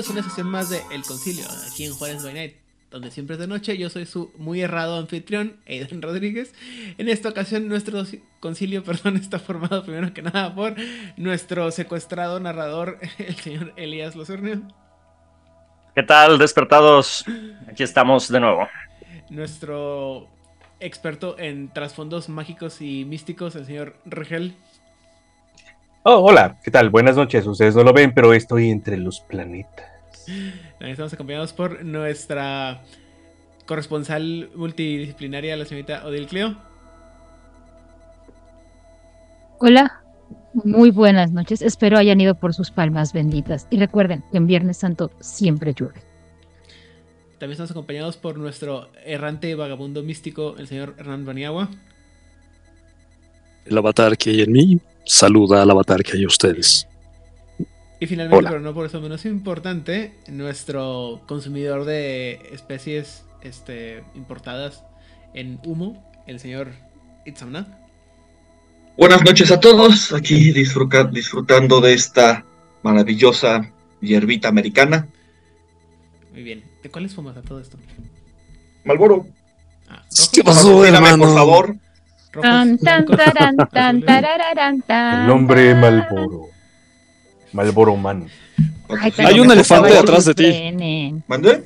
Bienvenidos a una sesión más de El Concilio, aquí en Juárez by Night, donde siempre es de noche. Yo soy su muy errado anfitrión, Aidan Rodríguez. En esta ocasión, nuestro concilio, perdón, está formado primero que nada por nuestro secuestrado narrador, el señor Elías Lozornio. ¿Qué tal, despertados? Aquí estamos de nuevo. Nuestro experto en trasfondos mágicos y místicos, el señor Regel. Oh, hola, ¿qué tal? Buenas noches. Ustedes no lo ven, pero estoy entre los planetas. También estamos acompañados por nuestra corresponsal multidisciplinaria, la señorita Odil Cleo. Hola, muy buenas noches. Espero hayan ido por sus palmas benditas. Y recuerden que en Viernes Santo siempre llueve. También estamos acompañados por nuestro errante vagabundo místico, el señor Hernán Baniagua. El avatar que hay en mí saluda al avatar que hay en ustedes. Y finalmente, Hola. pero no por eso menos importante, nuestro consumidor de especies este, importadas en humo, el señor Itzamna. Buenas noches a todos, aquí disfruta- disfrutando de esta maravillosa hierbita americana. Muy bien. ¿De cuáles fumas a todo esto? Malboro, Ah, ¿Qué pasó, hermano? por favor. rojos, Tan, tan, blancos, tarán, tan, azules. tarararán, tan, El hombre. Malboro. Malboro Man. Ay, Hay un elefante atrás de ti. ¿Mande?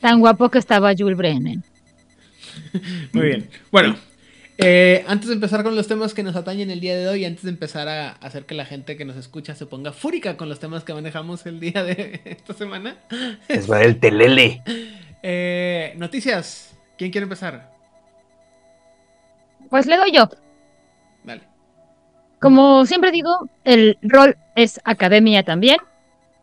Tan guapo que estaba Jules Brennan. Muy bien. Bueno, eh, antes de empezar con los temas que nos atañen el día de hoy, antes de empezar a hacer que la gente que nos escucha se ponga fúrica con los temas que manejamos el día de esta semana, Es va el telele. eh, noticias. ¿Quién quiere empezar? Pues le doy yo. Como siempre digo, el rol es academia también.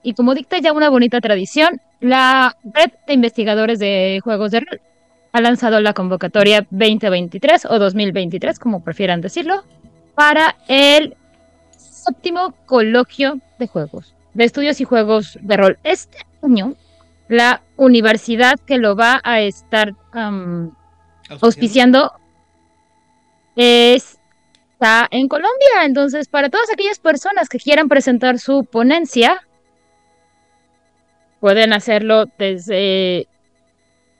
Y como dicta ya una bonita tradición, la red de investigadores de juegos de rol ha lanzado la convocatoria 2023 o 2023, como prefieran decirlo, para el séptimo coloquio de juegos, de estudios y juegos de rol. Este año, la universidad que lo va a estar auspiciando está en Colombia. Entonces, para todas aquellas personas que quieran presentar su ponencia, pueden hacerlo desde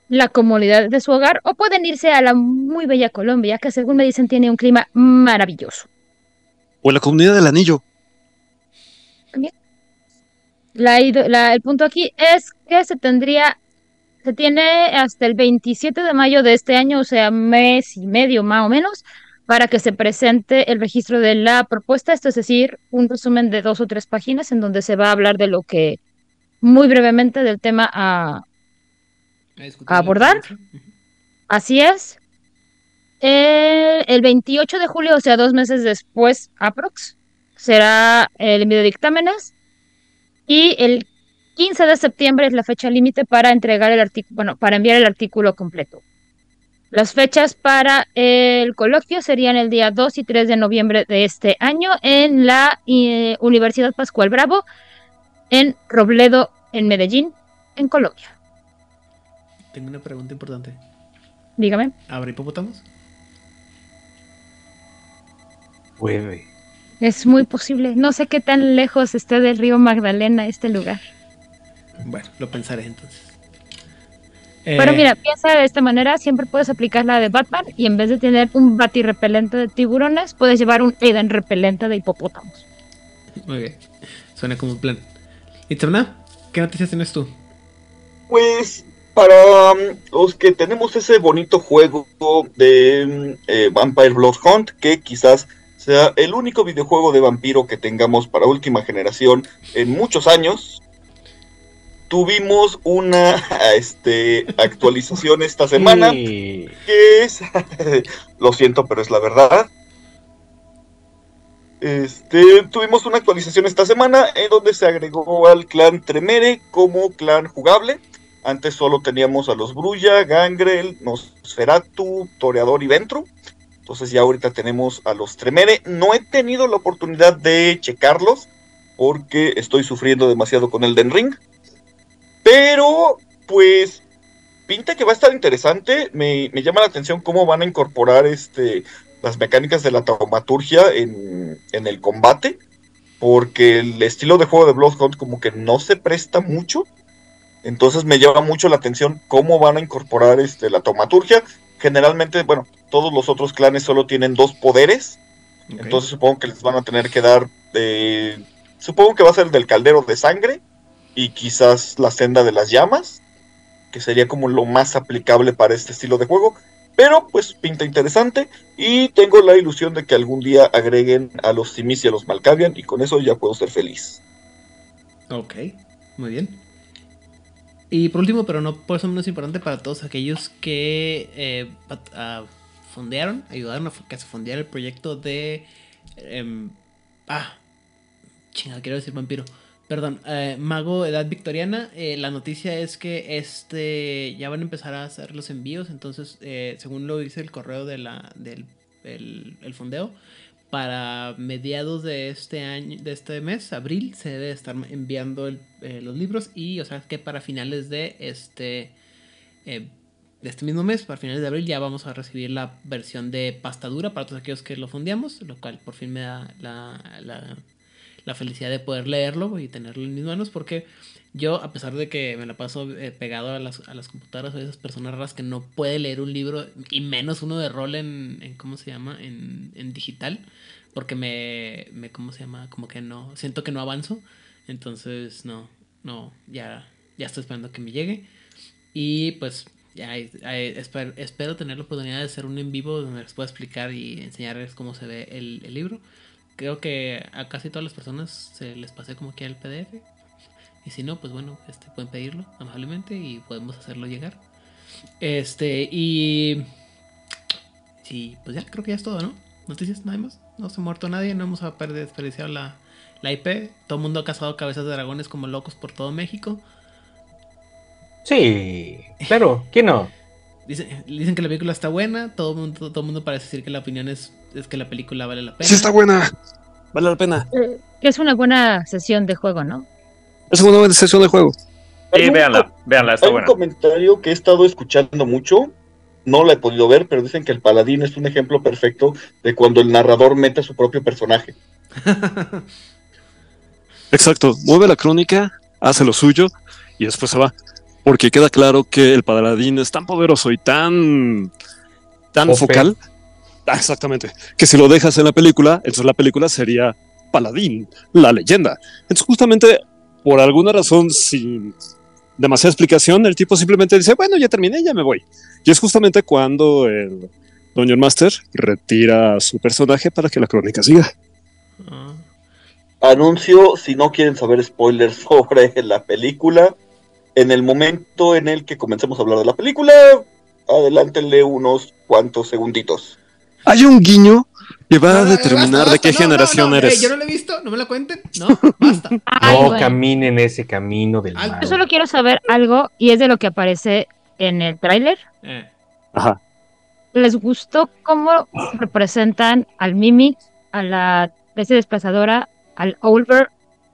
la comodidad de su hogar o pueden irse a la muy bella Colombia, que según me dicen tiene un clima maravilloso. O la comunidad del anillo. La- el punto aquí es que se tendría, se tiene hasta el 27 de mayo de este año, o sea, mes y medio más o menos, para que se presente el registro de la propuesta, esto es decir, un resumen de dos o tres páginas en donde se va a hablar de lo que, muy brevemente, del tema a, A discutir ¿A la abordar? Así es. El, el 28 de julio, o sea, dos meses después, aprox, será el envío de dictámenes. Y el 15 de septiembre es la fecha límite para entregar el artículo, bueno, para enviar el artículo completo. Las fechas para el coloquio serían el día 2 y 3 de noviembre de este año en la eh, Universidad Pascual Bravo, en Robledo, en Medellín, en Colombia. Tengo una pregunta importante. Dígame. ¿Habrá hipopótamos? Puede. Es muy posible. No sé qué tan lejos esté del río Magdalena este lugar. Bueno, lo pensaré entonces. Pero Eh, mira, piensa de esta manera, siempre puedes aplicar la de Batman y en vez de tener un bati repelente de tiburones, puedes llevar un Eden repelente de hipopótamos. Muy bien. Suena como un plan. Itzamna, ¿qué noticias tienes tú? Pues para um, los que tenemos ese bonito juego de um, eh, Vampire Blood Hunt, que quizás sea el único videojuego de vampiro que tengamos para última generación en muchos años, tuvimos una este, actualización esta semana. Sí. que es, lo siento, pero es la verdad. Este, tuvimos una actualización esta semana en donde se agregó al clan Tremere como clan jugable. Antes solo teníamos a los Brulla, Gangrel, Nosferatu, Toreador y Ventru. Entonces ya ahorita tenemos a los Tremere. No he tenido la oportunidad de checarlos porque estoy sufriendo demasiado con el Den Ring. Pero, pues, pinta que va a estar interesante. Me, me llama la atención cómo van a incorporar este las mecánicas de la taumaturgia en, en el combate. porque el estilo de juego de Bloodhunt como que no se presta mucho. Entonces me llama mucho la atención cómo van a incorporar este, la taumaturgia. Generalmente, bueno, todos los otros clanes solo tienen dos poderes. Entonces supongo que les van a tener que dar... eh, supongo que va a ser el del caldero de sangre y quizás la senda de las llamas, que sería como lo más aplicable para este estilo de juego. Pero pues pinta interesante y tengo la ilusión de que algún día agreguen a los Simis y a los Malkavian y con eso ya puedo ser feliz. Ok, muy bien. Y por último, pero no por eso menos importante para todos aquellos que eh, ah, ayudaron a que se fondeara el proyecto de... em, ah, chingada, quiero decir vampiro. Perdón, eh, Mago Edad Victoriana. eh, la noticia es que este ya van a empezar a hacer los envíos. Entonces, eh, según lo dice el correo de la, del el, fondeo, para mediados de este año, de este mes, abril, se debe estar enviando el- eh, los libros. Y, o sea, que para finales de este. eh, de este mismo mes, para finales de abril, ya vamos a recibir la versión de pasta dura para todos aquellos que lo fondeamos, lo cual por fin me da la, la, la felicidad de poder leerlo y tenerlo en mis manos, porque yo, a pesar de que me la paso eh, pegado a las, a las computadoras, de esas personas raras que no puede leer un libro, y menos uno de rol en, en ¿cómo se llama? En, en digital, porque me, me, ¿cómo se llama? Como que no, siento que no avanzo, entonces no, no, ya, ya estoy esperando que me llegue, y pues ya espero, espero tener la oportunidad de hacer un en vivo donde les pueda explicar y enseñarles cómo se ve el libro. Creo que a casi todas las personas se les pasé como que el PDF. Y si no, pues bueno, este, pueden pedirlo amablemente y podemos hacerlo llegar. Este, y. Sí, pues ya, creo que ya es todo, ¿no? Noticias, nada más. No se ha muerto nadie, no hemos desperdiciado la, la IP. Todo el mundo ha cazado cabezas de dragones como locos por todo México. Sí, claro, ¿quién no? Dicen, dicen que la película está buena. Todo el mundo, todo el mundo parece decir que la opinión es, es que la película vale la pena. Sí está buena. Vale la pena. Eh, que es una buena sesión de juego, ¿no? Es una buena sesión de juego. Hay Sí, un véanla, véanla, está Hay un comentario que he estado escuchando mucho, no la he podido ver, pero dicen que el paladín es un ejemplo perfecto de cuando el narrador mete a su propio personaje. Exacto. Mueve la crónica, hace lo suyo y después se va. Porque queda claro que el paladín es tan poderoso y tan. tan focal. Ah, exactamente. Que si lo dejas en la película, entonces la película sería Paladín, la leyenda. Entonces, justamente por alguna razón, sin demasiada explicación, el tipo simplemente dice: Bueno, ya terminé, ya me voy. Y es justamente cuando el Dungeon Master retira a su personaje para que la crónica siga. Ah. Anuncio, si no quieren saber spoilers sobre la película, en el momento en el que comencemos a hablar de la película, adelántenle unos cuantos segunditos. Hay un guiño que va a No, determinar basta, de qué no, generación no, no, eres. eh, yo no lo he visto, no me la cuenten. No, basta. Ay, no bueno. caminen ese camino del mal. Yo solo quiero saber algo y es de lo que aparece en el tráiler. Eh, Ajá. ¿Les gustó cómo representan al Mimic, a la bestia desplazadora, al Olver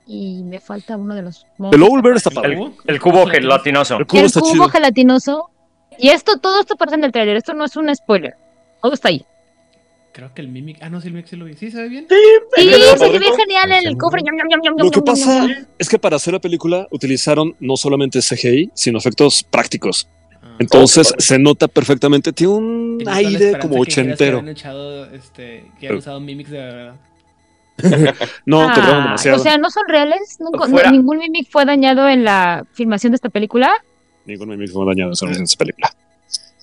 y me falta uno de los El monstruos? Overbear está ¿El padre. El cubo gelatinoso. El cubo el está cubo chido. gelatinoso. Y esto, todo esto aparece en el tráiler. Esto no es un spoiler. Todo está ahí. Creo que el Mimic. Ah, no, sí, el Mimic sí lo vi. Sí, se ve bien. Sí, el se ve genial el Sí. cofre. Lo que pasa es que para hacer la película utilizaron no solamente CGI, sino efectos prácticos. Ah. Entonces se nota perfectamente, tiene un la aire como que que ochentero. habían echado, este, que habían usado Mimics de verdad. No, Ah, demasiado. O sea, ¿no son reales? ¿Nunca- no- Fuera. ¿Ningún Mimic fue dañado en la filmación de esta película? Ningún mimic fue dañado en esa película.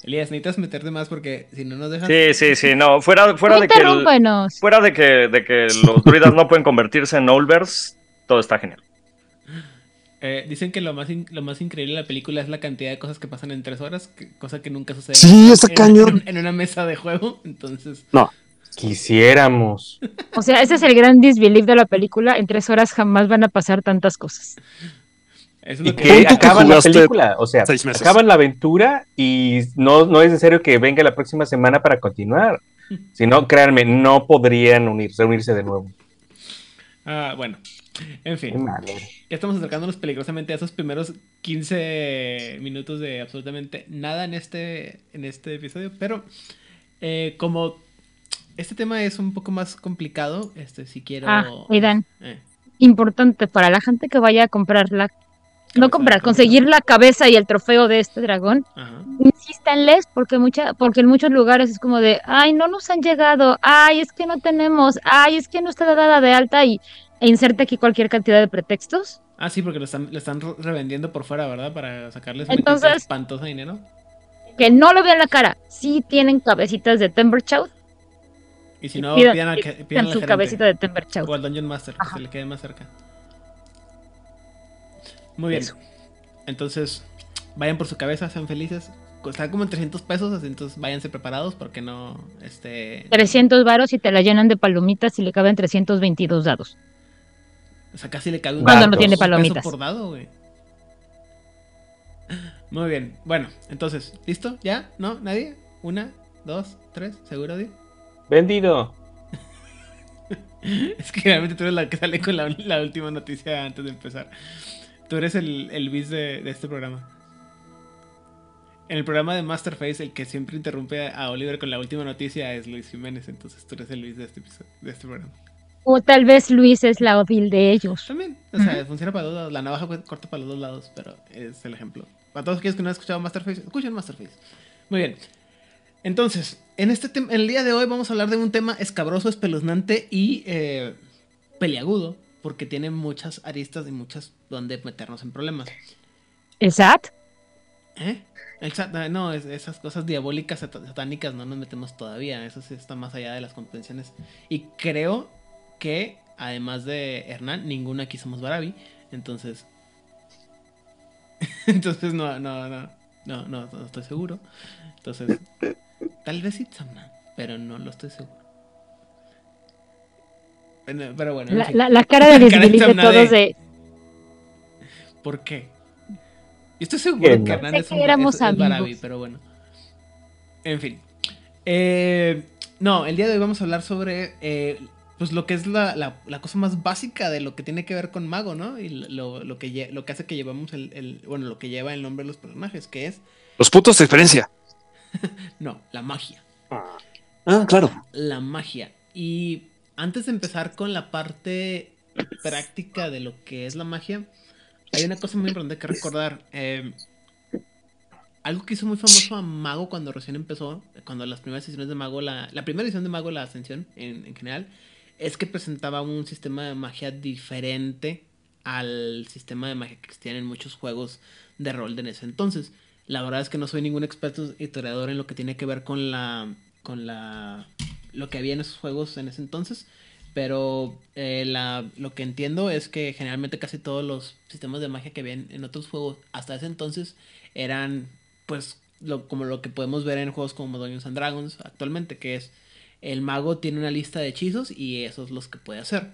Elías, necesitas meterte más porque si no nos dejas. Sí, sí, sí, no, fuera, fuera No de que el- fuera de que, de que los druidas no pueden convertirse en Olvers, todo está genial. Eh, dicen que lo más, in- lo más increíble de la película es la cantidad de cosas que pasan en tres horas, que- cosa que nunca sucede Sí, en, cañón. en- en una mesa de juego. Entonces, Quisiéramos. O sea, ese es el gran disbelief de la película. En tres horas jamás van a pasar tantas cosas. Eso es Y lo que que. Acaban la película, o sea, acaban la aventura y no, no es necesario que venga la próxima semana para continuar. Si no, créanme, no podrían unirse, unirse de nuevo. Ah, bueno, en Qué fin. Ya estamos acercándonos peligrosamente a esos primeros 15 minutos de absolutamente nada en este, en este episodio. Pero eh, como este tema es un poco más complicado, este, si quiero... Ah, Aidan. Eh, importante para la gente que vaya a comprar la, no comprar, conseguir la cabeza y el trofeo de este dragón, Ajá. insístanles porque mucha, porque en muchos lugares es como de, ay, no nos han llegado, ay, es que no tenemos, ay, es que no está dada de alta y e inserte aquí cualquier cantidad de pretextos. Ah, sí, porque lo están, lo están re- revendiendo por fuera, ¿verdad? Para sacarles una Entonces- cantidad espantosa de dinero. Que no lo vean la cara. Sí tienen cabecitas de Timberchow. Y si no, pidan, pidan, a pidan su gerente cabecita de Timberchow. O al Dungeon Master, que se le quede más cerca. Muy bien. Eso. Entonces, vayan por su cabeza, sean felices. Está como en 300 pesos, así entonces váyanse preparados porque no, este... 300 varos y te la llenan de palomitas y le caben 322 dados. O sea, casi le cabe un Cuando peso no tiene palomitas. por dado, güey. Muy bien. Bueno, entonces, ¿listo? ¿Ya? ¿No? ¿Nadie? Una, dos, tres, ¿seguro, Di? Vendido. Es que realmente tú eres la que sale con la, la última noticia antes de empezar. Tú eres el, el bis de, de este programa. En el programa de Masterface, el que siempre interrumpe a Oliver con la última noticia es Luis Jiménez. Entonces tú eres el Luis de este, episodio- de este programa. O tal vez Luis es la odil de ellos. También, o sea, funciona para los dos lados. La navaja corta para los dos lados, pero es el ejemplo. Para todos aquellos que no han escuchado Masterface, escuchen Masterface. Muy bien. Entonces, en este en el día de hoy vamos a hablar de un tema escabroso, espeluznante y eh, peliagudo, porque tiene muchas aristas y muchas donde meternos en problemas. ¿El SAT? ¿Eh? El sat- ah, no, es- esas cosas diabólicas, sat- satánicas no nos metemos todavía. Eso sí está más allá de las convenciones. Y creo que, además de Hernán, ninguno aquí somos Barabi. Entonces. entonces no, no, no, no, no, no estoy seguro. Entonces, tal vez Itzamna, pero no lo estoy seguro. Bueno, Pero bueno, en La, fin. la- la cara de Lisbeth de todos de-. ¿Por qué? Yo estoy seguro Que que no. Hernán Sé es que un éramos es- es Barabi, pero bueno. En fin. Eh, no, el día de hoy vamos a hablar sobre eh, pues lo que es la, la- la cosa más básica de lo que tiene que ver con Mago, ¿no? Y lo, lo que, lo que hace que llevamos el, el- Bueno, lo que lleva el nombre de los personajes, que es. Los puntos de diferencia. No, la magia. Ah, claro. La magia. Y antes de empezar con la parte práctica de lo que es la magia, hay una cosa muy importante que recordar. Eh, algo que hizo muy famoso a Mago cuando recién empezó, cuando las primeras ediciones de Mago, la, la primera edición de Mago, la Ascensión en, en general, es que presentaba un sistema de magia diferente al sistema de magia que existían en muchos juegos de rol de en ese entonces. La verdad es que no soy ningún experto historiador en lo que tiene que ver con la. con la. Lo que había en esos juegos en ese entonces. Pero eh, la, lo que entiendo es que generalmente casi todos los sistemas de magia que habían en otros juegos hasta ese entonces eran pues lo, como lo que podemos ver en juegos como Dungeons and Dragons actualmente, que es el mago tiene una lista de hechizos y esos los que puede hacer.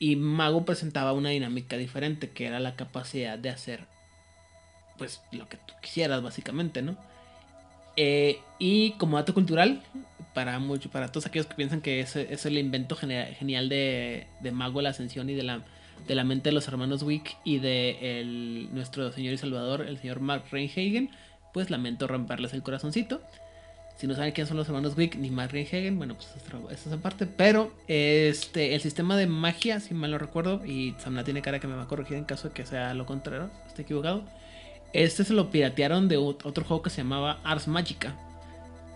Y mago presentaba una dinámica diferente, que era la capacidad de hacer pues lo que tú quisieras básicamente, ¿no? Eh, y como dato cultural, para para todos aquellos que piensan que ese es el invento genial de, de Mago la Ascensión y de la, mente de los hermanos Wick y de nuestro señor y salvador, el señor Mark Reinhagen, pues lamento romperles el corazoncito. Si no saben quiénes son los hermanos Wick ni Mark Reinhagen, bueno, pues eso es aparte. Pero este, el sistema de magia, si mal no recuerdo, y Samna tiene cara que me va a corregir en caso de que sea lo contrario, esté equivocado. Este se lo piratearon de ot- otro juego que se llamaba Ars Magica,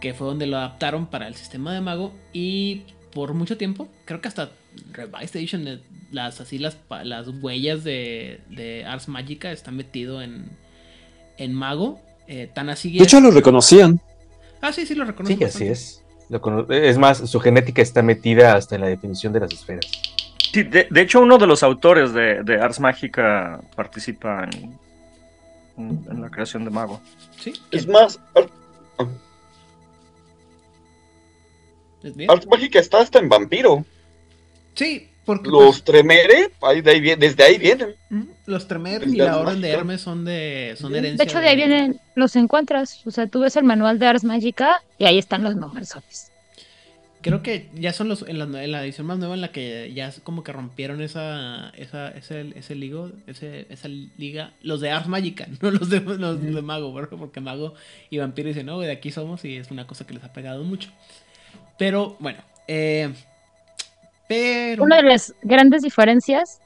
que fue donde lo adaptaron para el sistema de mago y por mucho tiempo, creo que hasta Revised Edition, eh, las así las, las huellas de, de Ars Magica están metido en, en mago, eh, tan así De hecho, lo reconocían. Ah, sí, sí lo reconozco. Sí, así es. Lo cono- Es más, su genética está metida hasta en la definición de las esferas. Sí, de, de hecho, uno de los autores de, de Ars Mágica participa en, en- en la creación de Mago. Sí, Es más, Ar- ¿es bien? Art Mágica está hasta en Vampiro. Sí, porque Los pues, Tremere, ahí de ahí vi- desde ahí vienen. los Tremer Es y la Ars Orden de. Hermes son de, son De herencia. De hecho, de ahí vienen, los encuentras. O sea, tú ves el manual de Ars Magica y ahí están los números. Creo que ya son los en la, en la edición más nueva en la que ya es como que rompieron esa esa ese ese ligo, ese esa liga, los de Ars Magica, no los de los de Mago, ¿verdad? porque Mago y Vampiro dicen, "No, de aquí somos" y es una cosa que les ha pegado mucho. Pero bueno, eh, Pero. Una de las grandes diferencias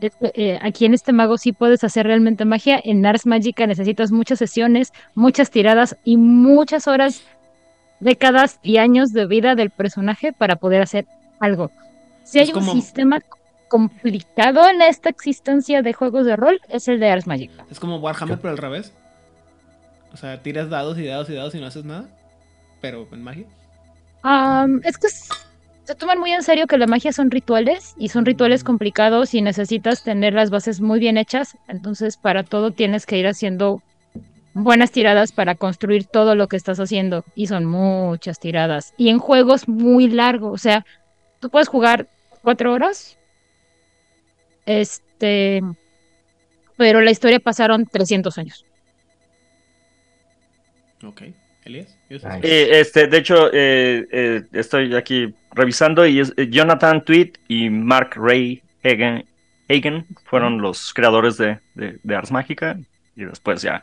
es que, eh, aquí en este mago sí puedes hacer realmente magia. En Ars Magica necesitas muchas sesiones, muchas tiradas y muchas horas, décadas y años de vida del personaje para poder hacer algo. Si Es hay un sistema complicado en esta existencia de juegos de rol, es el de Ars Magica. Es como Warhammer, pero al revés. O sea, tiras dados y dados y dados y no haces nada. Pero en magia. Am, es que se toman muy en serio que la magia son rituales y son rituales complicados y necesitas tener las bases muy bien hechas. Entonces, para todo tienes que ir haciendo buenas tiradas para construir todo lo que estás haciendo. Y son muchas tiradas. Y en juegos muy largos. O sea, tú puedes jugar cuatro horas. Este. Pero la historia pasaron 300 años. Ok. Ay. Eh, este, de hecho, eh, eh, estoy aquí revisando y es eh, Jonathan Tweet y Mark Ray Hagen, Hagen fueron los creadores de, de, de Ars Mágica y después ya.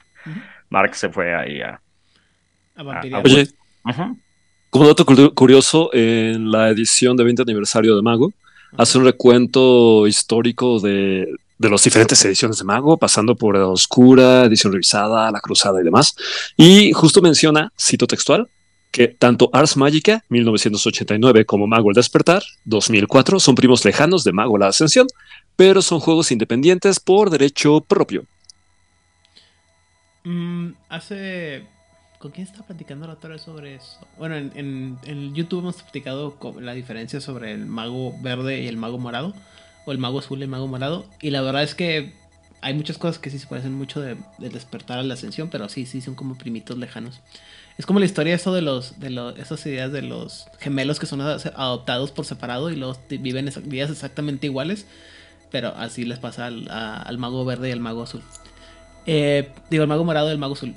Mark se fue ahí a... A vampirear. Oye, Ujú. como dato cu- curioso, en la edición de 20 aniversario de Mago, hace un recuento histórico de, de las diferentes ediciones de Mago, pasando por la Oscura, edición revisada, la Cruzada y demás. Y justo menciona, cito textual, que tanto Ars Magica 1989 como Mago el Despertar 2004 son primos lejanos de Mago la Ascensión, pero son juegos independientes por derecho propio. Mm, hace. ¿Con quién estaba platicando la vez sobre eso? Bueno, en, en, YouTube hemos platicado la diferencia sobre el mago verde y el mago morado. O el mago azul y el mago morado. Y la verdad es que hay muchas cosas que sí se parecen mucho de, de despertar a la ascensión, pero sí, sí son como primitos lejanos. Es como la historia eso de los, de los, esas ideas de los gemelos que son adoptados por separado y t- viven vidas exactamente iguales. Pero así les pasa al, mago verde y al mago azul. Eh, digo, el mago morado y el mago azul.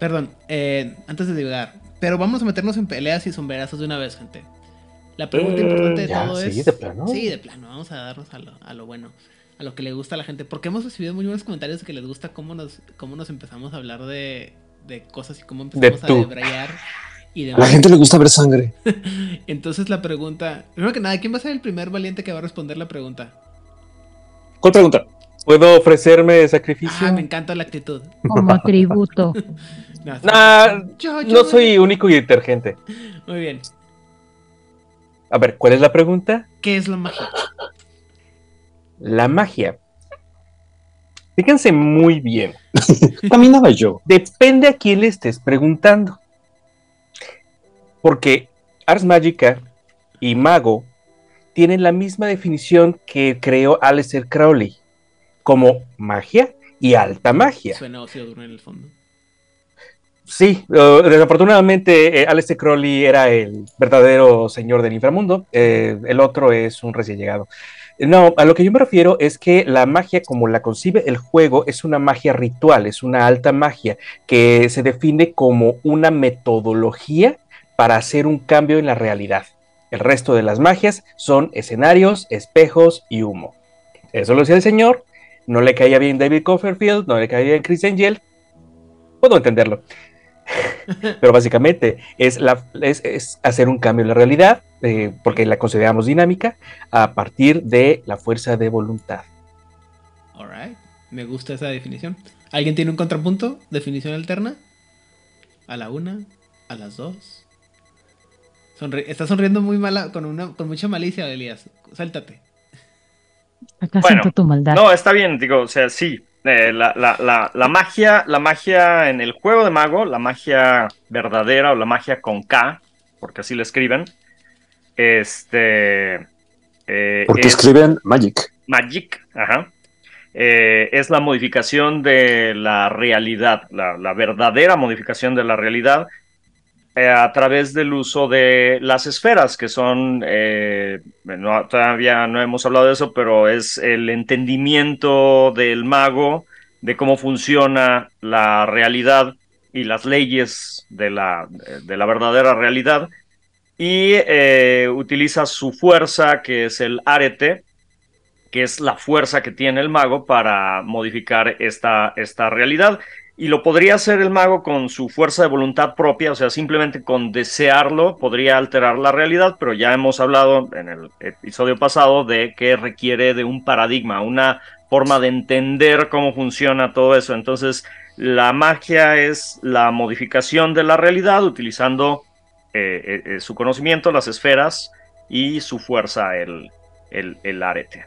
Perdón, eh, antes de divagar. Pero vamos a meternos en peleas y sombrerazos de una vez, gente. La pregunta Eh, importante de ya, todo sí, es. de plano. Sí, de plano. Vamos a darnos a lo, a lo bueno. A lo que le gusta a la gente. Porque hemos recibido muy buenos comentarios de que les gusta cómo nos, cómo nos empezamos a hablar de, de cosas y cómo empezamos a debrayar. Y A la gente le gusta ver sangre. Entonces la pregunta. Primero que nada, ¿quién va a ser el primer valiente que va a responder la pregunta? ¿Cuál pregunta? ¿Puedo ofrecerme sacrificio? Ah, me encanta la actitud. Como tributo. No, Nah, yo- yo- no soy único y detergente. Muy bien. A ver, ¿cuál es la pregunta? ¿Qué es la magia? La magia. Fíjense muy bien. Caminaba yo. Depende a quién le estés preguntando. Porque Ars Magica y Mago tienen la misma definición que creó Aleister Crowley, como magia y alta magia. Suena duro en el fondo. Sí, uh, desafortunadamente eh, Aleister Crowley era el verdadero señor del inframundo, eh, el otro es un recién llegado. No, a lo que yo me refiero es que la magia como la concibe el juego es una magia ritual, es una alta magia que se define como una metodología para hacer un cambio en la realidad. El resto de las magias son escenarios, espejos y humo. Eso lo decía el señor, no le caía bien David Copperfield, no le caía bien Chris Angel, puedo entenderlo. Pero básicamente es, la, es, es hacer un cambio en la realidad, eh, porque la consideramos dinámica, a partir de la fuerza de voluntad. Alright. Me gusta esa definición. ¿Alguien tiene un contrapunto? ¿Definición alterna? A la una, a las dos. Sonri está sonriendo muy mala, con una, con mucha malicia, Elías. Sáltate. Acá Bueno, siento tu maldad. No, está bien, digo, o sea, sí. Eh, la, la- la- la magia, la magia en el juego de mago, la magia verdadera o la magia con K, porque así la escriben, este, eh, Porque es escriben Magic. Magic, ajá, eh, es la modificación de la realidad, la, la verdadera modificación de la realidad eh, a través del uso de las esferas, que son, eh, no, todavía no hemos hablado de eso, pero es el entendimiento del mago de cómo funciona la realidad y las leyes de la, de la verdadera realidad. Y eh, utiliza su fuerza, que es el arete, que es la fuerza que tiene el mago para modificar esta, esta realidad. Y lo podría hacer el mago con su fuerza de voluntad propia, o sea, simplemente con desearlo podría alterar la realidad, pero ya hemos hablado en el episodio pasado de que requiere de un paradigma, una forma de entender cómo funciona todo eso. Entonces, la magia es la modificación de la realidad utilizando eh, eh, eh, su conocimiento, las esferas y su fuerza, el, el, arete.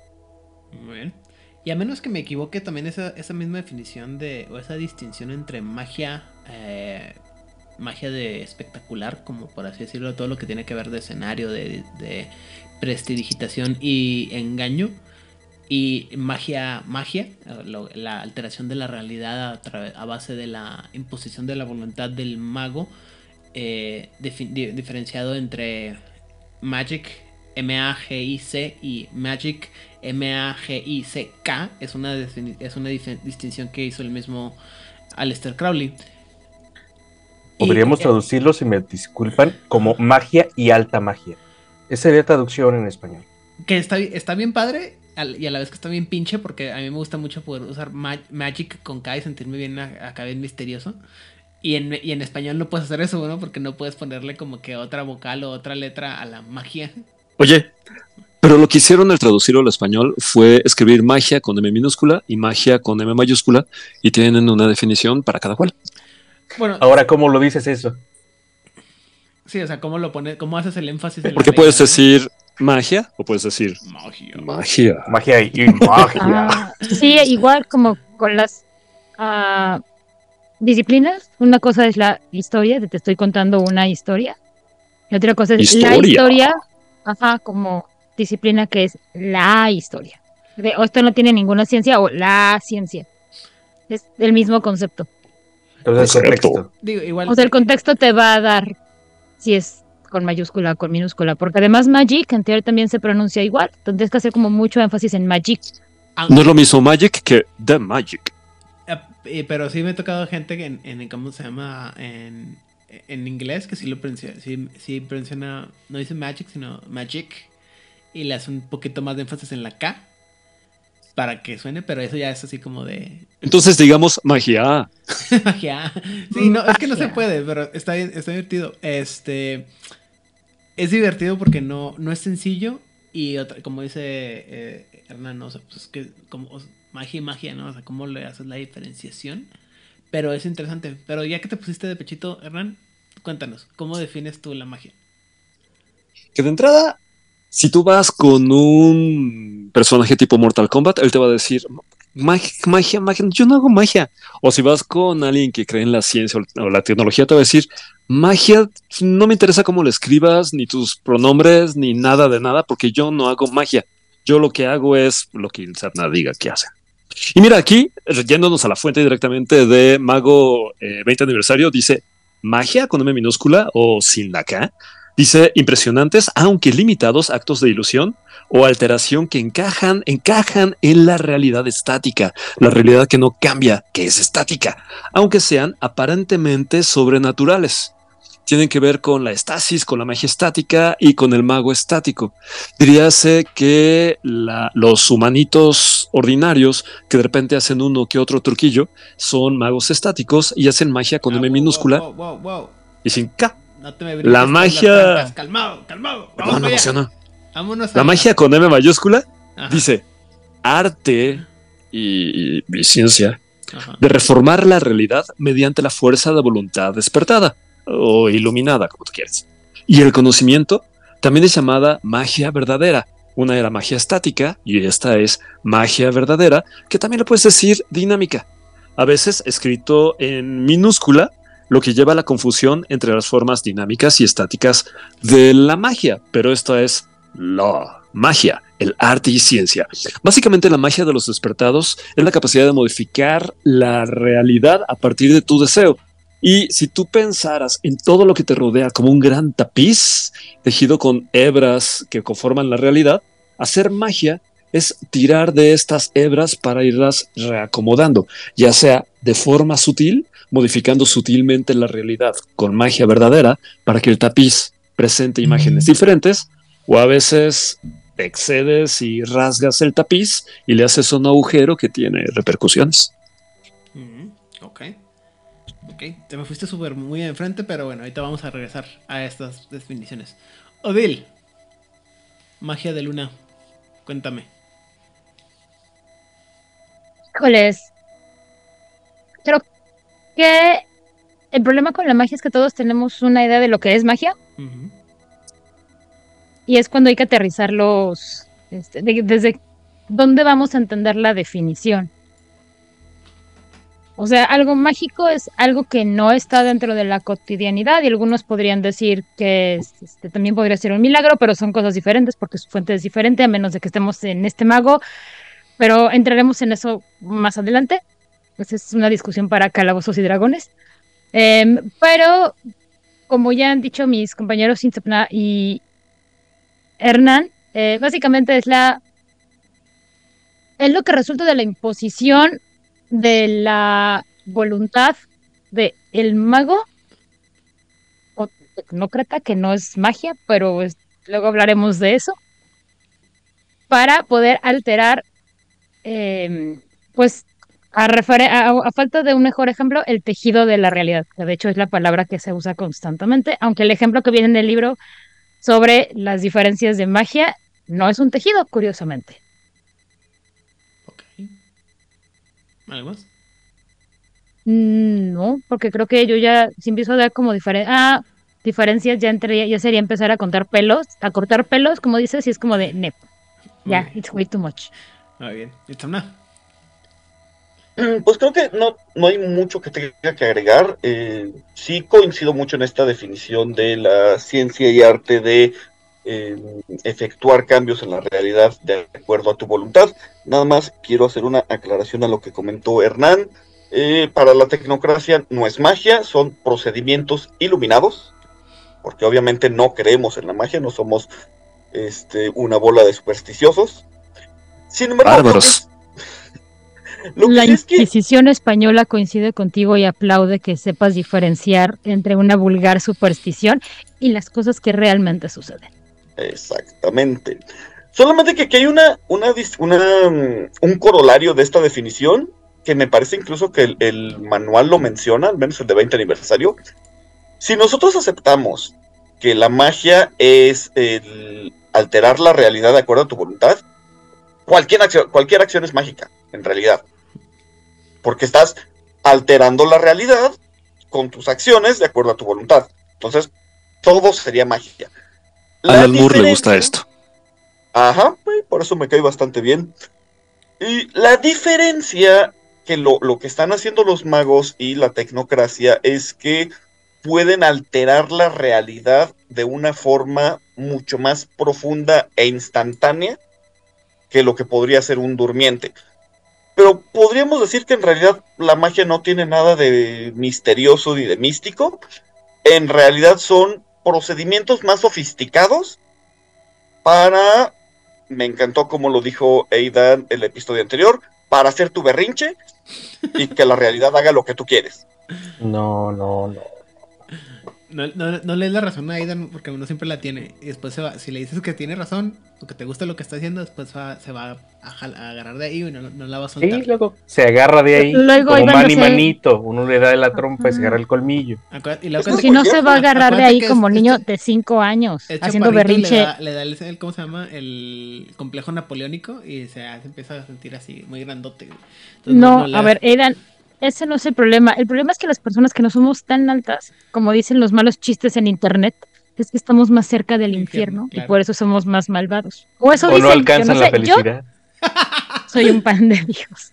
Muy bien. Y a menos que me equivoque, también esa, esa misma definición de, o esa distinción entre magia, magia de espectacular, como por así decirlo, todo lo que tiene que ver de escenario, de, prestidigitación y engaño, y magia, magia, la alteración de la realidad a, a, base de la imposición de la voluntad del mago, eh, diferenciado entre Magic M-A-G-I-C y Magic M-A-G-I-C-K, es una, es una distinción que hizo el mismo Aleister Crowley. Podríamos traducirlo, si me disculpan, como magia y alta magia. Esa sería traducción en español. Que está, está bien padre y a la vez que está bien pinche porque a mí me gusta mucho poder usar Magic con K y sentirme bien acá bien misterioso. Y en, y en español no puedes hacer eso, ¿no? Porque no puedes ponerle como que otra vocal o otra letra a la magia. Oye, pero lo que hicieron al traducirlo al español fue escribir magia con M minúscula y magia con M mayúscula y tienen una definición para cada cual. Bueno, ahora cómo lo dices eso. Sí, o sea, cómo lo pones, cómo haces el énfasis. Porque puedes decir magia o puedes decir magia. Magia. Magia y, magia. Ah, sí, igual como con las uh, disciplinas. Una cosa es la historia, te estoy contando una historia. Y otra cosa es la historia, ajá, como disciplina que es la historia. o esto no tiene ninguna ciencia o la ciencia. Es el mismo concepto. Entonces, el contexto. o sea, el contexto te va a dar si es con mayúscula o con minúscula, porque además Magic en teoría también se pronuncia igual, entonces tienes que hacer como mucho énfasis en Magic. No es lo mismo Magic que The Magic. Eh, pero sí me ha tocado gente que en, ¿cómo se llama? En, en inglés, que sí lo pronuncia, sí, sí pronuncia, no dice Magic, sino Magic, y le hace un poquito más de énfasis en la K para que suene, pero eso ya es así como de. Entonces digamos magia. magia. Sí, no, es que no se puede, pero está está divertido. Este es divertido porque no, no es sencillo y como dice eh, Hernán, o sea, pues es que como magia y magia, ¿no? O sea, cómo le haces la diferenciación. Pero es interesante. Pero ya que te pusiste de pechito, Hernán, cuéntanos, ¿cómo defines tú la magia? Que de entrada, si tú vas con un personaje tipo Mortal Kombat, él te va a decir, magia, magia, magia, yo no hago magia. O si vas con alguien que cree en la ciencia o la tecnología, te va a decir, magia, no me interesa cómo lo escribas, ni tus pronombres, ni nada de nada, porque yo no hago magia. Yo lo que hago es lo que el diga que hace. Y mira, aquí, yéndonos a la fuente directamente de Mago 20 eh, aniversario, dice magia con M minúscula o sin la K. Dice impresionantes, aunque limitados actos de ilusión o alteración que encajan, encajan en la realidad estática, la realidad que no cambia, que es estática, aunque sean aparentemente sobrenaturales tienen que ver con la estasis, con la magia estática y con el mago estático. Diríase que los humanitos ordinarios que de repente hacen uno que otro truquillo son magos estáticos y hacen magia con ah, M minúscula y sin K. la magia. Calmado, calmado. la magia con M mayúscula dice arte y, ciencia de reformar la realidad mediante la fuerza de voluntad despertada o iluminada, como tú quieres. Y el conocimiento también es llamada magia verdadera. Una era magia estática y esta es magia verdadera, que también lo puedes decir dinámica. A veces escrito en minúscula, lo que lleva a la confusión entre las formas dinámicas y estáticas de la magia, pero esta es la magia, el arte y ciencia. Básicamente la magia de los despertados es la capacidad de modificar la realidad a partir de tu deseo. Y si tú pensaras en todo lo que te rodea como un gran tapiz tejido con hebras que conforman la realidad, hacer magia es tirar de estas hebras para irlas reacomodando, ya sea de forma sutil, modificando sutilmente la realidad con magia verdadera para que el tapiz presente imágenes diferentes, o a veces excedes y rasgas el tapiz y le haces un agujero que tiene repercusiones. Ok. Te me fuiste súper muy enfrente, pero bueno, ahorita vamos a regresar a estas definiciones. Odil, magia de luna, cuéntame. Híjoles. Creo que el problema con la magia es que todos tenemos una idea de lo que es magia y es cuando hay que aterrizarlos este, de- desde dónde vamos a entender la definición. O sea, algo mágico es algo que no está dentro de la cotidianidad y algunos podrían decir que es, este, también podría ser un milagro, pero son cosas diferentes porque su fuente es diferente a menos de que estemos en este mago, pero entraremos en eso más adelante. Esa es una discusión para calabozos y dragones. Em, pero, como ya han dicho mis compañeros Intepna y Hernán, eh, básicamente es la es lo que resulta de la imposición de la voluntad de el mago o tecnócrata, que no es magia, pero luego hablaremos de eso, para poder alterar, em, pues, a, a- a falta de un mejor ejemplo, el tejido de la realidad, que de hecho es la palabra que se usa constantemente, aunque el ejemplo que viene en el libro sobre las diferencias de magia no es un tejido, curiosamente. Ok. ¿Algo más? Mm, No, porque creo que yo ya, si empiezo a dar como diferen ah, diferencias, ya, entre, ya sería empezar a contar pelos, a cortar pelos, como dices, y es como de, nep, ya, it's way too much. Muy bien. Itzamna. Mm, Pues creo que no, no hay mucho que tenga que agregar. Eh, sí coincido mucho en esta definición de la ciencia y arte de eh, efectuar cambios en la realidad de acuerdo a tu voluntad. Nada más quiero hacer una aclaración a lo que comentó Hernán. Eh, para la tecnocracia no es magia, son procedimientos iluminados, porque obviamente no creemos en la magia, no somos este, una bola de supersticiosos. Sin embargo, Bárbaros. lo que La sí es que Inquisición española coincide contigo y aplaude que sepas diferenciar entre una vulgar superstición y las cosas que realmente suceden. Exactamente. Solamente que aquí hay una, una, mm, un corolario de esta definición que me parece incluso que el, manual lo menciona, al menos el de 20 aniversario. Si nosotros aceptamos que la magia es alterar la realidad de acuerdo a tu voluntad, cualquier acción, cualquier acción es mágica, en realidad. Porque estás alterando la realidad con tus acciones de acuerdo a tu voluntad. Entonces, todo sería magia. Alan Moore le gusta diferencia- esto. Ajá, por eso me cae bastante bien. Y la diferencia que lo, lo que están haciendo los magos y la tecnocracia es que pueden alterar la realidad de una forma mucho más profunda e instantánea que lo que podría ser un durmiente. Pero podríamos decir que en realidad la magia no tiene nada de misterioso ni de místico. En realidad son procedimientos más sofisticados para, me encantó como lo dijo Aidan el episodio anterior, para hacer tu berrinche y que la realidad haga lo que tú quieres. No, no, no. No, no, no le des la razón a Aidan porque uno siempre la tiene. Y después se va, si le dices que tiene razón o que te gusta lo que está haciendo, después va- se va a, jal- a agarrar de ahí y no, no la va a Sí, soltar. luego se agarra de ahí Luego como Iván man no y sé- manito. Uno le da de la trompa y se agarra el colmillo. Y luego Si que- no se va a agarrar de ahí como es- niño es- de 5 años, haciendo berrinche. Le da, le da el, el- ¿cómo se llama? El complejo napoleónico y se, se empieza a sentir así, muy grandote. Entonces, No, a ver, Aidan, ese no es el problema. El problema es que las personas que no somos tan altas, como dicen los malos chistes en internet, es que estamos más cerca del Infierno, infierno, claro. y por eso somos más malvados. O eso O dicen, no yo alcanzan no la yo felicidad. soy un pan de Dios.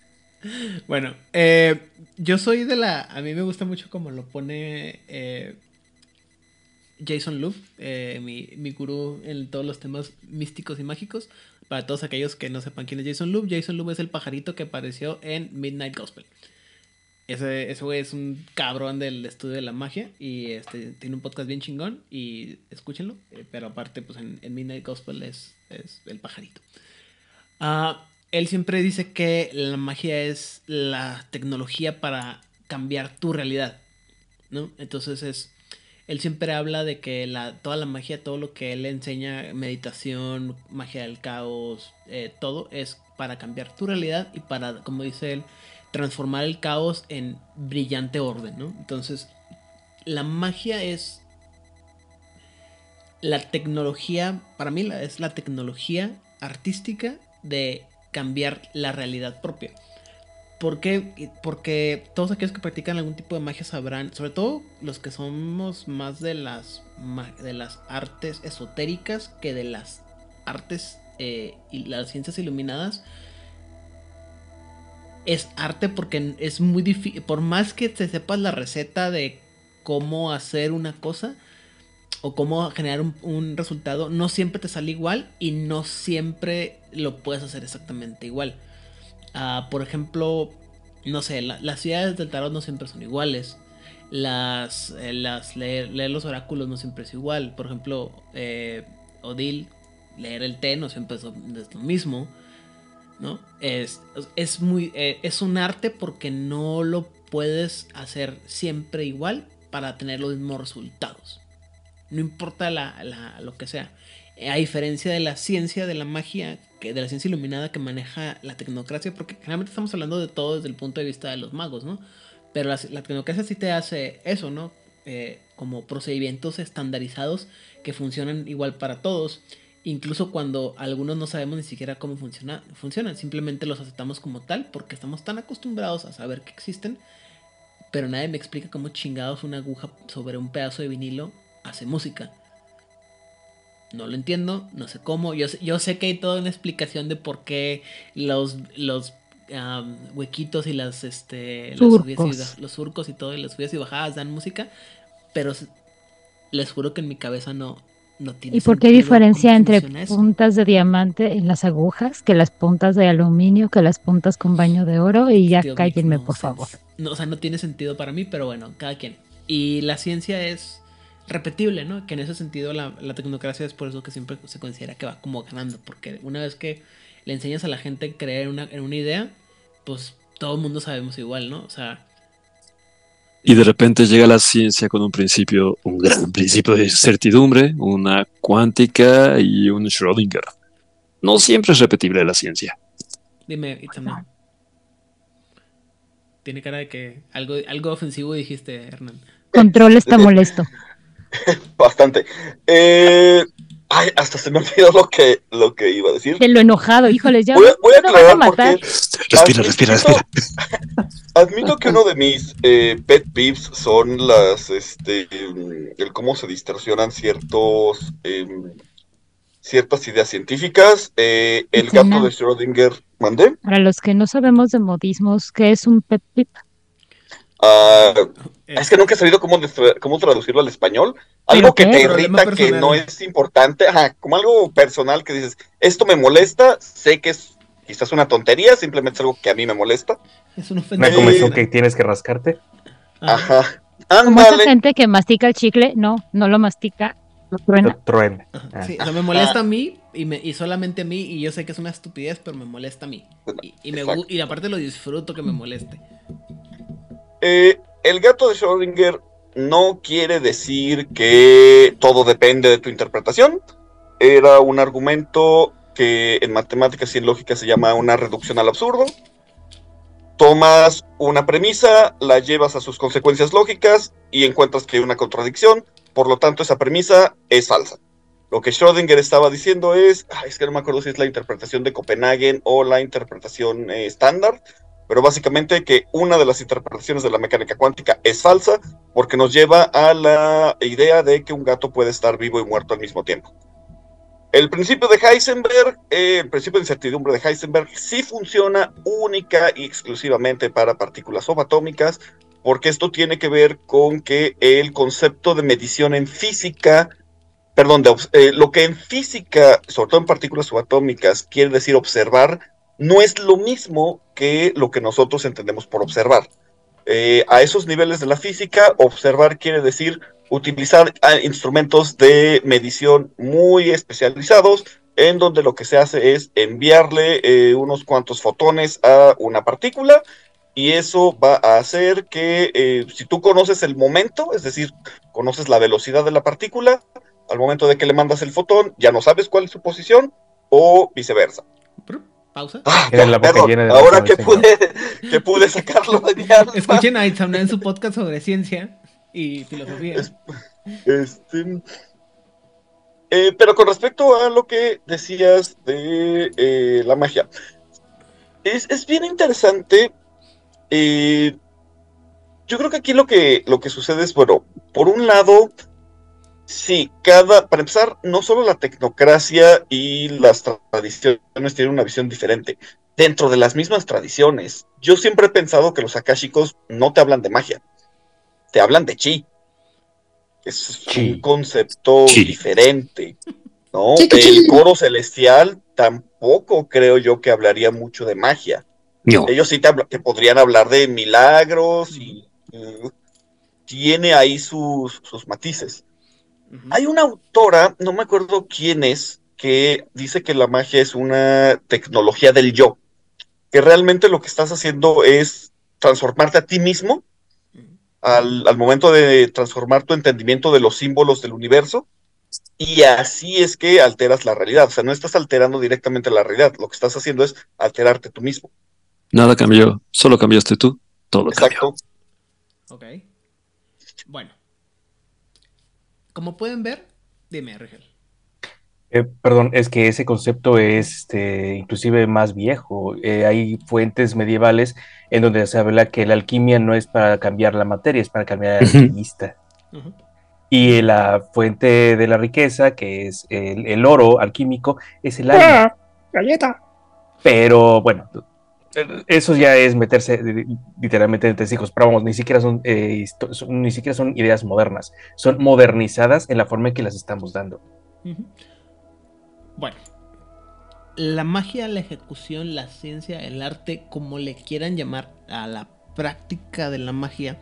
Bueno, eh, yo soy de la. A mí me gusta mucho como lo pone eh, Jason Luke, eh, mi, mi gurú en todos los temas místicos y mágicos. Para todos aquellos que no sepan quién es Jason Loop, Jason Loop es el pajarito que apareció en Midnight Gospel. Ese, ese güey es un cabrón del estudio de la magia y este tiene un podcast bien chingón y escúchenlo. eh, pero aparte, pues en, en Midnight Gospel es, es el pajarito. Ah, él siempre dice que la magia es la tecnología para cambiar tu realidad, ¿no? Entonces es, él siempre habla de que la, toda la magia, todo lo que él enseña, meditación, magia del caos, eh, todo es para cambiar tu realidad y para, como dice él, transformar el caos en brillante orden, ¿no? Entonces, la magia es la tecnología, para mí es la tecnología artística de cambiar la realidad propia. ¿Por qué? Porque todos aquellos que practican algún tipo de magia sabrán, sobre todo los que somos más de las, de las artes esotéricas que de las artes eh, y las ciencias iluminadas, es arte porque es muy difícil, por más que te sepas la receta de cómo hacer una cosa o cómo generar un, resultado, no siempre te sale igual y no siempre lo puedes hacer exactamente igual. Ah, por ejemplo, no sé, la- las ciudades del tarot no siempre son iguales. Las, eh, las leer, leer los oráculos no siempre es igual. Por ejemplo, eh, Odil, leer el té no siempre es lo mismo. Es, es muy. eh, es un arte porque no lo puedes hacer siempre igual para tener los mismos resultados. No importa la, lo que sea. Eh, A diferencia de la ciencia, de la magia, que, de la ciencia iluminada que maneja la tecnocracia, porque generalmente estamos hablando de todo desde el punto de vista de los magos, ¿no? Pero la, la tecnocracia sí te hace eso, ¿no? Eh, como procedimientos estandarizados que funcionan igual para todos. Incluso cuando algunos no sabemos ni siquiera cómo funciona, funcionan, simplemente los aceptamos como tal porque estamos tan acostumbrados a saber que existen, pero nadie me explica cómo chingados una aguja sobre un pedazo de vinilo hace música. No lo entiendo, no sé cómo. Yo sé, yo sé que hay toda una explicación de por qué los, huequitos y las, este, las subidas y Surcos. los surcos y todo, y las subidas y bajadas dan música, pero les juro que en mi cabeza no, no tiene ¿Y por qué diferencia entre puntas de diamante en las agujas que las puntas de aluminio, que las puntas con baño de oro? Y ya Tío, cállenme, no por favor. No, o sea, no tiene sentido para mí, pero bueno, cada quien. Y la ciencia es repetible, ¿no? Que en ese sentido la, la tecnocracia es por eso que siempre se considera que va como ganando, porque una vez que le enseñas a la gente a creer una, en una idea, pues todo el mundo sabemos igual, ¿no? O sea, Y de repente llega la ciencia con un principio, un gran principio de certidumbre, una cuántica y un Schrödinger. No siempre es repetible la ciencia. dime, Itzamna. Tiene cara de que algo, algo ofensivo dijiste, Hernán. Control está molesto. Bastante. Eh, ay, hasta se me olvidó lo que, lo que iba a decir. De lo enojado, híjoles, ya Voy a, voy a van a aclarar matar. porque Respira, respira, respira. Admito que uno de mis eh, pet peeves son las, este, el cómo se distorsionan ciertos, em, ciertas ideas científicas. Eh, el gato de Schrödinger, mandé. Para los que no sabemos de modismos, ¿qué es un pet peeve? Ah, Eh, es que nunca he sabido cómo, cómo traducirlo al español. Algo que te irrita, que no es importante, ajá, como algo personal que dices, esto me molesta, sé que es quizás una tontería, simplemente es algo que a mí me molesta. es un Una ofensivo. comezón que tienes que rascarte. Ajá. Ajá. Como esa gente que mastica el chicle, no, no lo mastica, lo truena. Truene. Ajá, Ah. Sí, o sea, me molesta a mí y, me, y solamente a mí y yo sé que es una estupidez, pero me molesta a mí. Y, y, me, y aparte lo disfruto que me moleste. Eh, el gato de Schrödinger no quiere decir que todo depende de tu interpretación. Era un argumento que en matemáticas y en lógica se llama una reducción al absurdo. Tomas una premisa, la llevas a sus consecuencias lógicas y encuentras que hay una contradicción. Por lo tanto, esa premisa es falsa. Lo que Schrödinger estaba diciendo es, ay, es que no me acuerdo si es la interpretación de Copenhagen o la interpretación eh, estándar, pero básicamente que una de las interpretaciones de la mecánica cuántica es falsa porque nos lleva a la idea de que un gato puede estar vivo y muerto al mismo tiempo. El principio de Heisenberg, eh, el principio de incertidumbre de Heisenberg, sí funciona única y exclusivamente para partículas subatómicas, porque esto tiene que ver con que el concepto de medición en física, perdón, de eh, lo que en física, sobre todo en partículas subatómicas, quiere decir observar, no es lo mismo que lo que nosotros entendemos por observar. Eh, a esos niveles de la física, observar quiere decir utilizar ah, instrumentos de medición muy especializados, en donde lo que se hace es enviarle eh, unos cuantos fotones a una partícula, y eso va a hacer que eh, si tú conoces el momento, es decir, conoces la velocidad de la partícula, al momento de que le mandas el fotón, ya no sabes cuál es su posición, o viceversa. Pausa. Ah, Era la boca perdón, llena de ahora que pude, que pude sacarlo de. Escuchen a Itzamna en su podcast sobre ciencia y filosofía. Es- Este, eh, pero con respecto a lo que decías de eh, la magia, es, es bien interesante. eh, yo creo que aquí lo que, lo que sucede es, bueno, por un lado, sí, cada, para empezar, no solo la tecnocracia y las tradiciones tienen una visión diferente. Dentro de las mismas tradiciones, yo siempre he pensado que los akashicos no te hablan de magia, te hablan de chi. Es Chi. un concepto Chi. diferente, ¿no? Chi, El coro celestial tampoco creo yo que hablaría mucho de magia. No. Ellos sí te, podrían hablar de milagros y tiene ahí sus, sus matices. Hay una autora, no me acuerdo quién es, que dice que la magia es una tecnología del yo, que realmente lo que estás haciendo es transformarte a ti mismo al, al momento de transformar tu entendimiento de los símbolos del universo. Y así es que alteras la realidad. O sea, no estás alterando directamente la realidad. Lo que estás haciendo es alterarte tú mismo. Nada cambió, solo cambiaste tú. Todo cambió. Exacto. Ok. Bueno. Como pueden ver, dime, Rigel. Eh, perdón, es que ese concepto es este, inclusive más viejo. Eh, hay fuentes medievales en donde se habla que la alquimia no es para cambiar la materia, es para cambiar al alquimista. Y la fuente de la riqueza, que es el, el oro alquímico, es el alma. Galleta. Pero bueno, eso ya es meterse literalmente entre hijos. Pero vamos, ni siquiera son, eh, son- ni siquiera son ideas modernas. Son modernizadas en la forma en que las estamos dando. Bueno, la magia, la ejecución, la ciencia, el arte, como le quieran llamar a la práctica de la magia,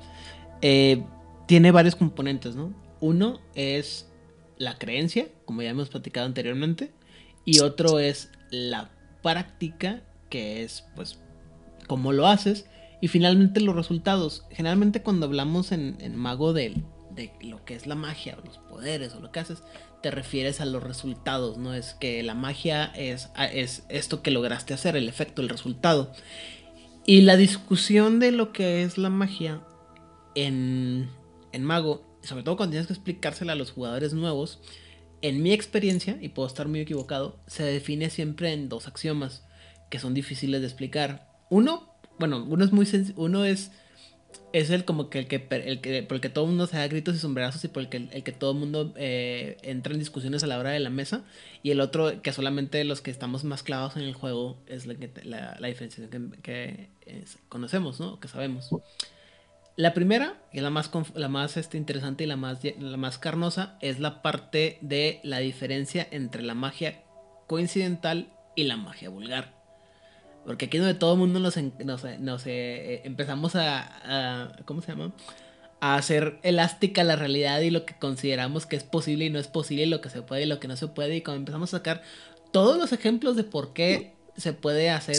eh, tiene varios componentes, ¿no? Uno es la creencia, como ya hemos platicado anteriormente, y otro es la práctica, que es, pues, cómo lo haces, y finalmente los resultados. Generalmente cuando hablamos en, mago de, de lo que es la magia, o los poderes, o lo que haces, te refieres a los resultados, ¿no? Es que la magia es, es esto que lograste hacer, el efecto, el resultado. Y la discusión de lo que es la magia en, en Mago, sobre todo cuando tienes que explicársela a los jugadores nuevos, en mi experiencia, y puedo estar muy equivocado, se define siempre en dos axiomas que son difíciles de explicar. Uno, bueno, uno es muy uno es es el como que el que el que por el que todo el mundo se da gritos y sombrerazos y por el que el que todo el mundo eh, entra en discusiones a la hora de la mesa y el otro que solamente los que estamos más clavados en el juego es la, la, la diferenciación que, que, es- conocemos, ¿no? Que sabemos. La primera, y la más, la más este, interesante y la más, la más carnosa, es la parte de la diferencia entre la magia coincidental y la magia vulgar. Porque aquí es donde todo el mundo nos, nos, nos, eh, empezamos a, ¿Cómo se llama? A hacer elástica la realidad y lo que consideramos que es posible y no es posible, y lo que se puede y lo que no se puede. Y cuando empezamos a sacar todos los ejemplos de por qué se puede hacer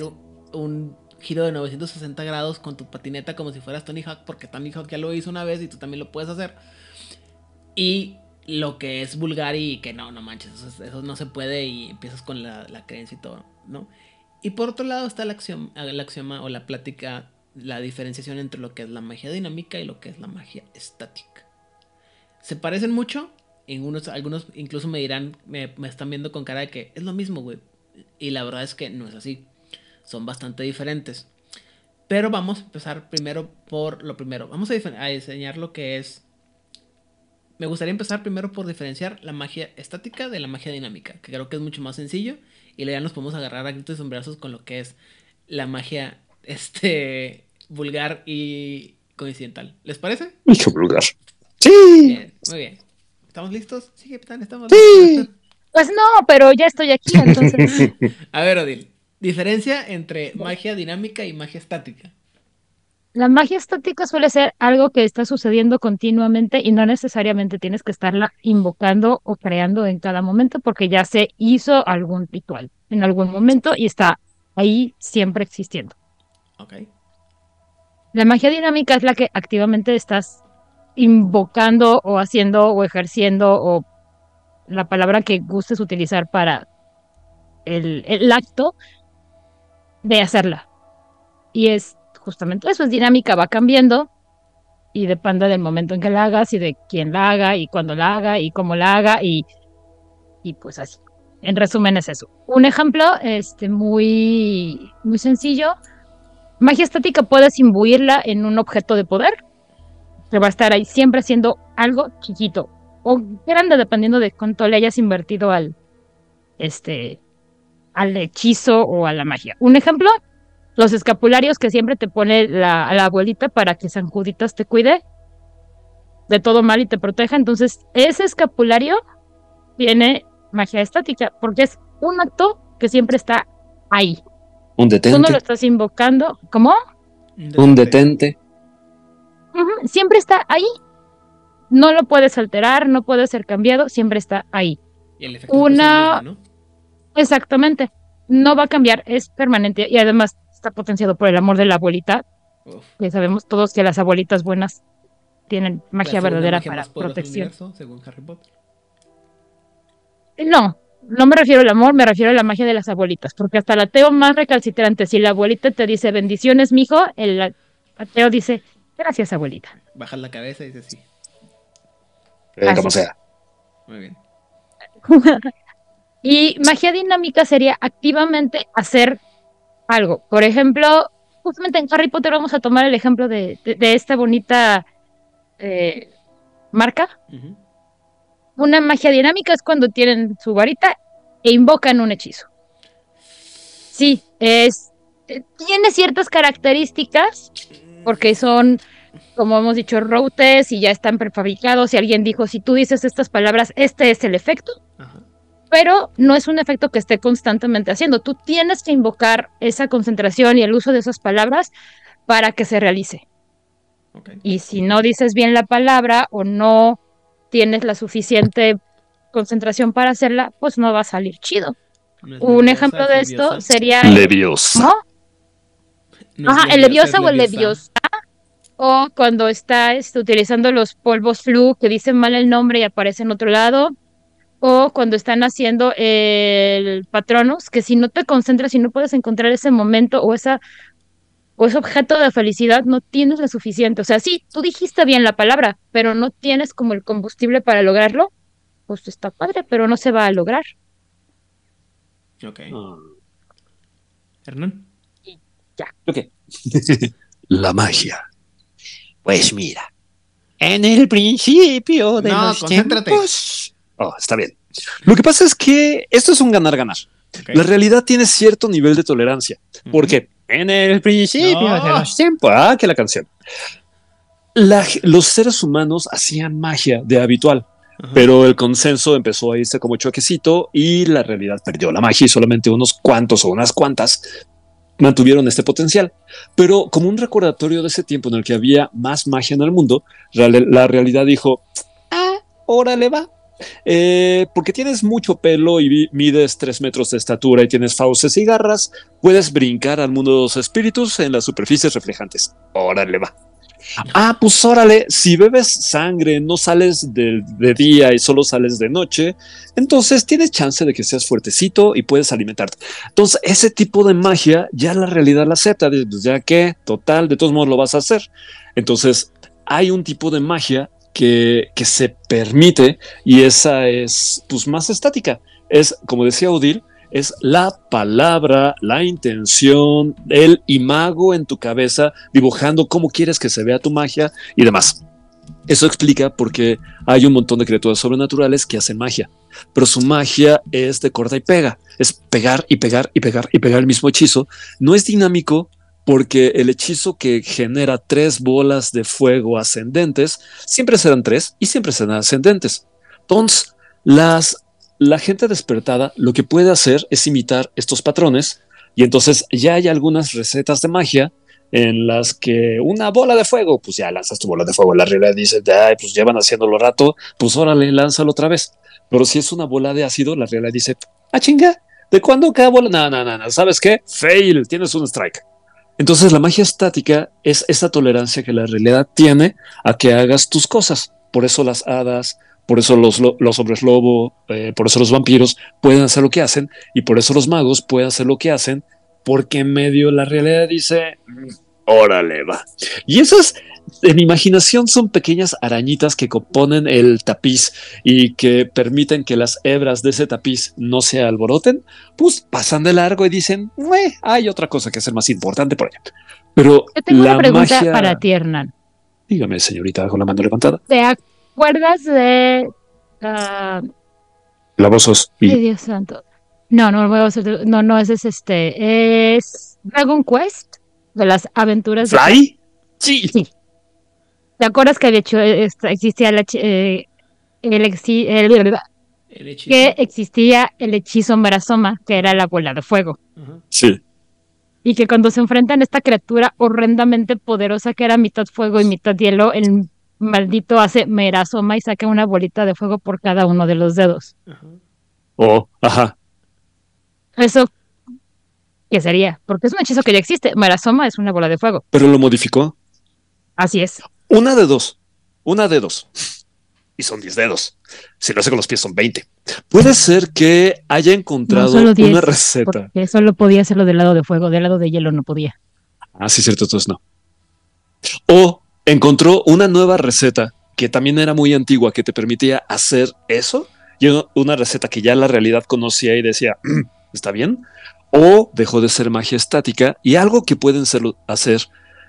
un giro de 960 grados con tu patineta como si fueras Tony Hawk, porque Tony Hawk ya lo hizo una vez y tú también lo puedes hacer. Y lo que es vulgar y que no, no manches, eso, es- eso no se puede y empiezas con la, la creencia y todo, ¿no? Y por otro lado está el axioma, el axioma o la plática, la diferenciación entre lo que es la magia dinámica y lo que es la magia estática. Se parecen mucho, algunos incluso me dirán, me, están viendo con cara de que es lo mismo, güey. Y la verdad es que no es así. Son bastante diferentes. Pero vamos a empezar primero por lo primero. Vamos a, a diseñar lo que es me gustaría empezar primero por diferenciar la magia estática de la magia dinámica, que creo que es mucho más sencillo y luego ya nos podemos agarrar a gritos y sombrerazos con lo que es la magia este vulgar y coincidental. ¿Les parece? Mucho vulgar. Sí. Bien, muy bien. ¿Estamos listos? Sí, capitán, estamos Sí. listos. Pues no, pero ya estoy aquí, entonces. A ver, Odil, diferencia entre magia dinámica y magia estática. La magia estática suele ser algo que está sucediendo continuamente y no necesariamente tienes que estarla invocando o creando en cada momento porque ya se hizo algún ritual en algún momento y está ahí siempre existiendo. Ok. La magia dinámica es la que activamente estás invocando o haciendo o ejerciendo o la palabra que gustes utilizar para el, el acto de hacerla. Y es justamente eso, es dinámica, va cambiando y depende del momento en que la hagas y de quién la haga y cuándo la haga y cómo la haga y, y pues así. En resumen es eso. Un ejemplo este, muy, muy sencillo. Magia estática puedes imbuirla en un objeto de poder que va a estar ahí siempre siendo algo chiquito o grande dependiendo de cuánto le hayas invertido al, este, al hechizo o a la magia. Un ejemplo, los escapularios que siempre te pone la, la abuelita para que San Juditas te cuide de todo mal y te proteja. Entonces, ese escapulario tiene magia estática porque es un acto que siempre está ahí. Un detente. Tú no lo estás invocando. ¿Cómo? Un detente. Siempre está ahí. No lo puedes alterar, no puede ser cambiado, siempre está ahí. Y el efecto Una- es el mismo, Exactamente. No va a cambiar, es permanente y además está potenciado por el amor de la abuelita. Que sabemos todos que las abuelitas buenas tienen magia verdadera magia para protección. universo, según Harry Potter. No, no me refiero al amor, me refiero a la magia de las abuelitas, porque hasta el ateo más recalcitrante, si la abuelita te dice bendiciones, mijo, el ateo dice gracias, abuelita. Bajas la cabeza y dices sí. Eh, como sea. Muy bien. y magia dinámica sería activamente hacer algo. Por ejemplo, justamente en Harry Potter vamos a tomar el ejemplo de, de- de esta bonita eh, marca. Una magia dinámica es cuando tienen su varita e invocan un hechizo. Sí, es eh, tiene ciertas características porque son, como hemos dicho, routes y ya están prefabricados. Y alguien dijo, si tú dices estas palabras, este es el efecto. Pero no es un efecto que esté constantemente haciendo. Tú tienes que invocar esa concentración y el uso de esas palabras para que se realice. Y si no dices bien la palabra o no tienes la suficiente concentración para hacerla, pues no va a salir chido. No Un ejemplo de esto sería... Leviosa. ¿No? Ajá, el leviosa o el leviosa. O cuando está este, utilizando los polvos flu que dicen mal el nombre y aparece en otro lado. O cuando están haciendo el patronus, que si no te concentras y no puedes encontrar ese momento o esa o ese objeto de felicidad, no tienes lo suficiente. O sea, sí, tú dijiste bien la palabra, pero no tienes como el combustible para lograrlo. Pues está padre, pero no se va a lograr. Ok. Ah. Hernán. Ok. La magia. Pues mira, en el principio de No, los concéntrate. tiempos, Oh, está bien. Lo que pasa es que esto es un ganar-ganar. La realidad tiene cierto nivel de tolerancia. Porque en el principio No. de los tiempos. Ah, que la canción. La los seres humanos hacían magia de habitual, pero el consenso empezó a irse como choquecito y la realidad perdió la magia y solamente unos cuantos o unas cuantas mantuvieron este potencial. Pero como un recordatorio de ese tiempo en el que había más magia en el mundo, la, la realidad dijo, ah, órale va. Eh, porque tienes mucho pelo y mides tres metros de estatura y tienes fauces y garras, puedes brincar al mundo de los espíritus en las superficies reflejantes. Órale va. Ah, pues órale, si bebes sangre, no sales de, de día y solo sales de noche, entonces tienes chance de que seas fuertecito y puedes alimentarte. Entonces, ese tipo de magia ya la realidad la acepta, pues ya que, total, de todos modos lo vas a hacer. Entonces, hay un tipo de magia que, se permite y esa es pues más estática. Es, como decía Odil, es la palabra, la intención, el imago en tu cabeza, dibujando cómo quieres que se vea tu magia y demás. Eso explica por qué hay un montón de criaturas sobrenaturales que hacen magia, pero su magia es de corta y pega, es pegar y pegar y pegar y pegar el mismo hechizo. No es dinámico porque el hechizo que genera tres bolas de fuego ascendentes siempre serán tres y siempre serán ascendentes. Entonces, las, la gente despertada lo que puede hacer es imitar estos patrones y entonces ya hay algunas recetas de magia en las que una bola de fuego, pues ya lanzas tu bola de fuego. La realidad dice, ay, pues llevan haciéndolo rato, pues órale, lánzalo otra vez. Pero si es una bola de ácido, la realidad dice, ah, chinga, ¿de cuándo cada bola? No, no, no, no, ¿sabes qué? Fail, tienes un strike. Entonces la magia estática es esa tolerancia que la realidad tiene a que hagas tus cosas. Por eso las hadas, por eso los, lo- los hombres lobo, eh, por eso los vampiros pueden hacer lo que hacen y por eso los magos pueden hacer lo que hacen porque en medio la realidad dice, "Mm, órale, va. Y esas, en imaginación, son pequeñas arañitas que componen el tapiz y que permiten que las hebras de ese tapiz no se alboroten, pues pasan de largo y dicen, "Mue, hay otra cosa que hacer más importante por allá. Pero Yo tengo la una pregunta magia- para ti, Hernán. Dígame, señorita, con la mano levantada. ¿Te acuerdas de... ah, La voz sos- ay, y Dios santo. No, no, no, no, no, ese es este. Es Dragon Quest de las aventuras de ¿Fly? Sí. ¿Te acuerdas que había hecho esta- existía el, eh, el exi- el- El hechizo. que existía el hechizo Marasoma, que era la bola de fuego? Sí. Y que cuando se enfrentan a esta criatura horrendamente poderosa que era mitad fuego y mitad hielo, el maldito hace Merasoma y saca una bolita de fuego por cada uno de los dedos. Oh, ajá. Eso, ¿qué sería? Porque es un hechizo que ya existe. Merasoma es una bola de fuego. Pero lo modificó. Así es. Una de dos. Una de dos. Y son 10 dedos. Si lo hace con los pies son 20. Puede ser que haya encontrado solo 10, una receta. Porque solo podía hacerlo del lado de fuego, del lado de hielo no podía. Ah, sí, cierto, entonces no. O encontró una nueva receta que también era muy antigua que te permitía hacer eso. Y una- una receta que ya la realidad conocía y decía, "Mm, ¿está bien? O dejó de ser magia estática y algo que pueden hacer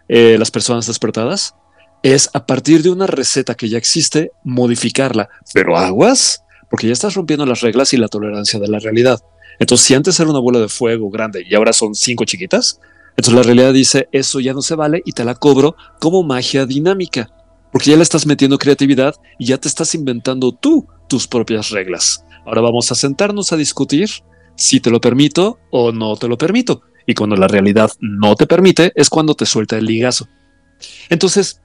eh, las personas despertadas es a partir de una receta que ya existe, modificarla. Pero aguas, porque ya estás rompiendo las reglas y la tolerancia de la realidad. Entonces, si antes era una bola de fuego grande y ahora son cinco chiquitas, entonces la realidad dice, eso ya no se vale y te la cobro como magia dinámica, porque ya le estás metiendo creatividad y ya te estás inventando tú tus propias reglas. Ahora vamos a sentarnos a discutir si te lo permito o no te lo permito. Y cuando la realidad no te permite, es cuando te suelta el ligazo. Entonces,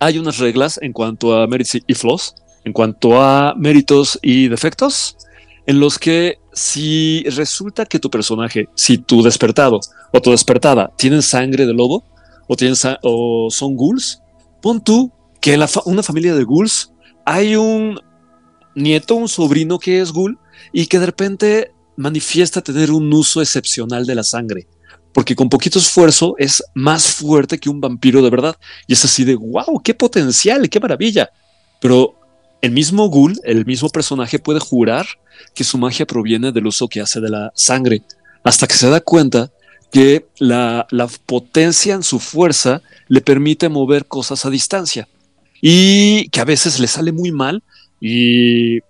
hay unas reglas en cuanto a méritos y flaws, en cuanto a méritos y defectos, en los que si resulta que tu personaje, si tu despertado o tu despertada tienen sangre de lobo o, tienen o son ghouls, pon tú que en una familia de ghouls hay un nieto, un sobrino que es ghoul y que de repente manifiesta tener un uso excepcional de la sangre. Porque con poquito esfuerzo es más fuerte que un vampiro de verdad. Y es así de, wow, qué potencial, qué maravilla. Pero el mismo ghoul, el mismo personaje puede jurar que su magia proviene del uso que hace de la sangre, hasta que se da cuenta que la, la potencia en su fuerza le permite mover cosas a distancia y que a veces le sale muy mal y,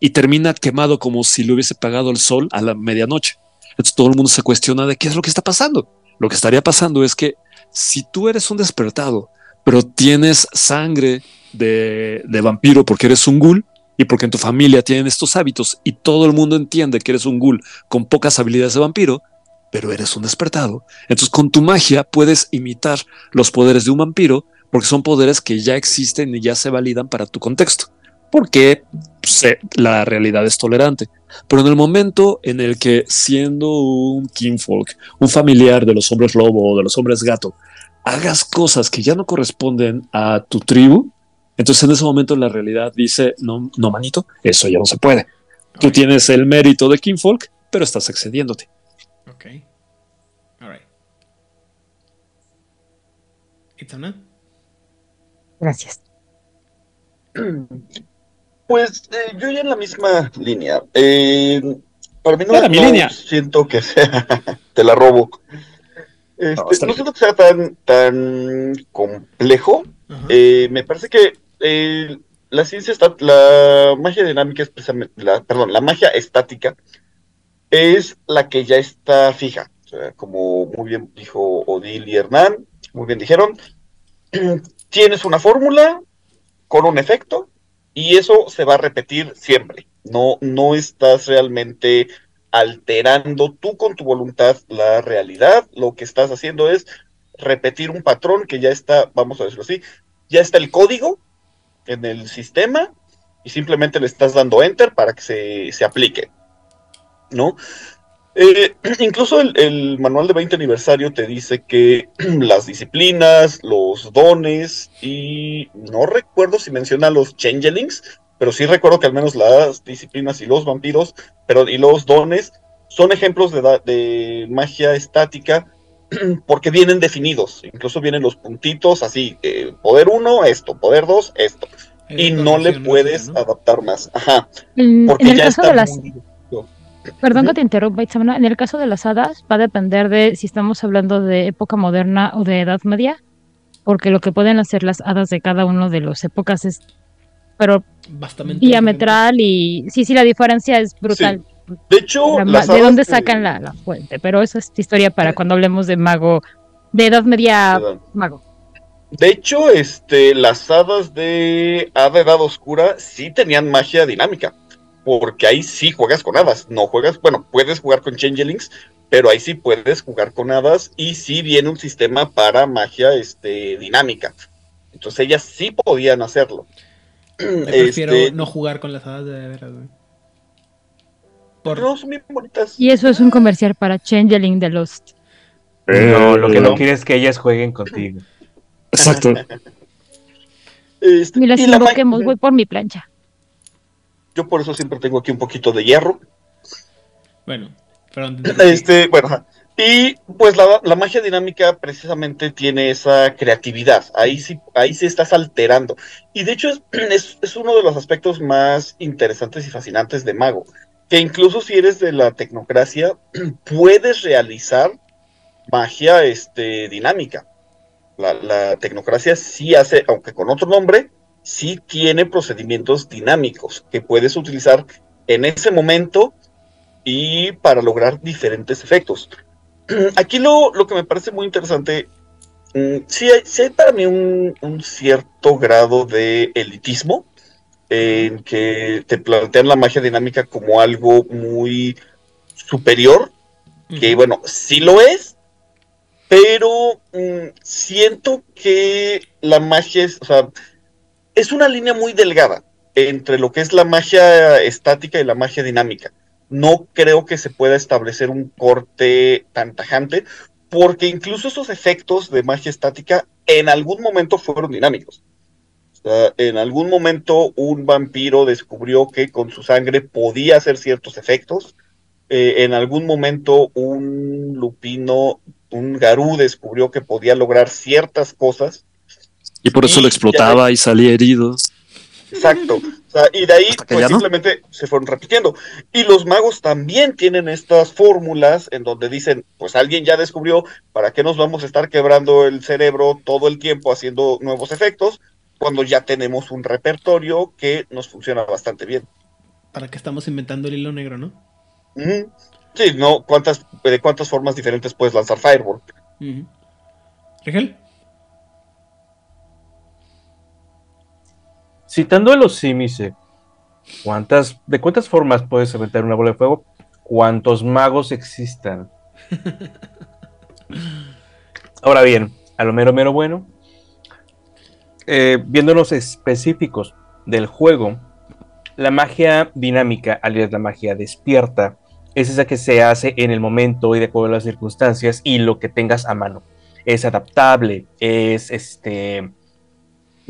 y termina quemado como si le hubiese pagado el sol a la medianoche. Entonces todo el mundo se cuestiona de qué es lo que está pasando. Lo que estaría pasando es que si tú eres un despertado, pero tienes sangre de, de vampiro porque eres un ghoul y porque en tu familia tienen estos hábitos y todo el mundo entiende que eres un ghoul con pocas habilidades de vampiro, pero eres un despertado. Entonces con tu magia puedes imitar los poderes de un vampiro porque son poderes que ya existen y ya se validan para tu contexto. Porque se- la realidad es tolerante. Pero en el momento en el que siendo un kinfolk, un familiar de los hombres lobo o de los hombres gato, hagas cosas que ya no corresponden a tu tribu, entonces en ese momento la realidad dice, no, no manito, eso ya no se puede. Tú tienes el mérito de kinfolk, pero estás excediéndote. Ok. Alright. Itzana. Gracias. Pues eh, yo ya en la misma línea. Eh, para mí no, mi no línea. siento que sea, te la robo. Este, No, siento que sea tan, tan complejo. Eh, me parece que eh, la ciencia está, la magia dinámica es precisamente, la, perdón, la magia estática es la que ya está fija. O sea, como muy bien dijo Odil y Hernán, muy bien dijeron, tienes una fórmula con un efecto y eso se va a repetir siempre. No, no estás realmente alterando tú con tu voluntad la realidad. Lo que estás haciendo es repetir un patrón que ya está, vamos a decirlo así, ya está el código en el sistema y simplemente le estás dando enter para que se, se aplique. ¿No? Eh, incluso el, el manual de 20 aniversario te dice que las disciplinas, los dones y no recuerdo si menciona los changelings, pero sí recuerdo que al menos las disciplinas y los vampiros, pero y los dones son ejemplos de, magia estática porque vienen definidos, incluso vienen los puntitos así, eh, poder 1, esto, poder 2, esto, y no le puedes adaptar más. Ajá, En, porque en el ya caso está de las, muy- perdón que te interrumpa, Itzamna, en el caso de las hadas va a depender de si estamos hablando de época moderna o de edad media, porque lo que pueden hacer las hadas de cada uno de las épocas es, pero Bastante diametral y sí, sí, la diferencia es brutal. De hecho, La ma- las ¿De hadas dónde de- sacan la, la fuente? Pero eso es historia para cuando hablemos de mago, de edad media mago. De hecho, este, las hadas de Hada Edad Oscura sí tenían magia dinámica. Porque ahí sí juegas con hadas. No juegas, bueno, puedes jugar con changelings, pero ahí sí puedes jugar con hadas. Y sí viene un sistema para magia este, dinámica. Entonces ellas sí podían hacerlo. Yo prefiero Este, no jugar con las hadas de veras, güey. Por... no, son bien bonitas. Y eso es un comercial para Changeling de Lost. No, lo que no no. quieres es que ellas jueguen contigo. Exacto. Este, Y las invoquemos, voy por mi plancha. Yo por eso siempre tengo aquí un poquito de hierro. Bueno, perdón. Este, bueno, y pues la, la magia dinámica precisamente tiene esa creatividad. Ahí sí, ahí sí estás alterando. Y de hecho es, es, es uno de los aspectos más interesantes y fascinantes de Mago. Que incluso si eres de la tecnocracia, puedes realizar magia este, dinámica. La, la tecnocracia sí hace, aunque con otro nombre, sí tiene procedimientos dinámicos que puedes utilizar en ese momento y para lograr diferentes efectos. Aquí lo, lo que me parece muy interesante, mm, sí, hay, sí hay para mí un, un cierto grado de elitismo en que te plantean la magia dinámica como algo muy superior, que bueno, sí lo es, pero mm, siento que la magia es, o sea, es una línea muy delgada entre lo que es la magia estática y la magia dinámica. No creo que se pueda establecer un corte tan tajante, porque incluso esos efectos de magia estática en algún momento fueron dinámicos. En algún momento un vampiro descubrió que con su sangre podía hacer ciertos efectos. Eh, en algún momento un lupino, un garú descubrió que podía lograr ciertas cosas. Y por eso Y lo ya explotaba y salía herido. Exacto. O sea, y de ahí que pues no. simplemente se fueron repitiendo. Y los magos también tienen estas fórmulas en donde dicen, pues alguien ya descubrió, ¿para qué nos vamos a estar quebrando el cerebro todo el tiempo haciendo nuevos efectos? Cuando ya tenemos un repertorio que nos funciona bastante bien. ¿Para qué estamos inventando el hilo negro, no? Sí, ¿no? ¿Cuántas, ¿De cuántas formas diferentes puedes lanzar. ¿Rigel? Citando a los símice, ¿cuántas, ¿de cuántas formas puedes aventar una bola de fuego? ¿Cuántos magos existan? Ahora bien, a lo mero mero bueno, eh, viéndonos específicos del juego, la magia dinámica, alias la magia despierta, es esa que se hace en el momento y de acuerdo a las circunstancias y lo que tengas a mano. Es adaptable, es este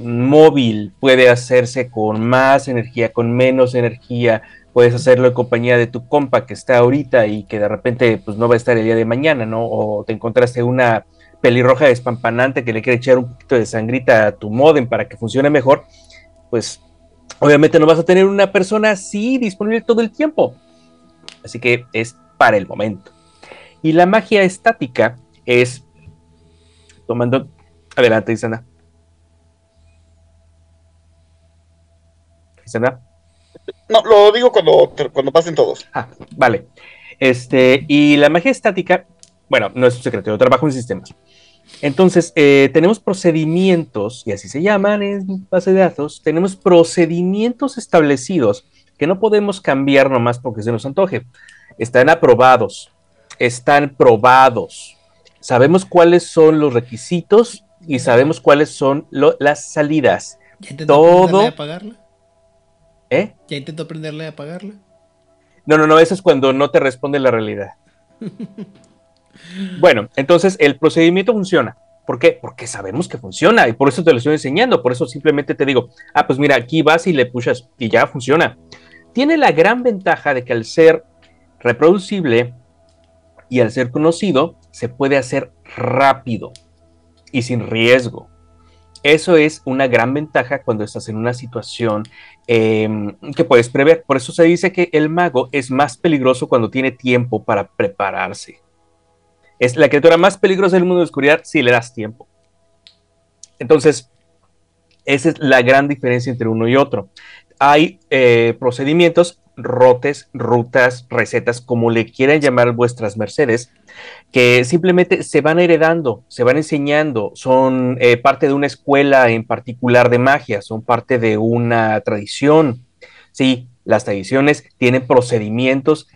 móvil, puede hacerse con más energía, con menos energía, puedes hacerlo en compañía de tu compa que está ahorita y que de repente pues no va a estar el día de mañana, ¿no? O te encontraste una pelirroja despampanante que le quiere echar un poquito de sangrita a tu modem para que funcione mejor, pues obviamente no vas a tener una persona así disponible todo el tiempo. Así que es para el momento. Y la magia estática es tomando... Adelante, Isana. No, lo digo cuando, cuando pasen todos. Ah, vale. Este, y la magia estática, bueno, no es un secreto, yo trabajo en sistemas. Entonces, eh, tenemos procedimientos, y así se llaman en base de datos, tenemos procedimientos establecidos que no podemos cambiar nomás porque se nos antoje. Están aprobados, están probados. Sabemos cuáles son los requisitos y sabemos cuáles son lo- las salidas. ¿Ya Todo- a apagarla? ¿Eh? ¿Ya intentó aprenderle a apagarla? No, no, no, eso es cuando no te responde la realidad. Bueno, entonces el procedimiento funciona. ¿Por qué? Porque sabemos que funciona y por eso te lo estoy enseñando. Por eso simplemente te digo, ah, pues mira, aquí vas y le pushas y ya funciona. Tiene la gran ventaja de que al ser reproducible y al ser conocido se puede hacer rápido y sin riesgo. Eso es una gran ventaja cuando estás en una situación em, que puedes prever. Por eso se dice que el mago es más peligroso cuando tiene tiempo para prepararse. Es la criatura más peligrosa del mundo de oscuridad si le das tiempo. Entonces, esa es la gran diferencia entre uno y otro. Hay eh, procedimientos, rotes, rutas, recetas, como le quieran llamar vuestras mercedes, que simplemente se van heredando, se van enseñando, son eh, parte de una escuela en particular de magia, son parte de una tradición. Sí, las tradiciones tienen procedimientos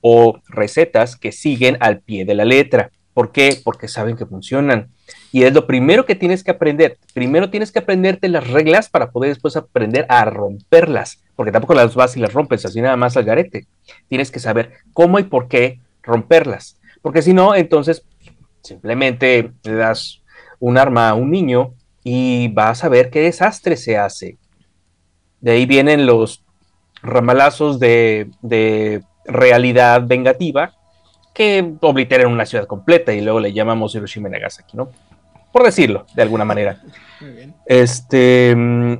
o recetas que siguen al pie de la letra. ¿Por qué? Porque saben que funcionan. Y es lo primero que tienes que aprender. Primero tienes que aprenderte las reglas para poder después aprender a romperlas. Porque tampoco las vas y las rompes así nada más al garete. Tienes que saber cómo y por qué romperlas. Porque si no, entonces simplemente le das un arma a un niño y vas a ver qué desastre se hace. De ahí vienen los ramalazos de, de realidad vengativa que obliteran una ciudad completa y luego le llamamos Hiroshima y Nagasaki, ¿no? Por decirlo, de alguna manera. Este, mm,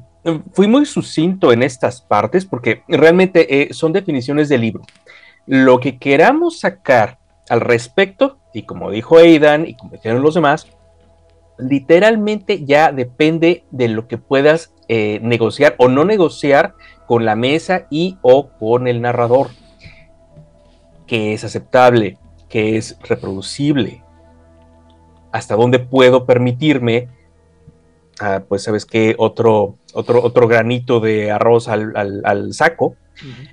fui muy sucinto en estas partes porque realmente eh, son definiciones del libro. Lo que queramos sacar al respecto, y como dijo Aidan y como dijeron los demás, literalmente ya depende de lo que puedas eh, negociar o no negociar con la mesa y o con el narrador. Que es aceptable, que es reproducible. Hasta dónde puedo permitirme, ah, pues sabes que otro, otro, otro granito de arroz al, saco,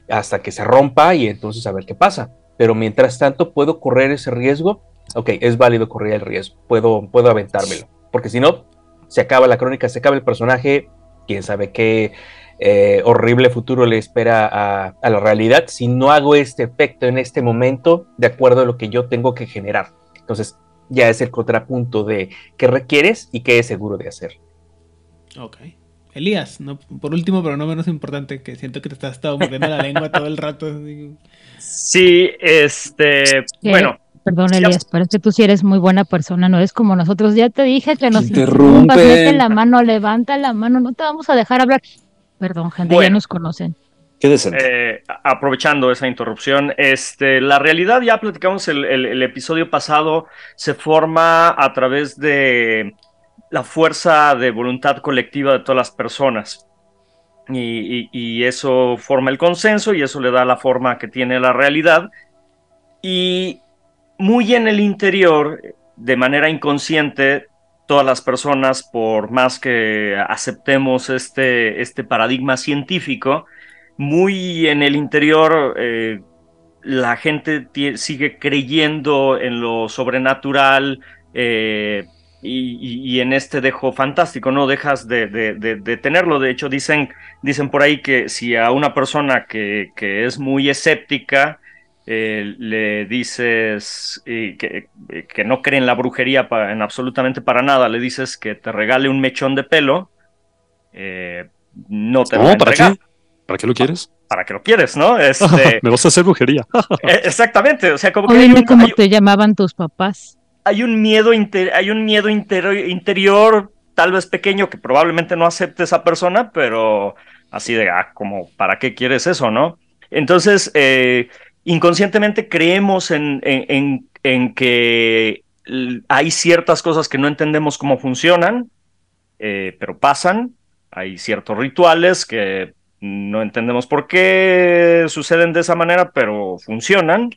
hasta que se rompa y entonces a ver qué pasa. Pero mientras tanto, ¿puedo correr ese riesgo? Ok, es válido correr el riesgo, puedo, puedo aventármelo. Porque si no, se acaba la crónica, se acaba el personaje, quién sabe qué eh, horrible futuro le espera a, la realidad si no hago este efecto en este momento de acuerdo a lo que yo tengo que generar. Entonces, ya es el contrapunto de qué requieres y qué es seguro de hacer. Ok. Elías, no, por último, pero no menos importante, que siento que te estás estado moviendo la lengua todo el rato. Sí, este, bueno. Perdón, Elías, pero es que tú sí eres muy buena persona, no es como nosotros. Ya te dije que nos interrumpas, mete la mano, levanta la mano, no te vamos a dejar hablar. Perdón, gente, ya nos conocen. Qué decente. Eh, aprovechando esa interrupción, este, la realidad, ya platicamos el, episodio pasado, se forma a través de la fuerza de voluntad colectiva de todas las personas. Y, eso forma el consenso y eso le da la forma que tiene la realidad. Y muy en el interior, de manera inconsciente, todas las personas, por más que aceptemos este, este paradigma científico, muy en el interior eh, la gente sigue creyendo en lo sobrenatural eh, y, en este dejo fantástico, no dejas de, tenerlo. De hecho, dicen, dicen por ahí que si a una persona que, que es muy escéptica, eh, le dices que, que, no cree en la brujería en absolutamente para nada, le dices que te regale un mechón de pelo, eh, no te va a ¿para qué? ¿Para qué lo quieres? ¿Para qué lo quieres, no? Este, Me vas a hacer brujería. Eh, exactamente, o sea, como que... Hay como te llamaban tus papás. Hay un miedo, hay un miedo interior, tal vez pequeño, que probablemente no acepte esa persona, pero así de, ah, como, ¿para qué quieres eso, no? Entonces, eh, inconscientemente creemos en, en, que hay ciertas cosas que no entendemos cómo funcionan, eh, pero pasan. Hay ciertos rituales que no entendemos por qué suceden de esa manera, pero funcionan.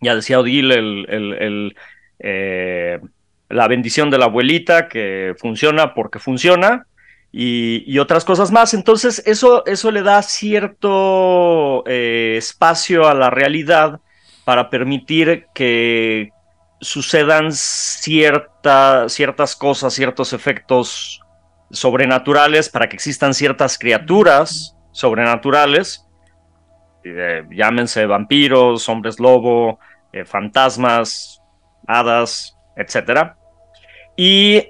Ya decía Odile el, eh, la bendición de la abuelita que funciona porque funciona y, otras cosas más. Entonces, eso, eso le da cierto eh, espacio a la realidad para permitir que sucedan cierta, ciertas cosas, ciertos efectos sobrenaturales, para que existan ciertas criaturas sobrenaturales, eh, llámense vampiros, hombres lobo, eh, fantasmas, hadas, etc. Y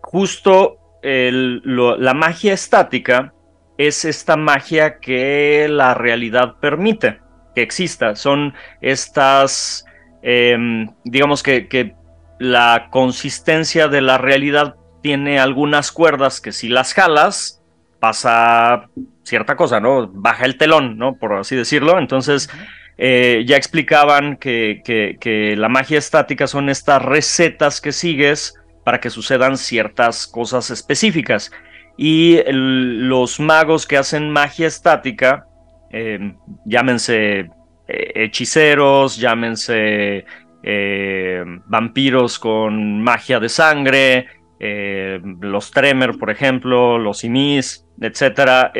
justo la magia estática es esta magia que la realidad permite. que exista. Son estas, em, digamos que, que la consistencia de la realidad tiene algunas cuerdas que si las jalas pasa cierta cosa, ¿no? Baja el telón, ¿no? Por así decirlo. Entonces, eh, ya explicaban que, que- que la magia estática son estas recetas que sigues para que sucedan ciertas cosas específicas. Y los magos que hacen magia estática, eh, llámense eh, hechiceros, llámense eh, vampiros con magia de sangre, eh, los Tremer, por ejemplo, los Imis, etcétera,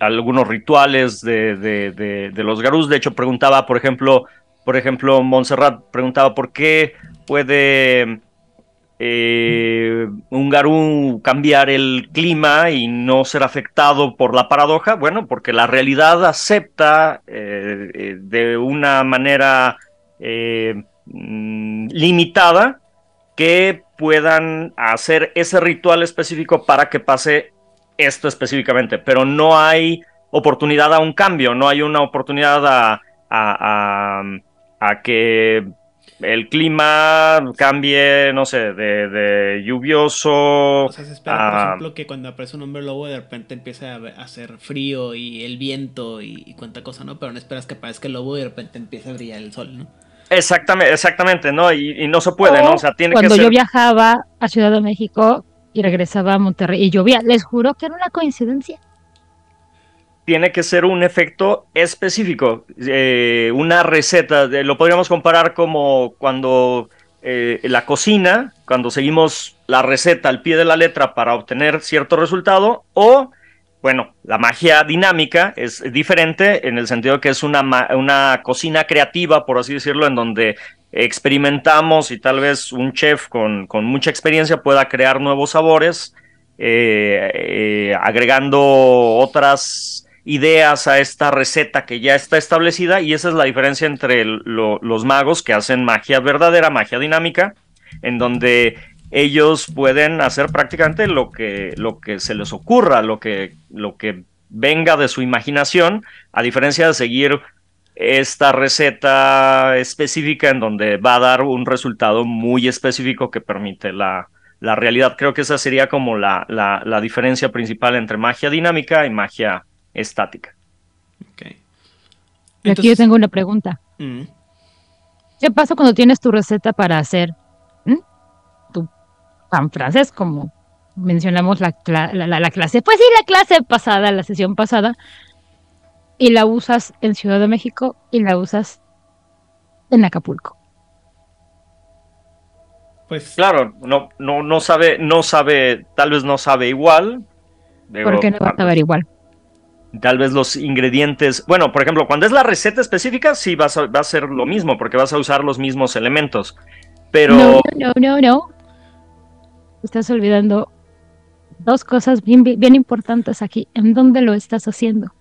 algunos rituales de, de- de- de los Garús. De hecho, preguntaba, por ejemplo, por ejemplo, Montserrat preguntaba por qué puede eh, un Garú cambiar el clima y no ser afectado por la paradoja. Bueno, porque la realidad acepta eh, eh, de una manera eh, mm, limitada que puedan hacer ese ritual específico para que pase esto específicamente, pero no hay oportunidad a un cambio, no hay una oportunidad a, a- a- a que el clima cambie, no sé, de, de lluvioso. O sea, se espera, por Ah. ejemplo, que cuando aparece un hombre lobo de repente empiece a a hacer frío y el viento y, y cuánta cosa, ¿no? Pero no esperas que aparezca el lobo y de repente empiece a brillar el sol, ¿no? Exactamente, exactamente, ¿no? Y, y no se puede, ¿no? O sea, tiene que Cuando ser. yo viajaba a Ciudad de México y regresaba a Monterrey y llovía, les juro que era una coincidencia. Tiene que ser un efecto específico, eh, una receta. lo podríamos comparar como cuando eh, la cocina, cuando seguimos la receta al pie de la letra para obtener cierto resultado, o, bueno, la magia dinámica es diferente en el sentido que es una, una cocina creativa, por así decirlo, en donde experimentamos y tal vez un chef con, con mucha experiencia pueda crear nuevos sabores, eh, agregando otras ideas a esta receta que ya está establecida y esa es la diferencia entre los magos que hacen magia verdadera, magia dinámica, en donde ellos pueden hacer prácticamente lo que, lo que se les ocurra, lo que, lo que venga de su imaginación, a diferencia de seguir esta receta específica en donde va a dar un resultado muy específico que permite la, la realidad. Creo que esa sería como la, la, la diferencia principal entre magia dinámica y magia estática. Ok. Y aquí yo tengo una pregunta. Mm. ¿Qué pasa cuando tienes tu receta para hacer ¿m? tu pan francés, como mencionamos la, cla- la- la- la clase? Pues sí, la clase pasada, la sesión pasada, y la usas en Ciudad de México y la usas en Acapulco. Pues Claro, no, no, no sabe, no sabe, tal vez no sabe igual. Digo, ¿Por qué no vas a ver igual? Tal vez los ingredientes. Bueno, por ejemplo, cuando es la receta específica, sí vas a- va a ser lo mismo, porque vas a usar los mismos elementos. Pero. No, no, no, no. Estás olvidando dos cosas bien, bien importantes aquí. ¿En dónde lo estás haciendo?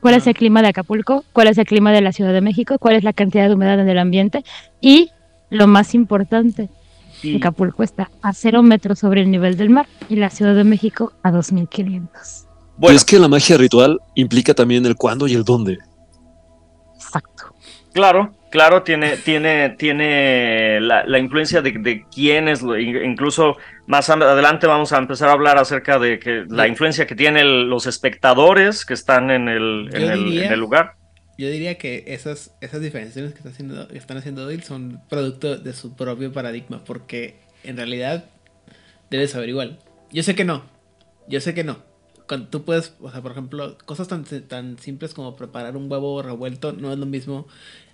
¿Cuál es el clima de Acapulco? ¿Cuál es el clima de la Ciudad de México? ¿Cuál es la cantidad de humedad en el ambiente? Y lo más importante, Acapulco está a cero metros sobre el nivel del mar y la Ciudad de México a 2500. Y es que la magia ritual implica también el cuándo y el dónde. Exacto. Claro, claro, tiene, tiene, tiene la, la influencia de, de quiénes, lo- in- incluso más adelante vamos a empezar a hablar acerca de que la influencia que tienen los espectadores que están en el, en Yo el, diría- en el lugar. yo diría que esas, esas diferenciaciones que, está haciendo, que están haciendo Doyle son producto de su propio paradigma, porque en realidad debes saber igual. Yo sé que no, yo sé que no. Cuando tú puedes, o sea, por ejemplo, cosas tan, tan simples como preparar un huevo revuelto no es lo mismo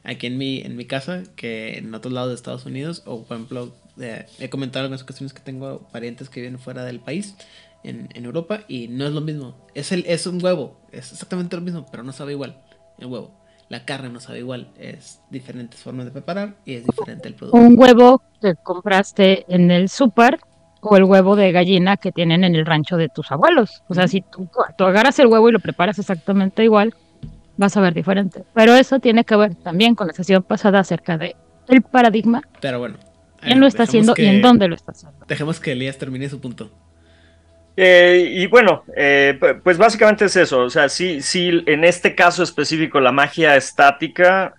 aquí en mi, en mi casa que en otros lados de Estados Unidos. O, por ejemplo, eh, he comentado en ocasiones que tengo parientes que viven fuera del país, en, en Europa, y no es lo mismo. Es, el, es un huevo, es exactamente lo mismo, pero no sabe igual el huevo. La carne no sabe igual, es diferentes formas de preparar y es diferente el producto. Un huevo que compraste en el súper o el huevo de gallina que tienen en el rancho de tus abuelos. O sea, si tú, tú agarras el huevo y lo preparas exactamente igual, vas a ver diferente. Pero eso tiene que ver también con la sesión pasada acerca de el paradigma, Pero bueno. quién ver, lo está haciendo y en dónde lo está haciendo. Dejemos que Elías termine su punto. Eh, y bueno, eh, pu- pues básicamente es eso. O sea, sí, sí, en este caso específico, la magia estática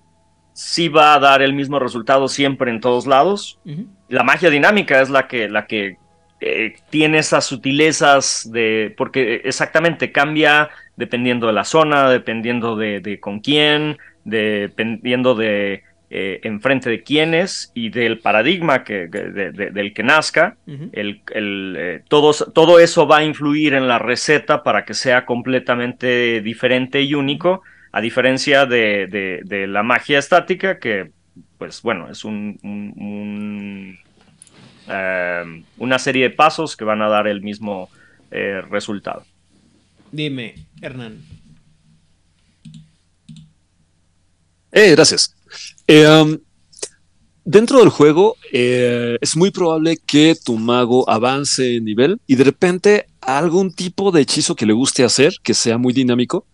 sí va a dar el mismo resultado siempre en todos lados. La magia dinámica es la que, la que eh, tiene esas sutilezas de. Porque exactamente cambia dependiendo de la zona, dependiendo de, de con quién, dependiendo de eh, enfrente de quiénes y del paradigma que, de- de- del que nazca. El, el, eh, todos- todo eso va a influir en la receta para que sea completamente diferente y único, a diferencia de, de- de la magia estática, que, pues bueno, es un, un- un, eh, una serie de pasos que van a dar el mismo eh, resultado. Dime, Hernán. Eh, gracias. Eh, um, dentro del juego eh, es muy probable que tu mago avance en nivel y de repente algún tipo de hechizo que le guste hacer, que sea muy dinámico,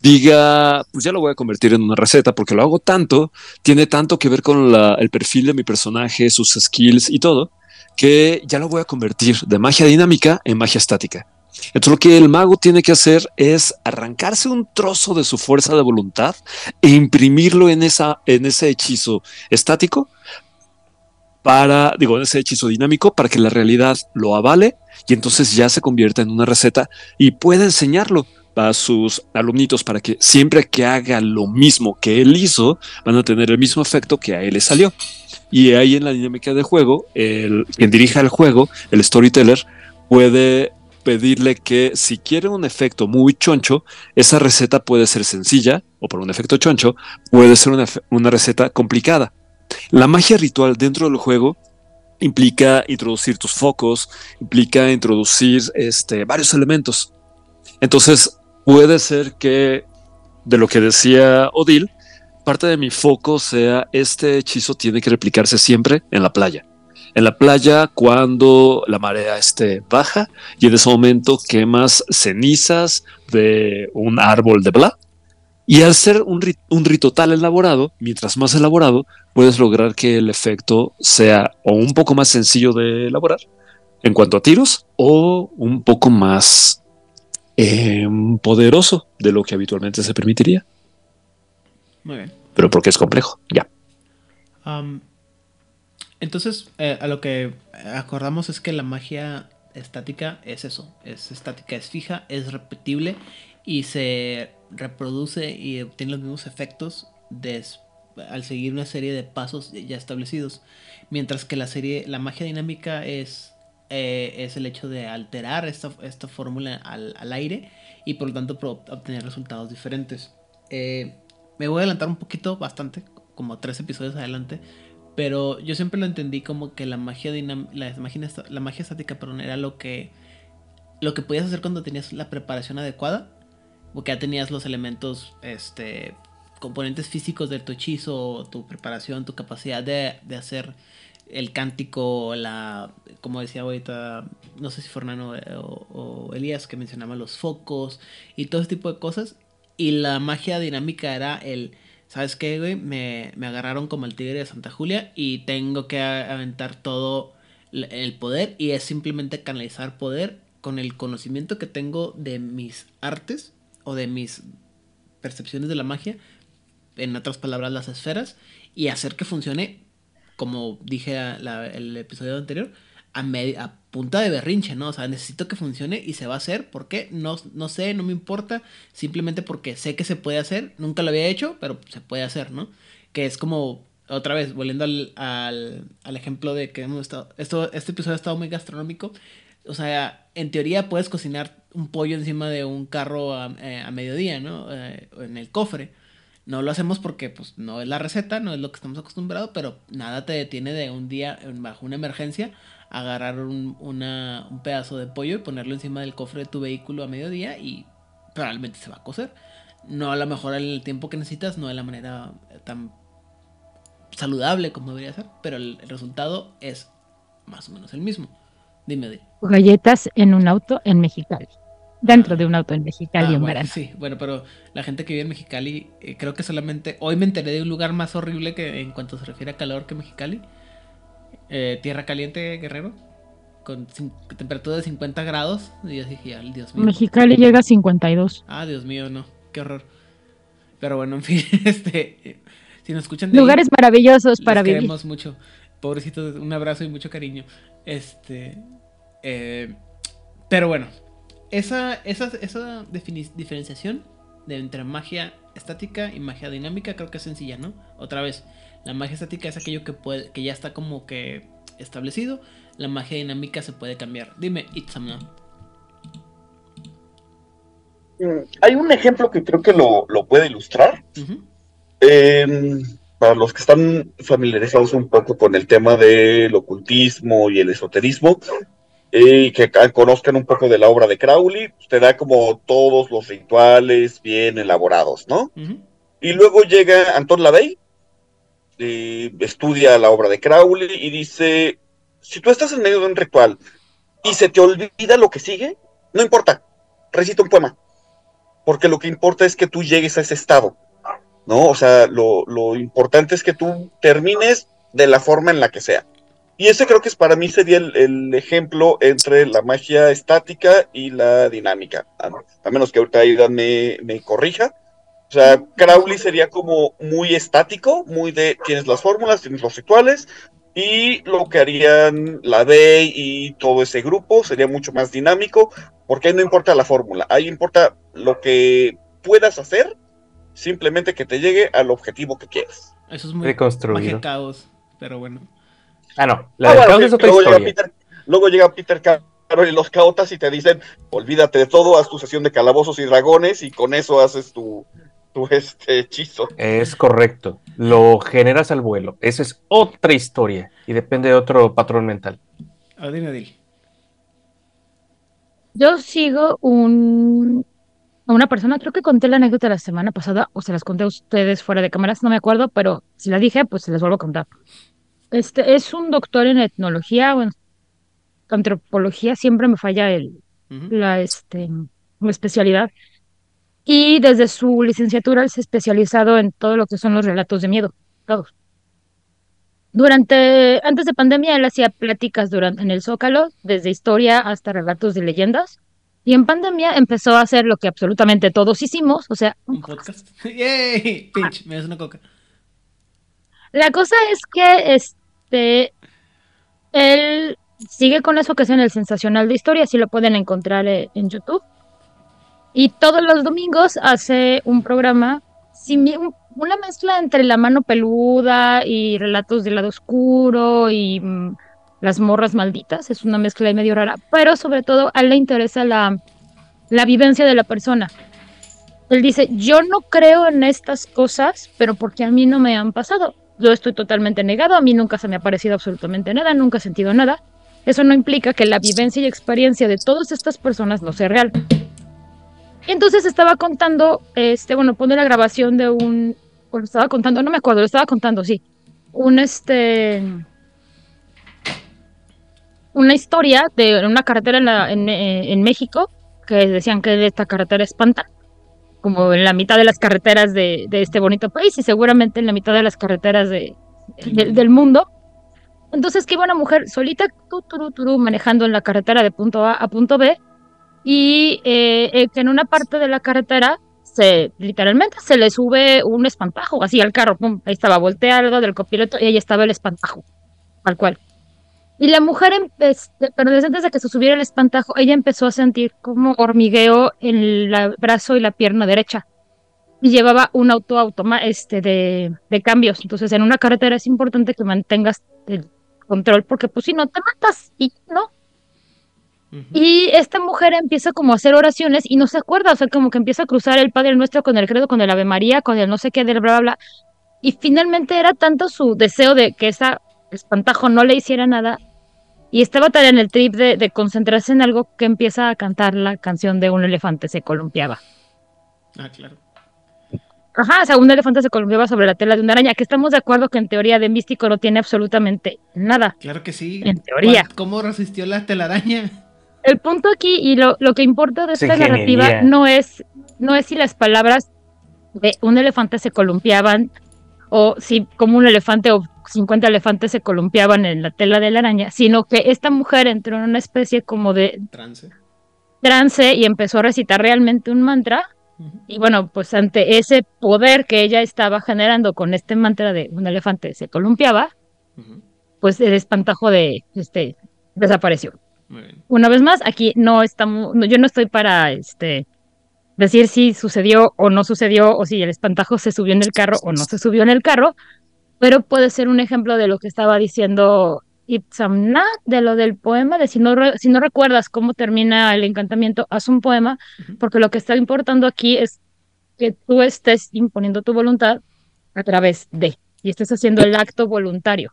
diga, pues ya lo voy a convertir en una receta porque lo hago tanto, tiene tanto que ver con la- el perfil de mi personaje, sus skills y todo, que ya lo voy a convertir de magia dinámica en magia estática. Entonces lo que el mago tiene que hacer es arrancarse un trozo de su fuerza de voluntad e imprimirlo en, esa, en ese hechizo estático para, digo, en ese hechizo dinámico para que la realidad lo avale y entonces ya se convierta en una receta y pueda enseñarlo a sus alumnitos para que siempre que haga lo mismo que él hizo, van a tener el mismo efecto que a él le salió. Y ahí en la dinámica de juego, el, quien dirija el juego, el storyteller, puede pedirle que si quiere un efecto muy choncho, esa receta puede ser sencilla o por un efecto choncho, puede ser una, una receta complicada. La magia ritual dentro del juego implica introducir tus focos, implica introducir este, varios elementos. Entonces, puede ser que, de lo que decía Odil, parte de mi foco sea este hechizo tiene que replicarse siempre en la playa. En la playa cuando la marea esté baja y en ese momento quemas cenizas de un árbol de bla. Y al ser un, rit- un rito tal elaborado, mientras más elaborado, puedes lograr que el efecto sea o un poco más sencillo de elaborar en cuanto a tiros o un poco más eh, poderoso de lo que habitualmente se permitiría. Muy bien. Pero porque es complejo, ya. Entonces, eh, a lo que acordamos es que la magia estática es eso, es estática, es fija, es repetible y se reproduce y obtiene los mismos efectos al seguir una serie de pasos ya establecidos. Mientras que la serie, la magia dinámica es, eh, es el hecho de alterar esta, esta fórmula al, al aire y por lo tanto obtener resultados diferentes. Eh, me voy a adelantar un poquito, bastante, como tres episodios adelante. Pero yo siempre lo entendí como que la magia la la magia estática, perdón, era lo que lo que podías hacer cuando tenías la preparación adecuada, porque ya tenías los elementos, este, componentes físicos de tu hechizo, tu preparación, tu capacidad de, de hacer el cántico, la, como decía ahorita, no sé si Fernando eh, o, o Elías que mencionaba los focos y todo ese tipo de cosas. Y la magia dinámica era el, ¿sabes qué, güey? Me, me agarraron como el tigre de Santa Julia y tengo que aventar todo el poder y es simplemente canalizar poder con el conocimiento que tengo de mis artes o de mis percepciones de la magia, en otras palabras las esferas, y hacer que funcione, como dije el episodio anterior, a, me- a punta de berrinche, ¿no? O sea, necesito que funcione y se va a hacer. ¿Por qué? No, no sé, no me importa. Simplemente porque sé que se puede hacer. Nunca lo había hecho, pero se puede hacer, ¿no? Que es como, otra vez, volviendo al, al, al ejemplo de que hemos estado... Esto, este episodio ha estado muy gastronómico. O sea, en teoría puedes cocinar un pollo encima de un carro a, eh, a mediodía, ¿no? Eh, en el cofre. No lo hacemos porque pues no es la receta, no es lo que estamos acostumbrados, pero nada te detiene de un día bajo una emergencia agarrar un, una- un pedazo de pollo y ponerlo encima del cofre de tu vehículo a mediodía y probablemente se va a cocer. No a lo mejor en el tiempo que necesitas, no de la manera tan saludable como debería ser, pero el, el resultado es más o menos el mismo. Dime, Odil. Galletas en un auto en Mexicali. Dentro de un auto en Mexicali Ah, en bueno, verano. Sí, bueno, pero la gente que vive en Mexicali, eh, creo que solamente. Hoy me enteré de un lugar más horrible que en cuanto se refiere a calor que Mexicali. Eh, Tierra Caliente, Guerrero. con temperatura de 50 grados. Y yo dije, "Ay, Dios mío. Mexicali llega a 52. Ah, Dios mío, no. Qué horror. Pero bueno, en fin, este. Si nos escuchan de ahí, Lugares maravillosos para vivir. queremos mucho. Pobrecitos, un abrazo y mucho cariño. Este. eh, pero bueno, esa, esa, esa diferenciación de entre magia estática y magia dinámica creo que es sencilla, ¿no? Otra vez, la magia estática es aquello que, puede, que ya está como que establecido. La magia dinámica se puede cambiar. Dime, Itzamna. Mm, Hay un ejemplo que creo que lo, lo puede ilustrar. Eh, para los que están familiarizados un poco con el tema del ocultismo y el esoterismo, eh, y que ca- conozcan un poco de la obra de Crowley, pues, te da como todos los rituales bien elaborados, ¿no? Y luego llega Anton LaVey, estudia la obra de Crowley y dice, si tú estás en medio de un ritual y se te olvida lo que sigue, no importa, recita un poema, porque lo que importa es que tú llegues a ese estado, ¿no? O sea, lo, importante es que tú termines de la forma en la que sea. Y ese creo que es para mí sería el, ejemplo entre la magia estática y la dinámica, a, a menos que ahorita Aidan me, me corrija. O sea, Crowley sería como muy estático, muy de tienes las fórmulas, tienes los rituales, y lo que harían la Bey y todo ese grupo sería mucho más dinámico, porque ahí no importa la fórmula, ahí importa lo que puedas hacer, simplemente que te llegue al objetivo que quieres. Eso es muy Reconstruido. caos. Pero bueno. Ah, no. La Ah, del bueno, caos sí, es otra luego, llega. Peter, luego llega Peter Carroll y los caotas y te dicen, olvídate de todo, haz tu sesión de calabozos y dragones y con eso haces tu, tu este hechizo. Es correcto. Lo generas al vuelo. Esa es otra historia y depende de otro patrón mental. A ver, dime, Dil. Yo sigo un, a una persona, creo que conté la anécdota la semana pasada, o se las conté a ustedes fuera de cámaras, no me acuerdo, pero si la dije, pues se las vuelvo a contar. Este es un doctor en etnología o en antropología, siempre me falla el, la, este, la especialidad. Y desde su licenciatura se ha especializado en todo lo que son los relatos de miedo, todos. Durante, antes de pandemia, él hacía pláticas durante, en el Zócalo, desde historia hasta relatos de leyendas. Y en pandemia empezó a hacer lo que absolutamente todos hicimos, o sea, Un podcast. ¡Yay! Pinch, me das una coca. La cosa es que este él sigue con eso que es en el sensacional de historia, si lo pueden encontrar eh, en YouTube. Y todos los domingos hace un programa, una mezcla entre la mano peluda y relatos del lado oscuro y mm, las morras malditas. Es una mezcla ahí medio rara, pero sobre todo a él le interesa la, la vivencia de la persona. Él dice, yo no creo en estas cosas, pero porque a mí no me han pasado. Yo estoy totalmente negado, a mí nunca se me ha parecido absolutamente nada, nunca he sentido nada. Eso no implica que la vivencia y experiencia de todas estas personas no sea real. Entonces estaba contando, este, bueno, pone la grabación de un, o lo estaba contando, no me acuerdo, lo estaba contando, sí, un, este, una historia de una carretera en, México, que decían que esta carretera espanta, como en la mitad de las carreteras de, este bonito país y seguramente en la mitad de las carreteras de, de- del mundo. Entonces que iba una mujer solita, tu, turu, turu, manejando en la carretera de punto A a punto B y eh, eh, que en una parte de la carretera se literalmente se le sube un espantajo así al carro, pum, ahí estaba volteado del copiloto y ahí estaba el espantajo, tal cual. Y la mujer, empe- pero desde antes de que se subiera el espantajo, ella empezó a sentir como hormigueo en el brazo y la pierna derecha. Y llevaba un auto automa este de, de cambios. Entonces, en una carretera es importante que mantengas el control, porque pues si no te matas y no. Y esta mujer empieza como a hacer oraciones y no se acuerda, o sea, como que empieza a cruzar el Padre Nuestro con el credo, con el Ave María, con el no sé qué, del bla, bla, bla. Y finalmente era tanto su deseo de que esa espantajo no le hiciera nada. Y estaba tan en el trip de, de concentrarse en algo que empieza a cantar la canción de un elefante se columpiaba. Ah, claro. Ajá, o sea, un elefante se columpiaba sobre la tela de una araña, que estamos de acuerdo que en teoría de místico no tiene absolutamente nada. Claro que sí. En teoría. ¿Cuál- ¿Cómo resistió la telaraña? El punto aquí y lo, lo que importa de Es esta narrativa no es, no es si las palabras de un elefante se columpiaban o si como un elefante o 50 elefantes se columpiaban en la tela de la araña, sino que esta mujer entró en una especie como de Trance. trance y empezó a recitar realmente un mantra. Y bueno, pues ante ese poder que ella estaba generando con este mantra de un elefante se columpiaba, pues el espantajo de este desapareció. Una vez más, aquí no estamos, no, yo no estoy para este decir si sucedió o no sucedió, o si el espantajo se subió en el carro o no se subió en el carro, pero puede ser un ejemplo de lo que estaba diciendo Itzamna, de lo del poema, de si no, re- si no recuerdas cómo termina el encantamiento, haz un poema, porque lo que está importando aquí es que tú estés imponiendo tu voluntad a través de, y estés haciendo el acto voluntario.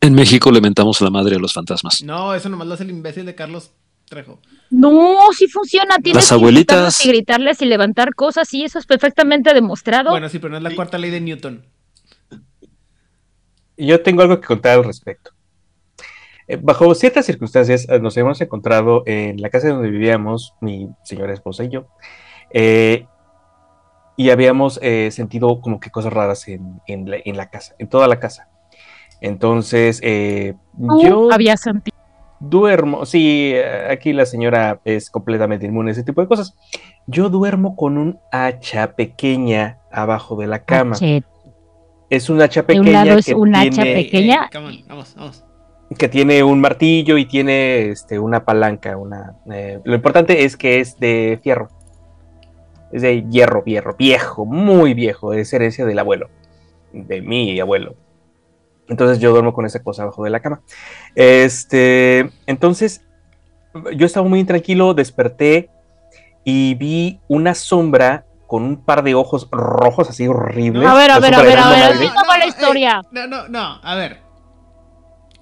En México le mentamos a la madre a los fantasmas. No, eso nomás lo hace el imbécil de Carlos Trejo. No, sí funciona. Tienes Las que abuelitas. insultarlas y gritarles y levantar cosas, y eso es perfectamente demostrado. Bueno, sí, pero no es la cuarta ley de Newton. Yo tengo algo que contar al respecto. Eh, bajo ciertas circunstancias eh, nos hemos encontrado en la casa donde vivíamos, mi señora esposa y yo, eh, y habíamos eh, sentido como que cosas raras en, en la, en la casa, en toda la casa. Entonces, eh, yo habías sentido. duermo, sí, eh, aquí la señora es completamente inmune a ese tipo de cosas. Yo duermo con un hacha pequeña abajo de la cama. Es un hacha De pequeña un lado es que un hacha tiene- pequeña. Eh, come on, vamos, vamos. que tiene un martillo y tiene este, una palanca. Una, eh, lo importante es que es de fierro. Es de hierro, hierro, viejo, muy viejo. Es herencia del abuelo, de mi abuelo. Entonces yo duermo con esa cosa abajo de la cama. Este, entonces yo estaba muy intranquilo, desperté y vi una sombra con un par de ojos rojos así horribles. A ver, a ver, a ver, a ver, no va la historia. no, no, no, a ver.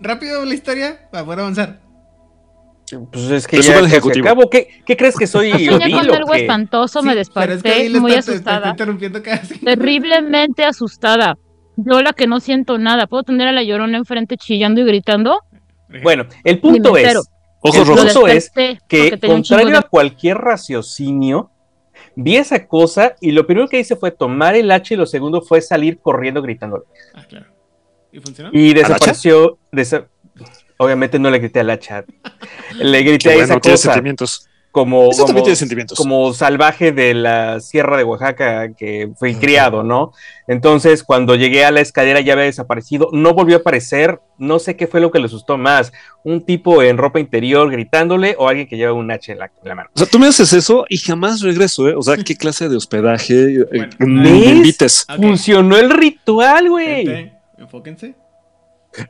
Rápido la historia para poder avanzar. Pues es que Resumen ya ejecutivo. acabo. ¿Qué, ¿Qué crees que soy? Soñé Odil con algo espantoso, me es que desperté muy está- te- te está asustada. interrumpiendo casi. Terriblemente asustada. Yo la que no siento nada. ¿Puedo tener a la llorona enfrente chillando y gritando? Bueno, el punto es. Ojos El rojos. punto es que, contrario de- a cualquier raciocinio, vi esa cosa y lo primero que hice fue tomar el hacha y lo segundo fue salir corriendo gritando. Ah, claro. ¿Y funcionó? Y desapareció. desa- Obviamente no le grité al hacha. Le grité Qué a bueno, esa tiene cosa sentimientos. Como, Eso también como, tiene sentimientos. como salvaje de la sierra de Oaxaca que fui criado, ¿no? Entonces, cuando llegué a la escalera ya había desaparecido, no volvió a aparecer, no sé qué fue lo que le asustó más, un tipo en ropa interior gritándole o alguien que lleva un hacha en la, en la mano. O sea, tú me haces eso y jamás regreso, ¿eh? O sea, ¿qué clase de hospedaje eh, Bueno, me invites? Funcionó el ritual, güey. Enfóquense.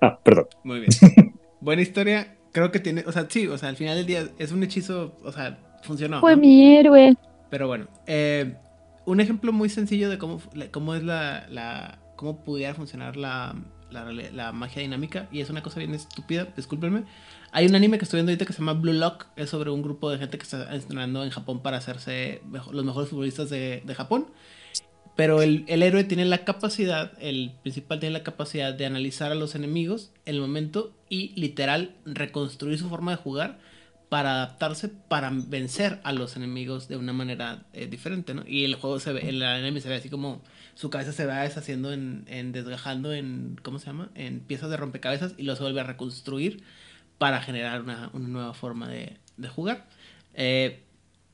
Ah, perdón. Muy bien. Buena historia. Creo que tiene, o sea, sí, o sea, al final del día es un hechizo, o sea, funcionó. Fue ¿no? mi héroe. Pero bueno, eh, un ejemplo muy sencillo de cómo, cómo es la, la- cómo pudiera funcionar la, la, la magia dinámica, y es una cosa bien estúpida, discúlpenme. Hay un anime que estoy viendo ahorita que se llama Blue Lock, es sobre un grupo de gente que está entrenando en Japón para hacerse los mejores futbolistas de, de Japón. Pero el, el héroe tiene la capacidad, el principal tiene la capacidad de analizar a los enemigos en el momento y literal reconstruir su forma de jugar para adaptarse, para vencer a los enemigos de una manera eh, diferente, ¿no? Y el juego se ve, el anime se ve así como su cabeza se va deshaciendo en, en desgajando en, ¿cómo se llama? En piezas de rompecabezas y se vuelve a reconstruir para generar una, una nueva forma de, de jugar. Eh,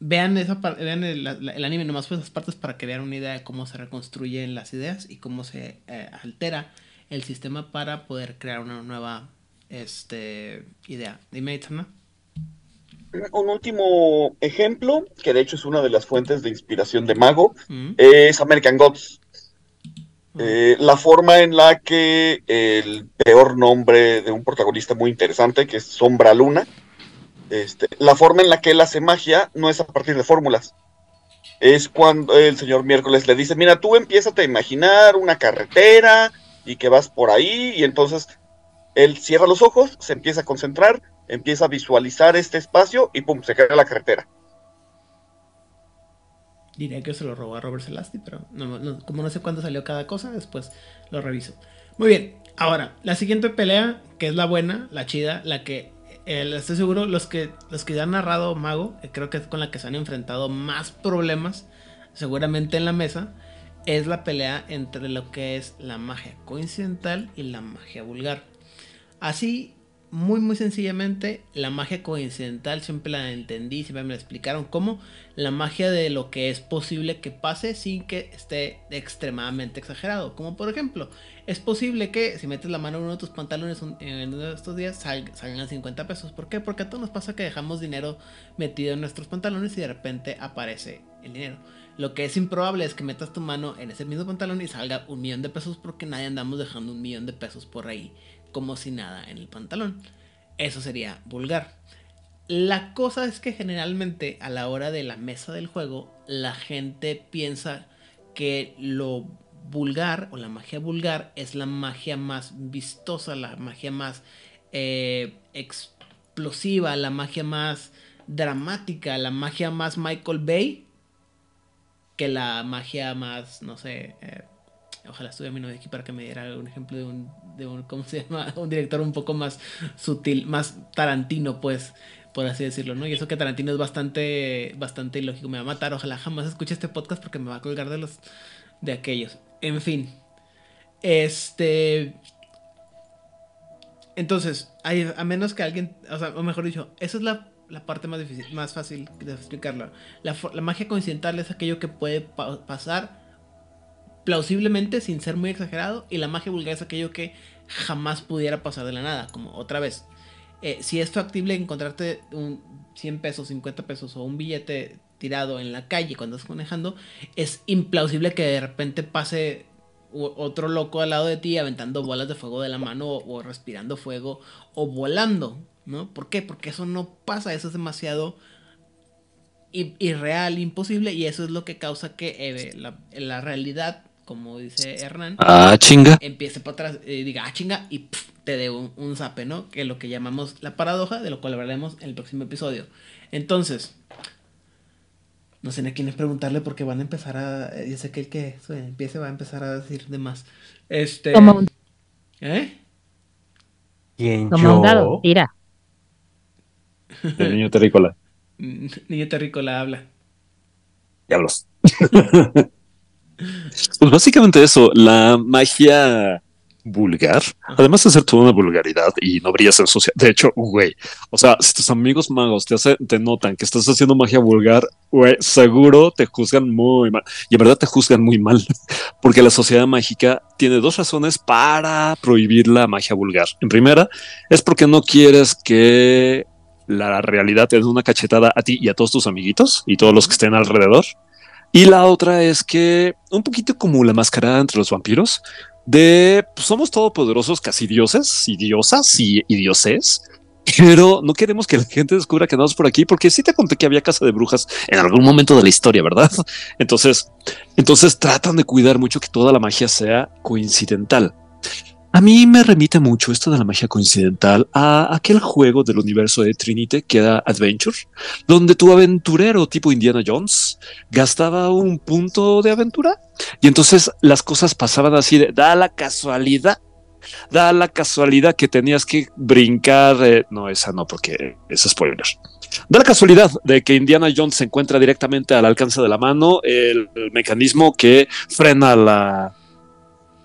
vean esa vean el, anime nomás por esas partes para que vean una idea de cómo se reconstruyen las ideas y cómo se eh, altera el sistema para poder crear una nueva este idea. Dime, Itzana. Un último ejemplo, que de hecho es una de las fuentes de inspiración de Mago, Mm. es American Gods. Eh, la forma en la que el peor nombre de un protagonista muy interesante, que es Sombra Luna, este, la forma en la que él hace magia no es a partir de fórmulas. Es cuando el señor miércoles le dice, mira, tú empiezas a imaginar una carretera y que vas por ahí, y entonces él cierra los ojos, se empieza a concentrar, empieza a visualizar este espacio y pum, se crea la carretera. Diría que se lo robó a Robert Celasti, pero no- como no sé cuándo salió cada cosa, después lo reviso. Muy bien, ahora, la siguiente pelea, que es la buena, la chida, la que estoy seguro, los que, los que ya han narrado Mago, eh, creo que es con la que se han enfrentado más problemas, seguramente en la mesa, es la pelea entre lo que es la magia coincidental y la magia vulgar. Así, muy muy sencillamente, la magia coincidental siempre la entendí, siempre me la explicaron como la magia de lo que es posible que pase sin que esté extremadamente exagerado. Como por ejemplo, es posible que si metes la mano en uno de tus pantalones en uno de estos días sal- salgan 50 pesos. ¿Por qué? Porque a todos nos pasa que dejamos dinero metido en nuestros pantalones y de repente aparece el dinero. Lo que es improbable es que metas tu mano en ese mismo pantalón y salga un millón de pesos porque nadie andamos dejando un millón de pesos por ahí como si nada en el pantalón. Eso sería vulgar. La cosa es que generalmente a la hora de la mesa del juego la gente piensa que lo vulgar o la magia vulgar es la magia más vistosa, la magia más eh, explosiva, la magia más dramática, la magia más Michael Bay que la magia más, no sé, eh, ojalá estuviera mi novia aquí para que me diera un ejemplo de un, de un, ¿cómo se llama? Un director un poco más sutil, más tarantino, pues, por así decirlo, ¿no? Y eso que Tarantino es bastante, bastante ilógico, me va a matar, ojalá jamás escuche este podcast porque me va a colgar de los, de aquellos. En fin, este... Entonces, hay- a menos que alguien, o sea, o mejor dicho, esa es la, la parte más difícil, más fácil de explicarlo. La, la magia coincidental es aquello que puede pa- pasar plausiblemente sin ser muy exagerado y la magia vulgar es aquello que jamás pudiera pasar de la nada, como otra vez. eh, si es factible encontrarte un 100 pesos, 50 pesos o un billete tirado en la calle cuando estás manejando, es implausible que de repente pase otro loco al lado de ti aventando bolas de fuego de la mano o, respirando fuego o volando, ¿no? ¿Por qué? Porque eso no pasa, eso es demasiado irreal, imposible y eso es lo que causa que eh, la realidad, como dice Hernán, Ah, chinga. empiece para atrás y diga, ah, chinga, y te dé un, un zape, ¿no? Que es lo que llamamos la paradoja, de lo cual hablaremos en el próximo episodio. Entonces, no sé ni a quién es preguntarle porque van a empezar a. eh, Yo sé que el que empiece va a empezar a decir de más. Este. Toma un, ¿Eh? ¿Quién toma un dado, yo? tira. El niño terrícola. Niño terrícola habla. Diablos. Pues básicamente eso, la magia vulgar, además de ser toda una vulgaridad y no brillas en sociedad. De hecho, güey, o sea, si tus amigos magos te, hacen, te notan que estás haciendo magia vulgar, güey, seguro te juzgan muy mal. Y en verdad te juzgan muy mal, porque la sociedad mágica tiene dos razones para prohibir la magia vulgar. En primera, es porque no quieres que la realidad te dé una cachetada a ti y a todos tus amiguitos y todos los que estén alrededor. Y la otra es que, un poquito como la mascarada entre los vampiros, de pues, somos todopoderosos, casi dioses y diosas y, dioses, pero no queremos que la gente descubra que andamos por aquí, porque sí te conté que había casa de brujas en algún momento de la historia, ¿verdad? Entonces, entonces tratan de cuidar mucho que toda la magia sea coincidental. A mí me remite mucho esto de la magia coincidental a aquel juego del universo de Trinity que era Adventure, donde tu aventurero tipo Indiana Jones gastaba un punto de aventura y entonces las cosas pasaban así de da la casualidad, da la casualidad que tenías que brincar, eh, no, esa no, porque es spoiler. Da la casualidad de que Indiana Jones se encuentra directamente al alcance de la mano el, el mecanismo que frena la,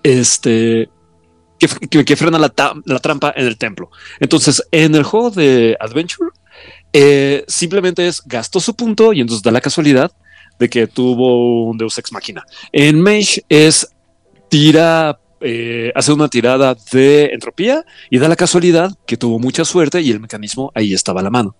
este, que, que- frena la, la trampa en el templo. Entonces, en el juego de Adventure, eh, simplemente es gastó su punto y entonces da la casualidad de que tuvo un Deus Ex Máquina. En Mage es tira, eh, hace una tirada de entropía y da la casualidad que tuvo mucha suerte y el mecanismo ahí estaba a la mano.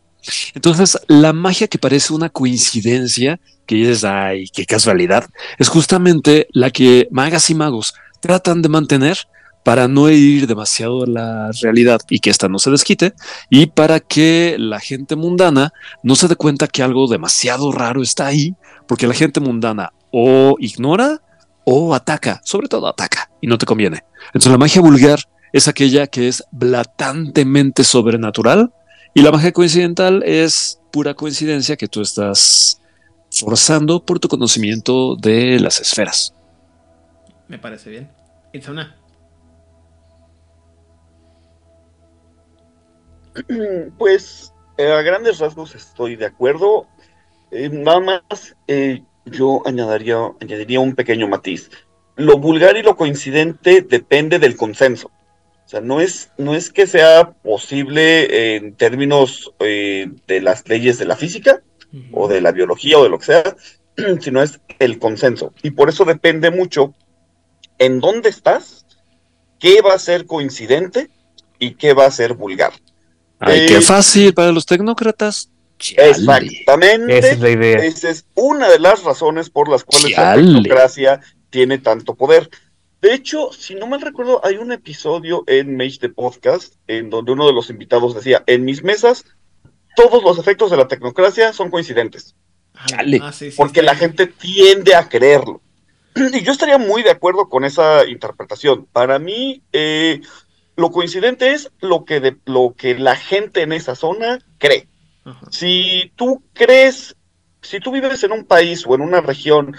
Entonces, la magia que parece una coincidencia, que dices, ay, qué casualidad, es justamente la que magas y magos tratan de mantener para no herir demasiado la realidad y que ésta no se desquite, y para que la gente mundana no se dé cuenta que algo demasiado raro está ahí, porque la gente mundana o ignora o ataca, sobre todo ataca, y no te conviene. Entonces la magia vulgar es aquella que es blatantemente sobrenatural, y la magia coincidental es pura coincidencia que tú estás forzando por tu conocimiento de las esferas. Me parece bien. Itzona. Pues eh, a grandes rasgos estoy de acuerdo. Eh, nada más, eh, yo añadiría, añadiría un pequeño matiz. Lo vulgar y lo coincidente depende del consenso. O sea, no es, no es que sea posible en términos de las leyes de la física o de la biología o de lo que sea, sino es el consenso. Y por eso depende mucho en dónde estás, qué va a ser coincidente y qué va a ser vulgar. Ay, Eh, qué fácil para los tecnócratas. Chale. Exactamente. Esa es la idea. Esa es una de las razones por las cuales la tecnocracia tiene tanto poder. De hecho, si no mal recuerdo, hay un episodio en Mage de Podcast en donde uno de los invitados decía, en mis mesas, todos los efectos de la tecnocracia son coincidentes, Chale. ah, sí, sí, porque sí. la gente tiende a creerlo. Y yo estaría muy de acuerdo con esa interpretación. Para mí, eh, lo coincidente es lo que, de- lo que la gente en esa zona cree. Ajá. Si tú crees, si tú vives en un país o en una región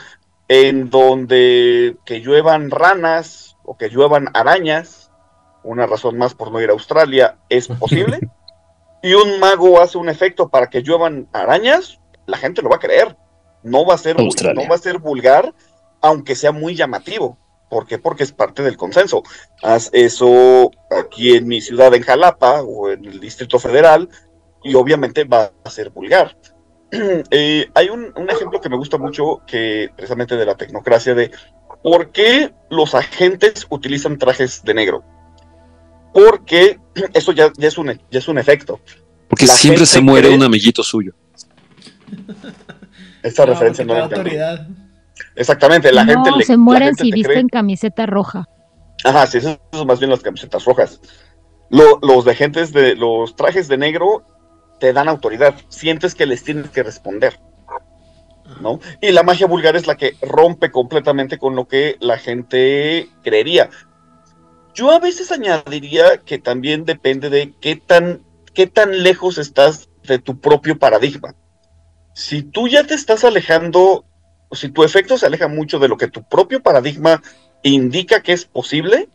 en donde que lluevan ranas o que lluevan arañas, una razón más por no ir a Australia, es posible, y un mago hace un efecto para que lluevan arañas, la gente lo va a creer. No va a ser, no va a ser vulgar, aunque sea muy llamativo. ¿Por qué? Porque es parte del consenso. Haz eso aquí en mi ciudad, en Jalapa, o en el Distrito Federal, y obviamente va a ser vulgar. Eh, hay un, un ejemplo que me gusta mucho, que precisamente de la tecnocracia, de por qué los agentes utilizan trajes de negro. Porque eso ya, ya es, un, ya es un efecto. Porque La siempre se muere cree- un amiguito suyo. Esta referencia no la da entendí. Exactamente, la no, gente le se mueren si visten camiseta roja. Ajá, sí, eso es más bien las camisetas rojas. Lo- los de gentes de los trajes de negro te dan autoridad, sientes que les tienes que responder, ¿no? Y la magia vulgar es la que rompe completamente con lo que la gente creería. Yo a veces añadiría que también depende de qué tan, qué tan lejos estás de tu propio paradigma. Si tú ya te estás alejando, si tu efecto se aleja mucho de lo que tu propio paradigma indica que es posible,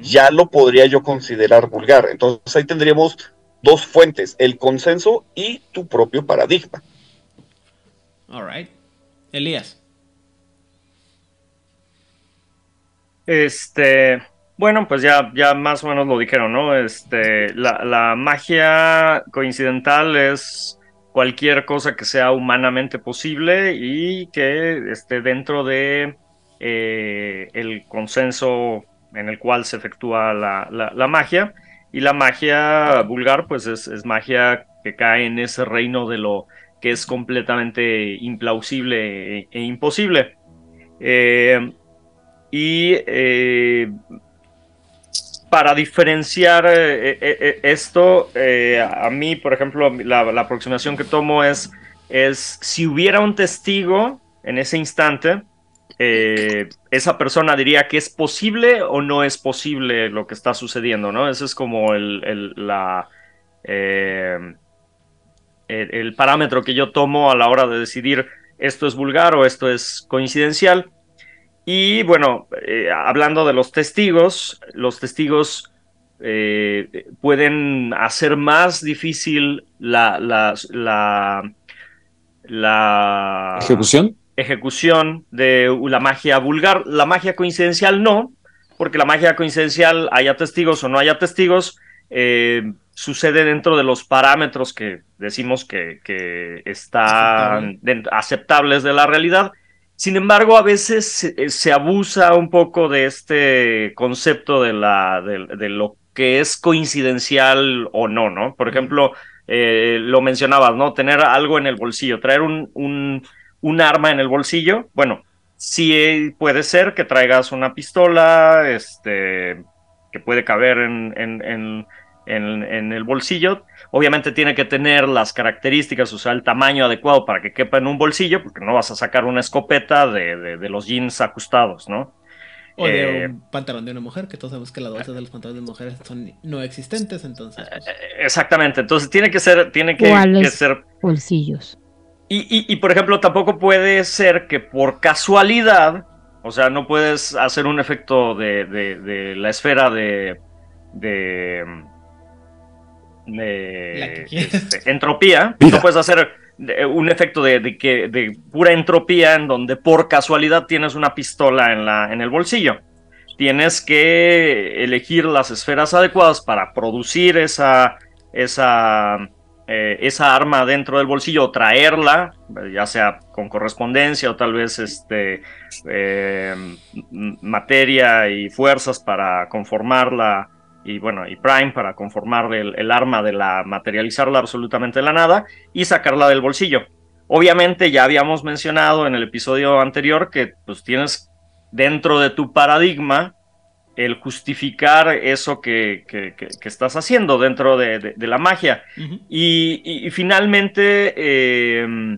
ya lo podría yo considerar vulgar. Entonces ahí tendríamos dos fuentes, el consenso y tu propio paradigma. All right. Elías. Este, bueno, pues ya, ya más o menos lo dijeron, ¿no? Este, la, la magia coincidental es cualquier cosa que sea humanamente posible y que esté dentro de eh, el consenso en el cual se efectúa la, la- magia. Y la magia vulgar, pues es, es magia que cae en ese reino de lo que es completamente implausible e, e imposible. Eh, y eh, para diferenciar eh, eh, eh, esto, a mí, por ejemplo, la, aproximación que tomo es, es si hubiera un testigo en ese instante, esa persona diría que es posible o no es posible lo que está sucediendo, ¿no? Ese es como el, la, el, el parámetro que yo tomo a la hora de decidir esto es vulgar o esto es coincidencial. Y bueno, eh, hablando de los testigos, los testigos eh, pueden hacer más difícil la, la, la, la ¿Ejecución? ejecución de la magia vulgar. La magia coincidencial no, porque la magia coincidencial, haya testigos o no haya testigos, eh, sucede dentro de los parámetros que decimos que, que están aceptables de la realidad. Sin embargo, a veces se, se abusa un poco de este concepto de, la, de, de lo que es coincidencial o no, ¿no? Por ejemplo, eh, lo mencionabas, ¿no? Tener algo en el bolsillo, traer un, un, un arma en el bolsillo. Bueno, sí eh, puede ser que traigas una pistola, este, que puede caber en, en, en, en, en el bolsillo. Obviamente tiene que tener las características, o sea, el tamaño adecuado para que quepa en un bolsillo, porque no vas a sacar una escopeta de, de, de los jeans ajustados, ¿no? O de Eh, un pantalón de una mujer, que todos sabemos que las bolsas de los pantalones de mujeres son no existentes, entonces. pues, Exactamente, entonces tiene que ser, tiene que, ¿Cuáles? que ser Bolsillos. Y, y- y, por ejemplo, tampoco puede ser que por casualidad, o sea, no puedes hacer un efecto de, de- de la esfera de, de, Quieras. este, entropía, Vida. no puedes hacer de- un efecto de, de que, de pura entropía en donde por casualidad tienes una pistola en, la, en el bolsillo. Tienes que elegir las esferas adecuadas para producir esa, esa, eh, esa arma dentro del bolsillo o traerla, eh, ya sea con correspondencia o tal vez este, eh, materia y fuerzas para conformarla y bueno, y Prime para conformar el, el arma de la materializarla absolutamente de la nada y sacarla del bolsillo. Obviamente ya habíamos mencionado en el episodio anterior que pues tienes dentro de tu paradigma el justificar eso que, que- que- que estás haciendo dentro de, de- de la magia. Y, y- y finalmente, eh,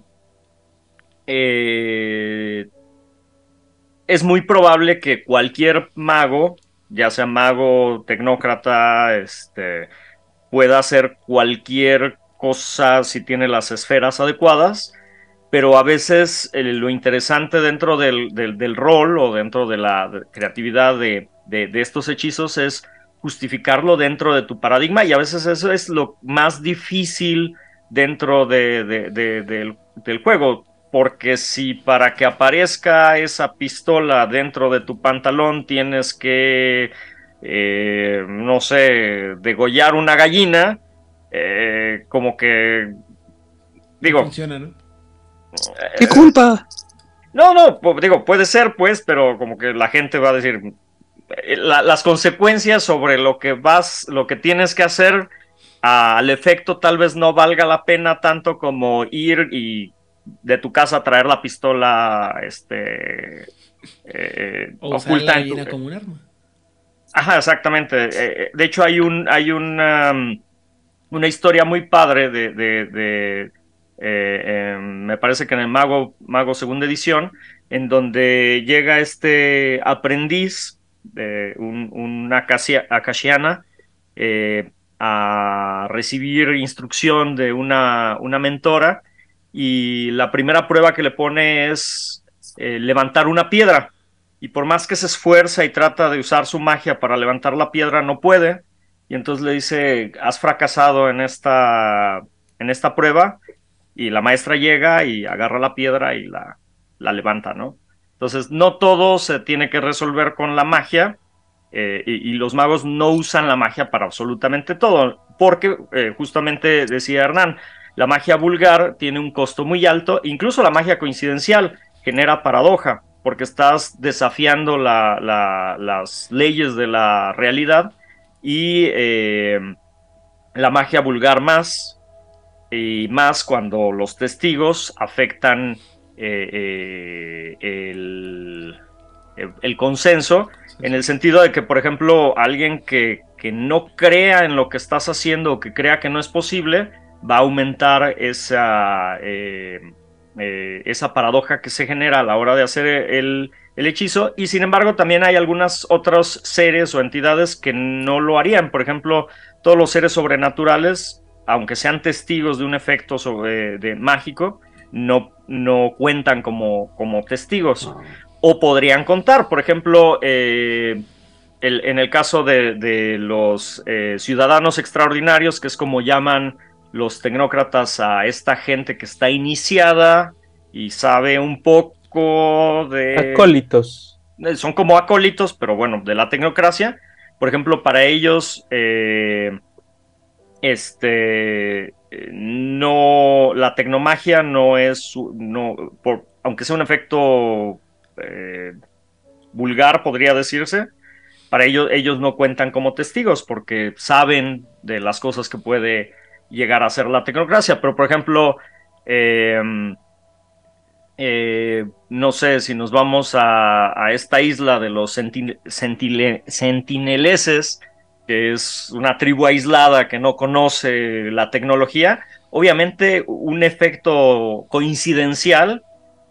eh, es muy probable que cualquier mago, ya sea mago, tecnócrata, este, pueda hacer cualquier cosa si tiene las esferas adecuadas, pero a veces eh, lo interesante dentro del, del- rol o dentro de la creatividad de, de- de estos hechizos es justificarlo dentro de tu paradigma y a veces eso es lo más difícil dentro de- de- de- del, del juego, porque si para que aparezca esa pistola dentro de tu pantalón tienes que, eh, no sé, degollar una gallina, eh, como que, digo, Funciona, ¿no? ¿Qué culpa? no, no, pu- digo, puede ser, pues, pero como que la gente va a decir eh, la- las consecuencias sobre lo que vas, lo que tienes que hacer al efecto tal vez no valga la pena tanto como ir y de tu casa traer la pistola, este, eh, O oculta la en tu- como un arma. Ajá, exactamente. Eh, eh, de hecho, hay un, hay una, um, una historia muy padre de, de- de, eh, em, me parece que en el Mago, Mago Segunda Edición, en donde llega este aprendiz, de un, una akashiana, eh, a recibir instrucción de una, una mentora y la primera prueba que le pone es eh, levantar una piedra y por más que se esfuerza y trata de usar su magia para levantar la piedra, no puede. Y entonces le dice, has fracasado en esta, en esta prueba. Y la maestra llega y agarra la piedra y la, la levanta, ¿no? Entonces, no todo se tiene que resolver con la magia. eh, y, los magos no usan la magia para absolutamente todo. Porque, eh, justamente decía Hernán, la magia vulgar tiene un costo muy alto. Incluso la magia coincidencial genera paradoja porque estás desafiando la- la- las leyes de la realidad y eh, la magia vulgar más y más cuando los testigos afectan eh, eh, el, consenso en el sentido de que, por ejemplo, alguien que no crea en lo que estás haciendo o que crea que no es posible, va a aumentar esa, eh, eh, esa paradoja que se genera a la hora de hacer el, el hechizo. Y sin embargo, también hay algunos otros seres o entidades que no lo harían. Por ejemplo, todos los seres sobrenaturales, aunque sean testigos de un efecto sobre, de, mágico, no, no cuentan como, como testigos o podrían contar. Por ejemplo, eh, el- en el caso de, de los eh, ciudadanos extraordinarios, que es como llaman los tecnócratas a esta gente que está iniciada y sabe un poco de... Acólitos. Eh, son como acólitos, pero bueno, de la tecnocracia. Por ejemplo, para ellos, eh, este, no, la tecnomagia no es, no, por, aunque sea un efecto eh, vulgar, podría decirse, para ellos, ellos no cuentan como testigos porque saben de las cosas que puede llegar a hacer la tecnocracia. Pero, por ejemplo, em, eh, no sé si nos vamos a, a esta isla de los sentin- sentile- sentineleses, que es una tribu aislada que no conoce la tecnología, obviamente un efecto coincidencial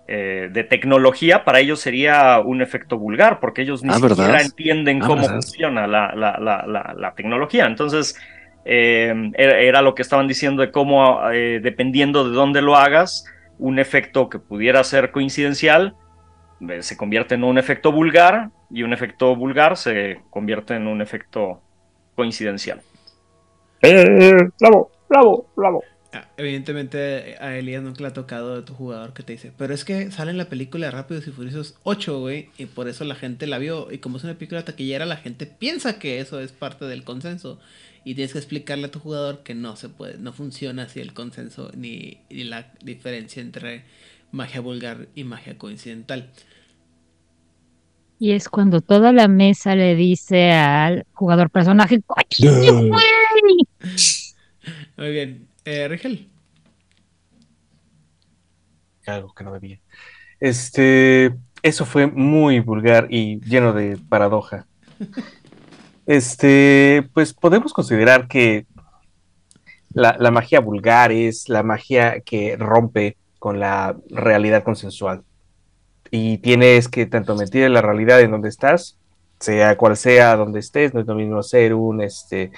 eh, de tecnología para ellos sería un efecto vulgar, porque ellos ni Ah, siquiera ¿verdad? entienden Ah, cómo ¿verdad? funciona la, la- la- la- la tecnología. Entonces, eh, era, era lo que estaban diciendo de cómo, eh, dependiendo de dónde lo hagas, un efecto que pudiera ser coincidencial eh, se convierte en un efecto vulgar y un efecto vulgar se convierte en un efecto coincidencial. Eh, bravo, bravo, bravo. Ah, Evidentemente a Elías nunca le ha tocado de tu jugador que te dice, pero es que sale en la película Rápidos y Furiosos 8, güey, y por eso la gente la vio, y como es una película taquillera, la gente piensa que eso es parte del consenso, y tienes que explicarle a tu jugador que no se puede, no funciona así el consenso, ni, ni la diferencia entre magia vulgar y magia coincidental. Y es cuando toda la mesa le dice al jugador personaje. Muy bien, eh, Rigel. algo que no debía. Este, eso fue muy vulgar y lleno de paradoja. Este, pues podemos considerar que la, la magia vulgar es la magia que rompe con la realidad consensual. Y tienes que tanto mentir en la realidad en donde estás, sea cual sea donde estés, no es lo mismo hacer un, este,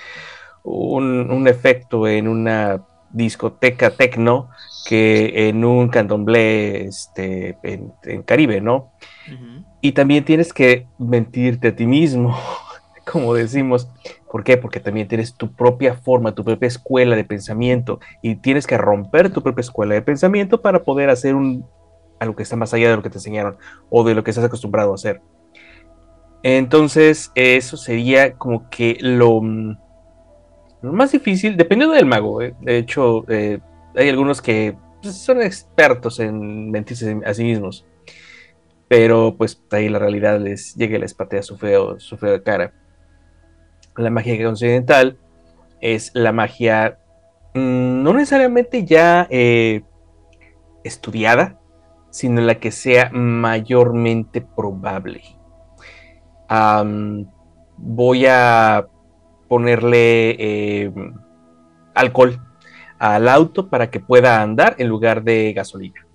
un, un efecto en una discoteca tecno que en un candomblé este, en, en Caribe, ¿no? Y también tienes que mentirte a ti mismo, como decimos. ¿Por qué? Porque también tienes tu propia forma, tu propia escuela de pensamiento y tienes que romper tu propia escuela de pensamiento para poder hacer un, algo que está más allá de lo que te enseñaron o de lo que estás acostumbrado a hacer. Entonces, eso sería como que lo, mm, más difícil, dependiendo del mago. ¿eh? De hecho, eh, hay algunos que pues, son expertos en mentirse a sí mismos pero pues ahí la realidad les llega y les patea su feo, su feo cara. La magia occidental es la magia mm, no necesariamente ya eh, estudiada, sino la que sea mayormente probable. Voy a ponerle eh, alcohol al auto para que pueda andar en lugar de gasolina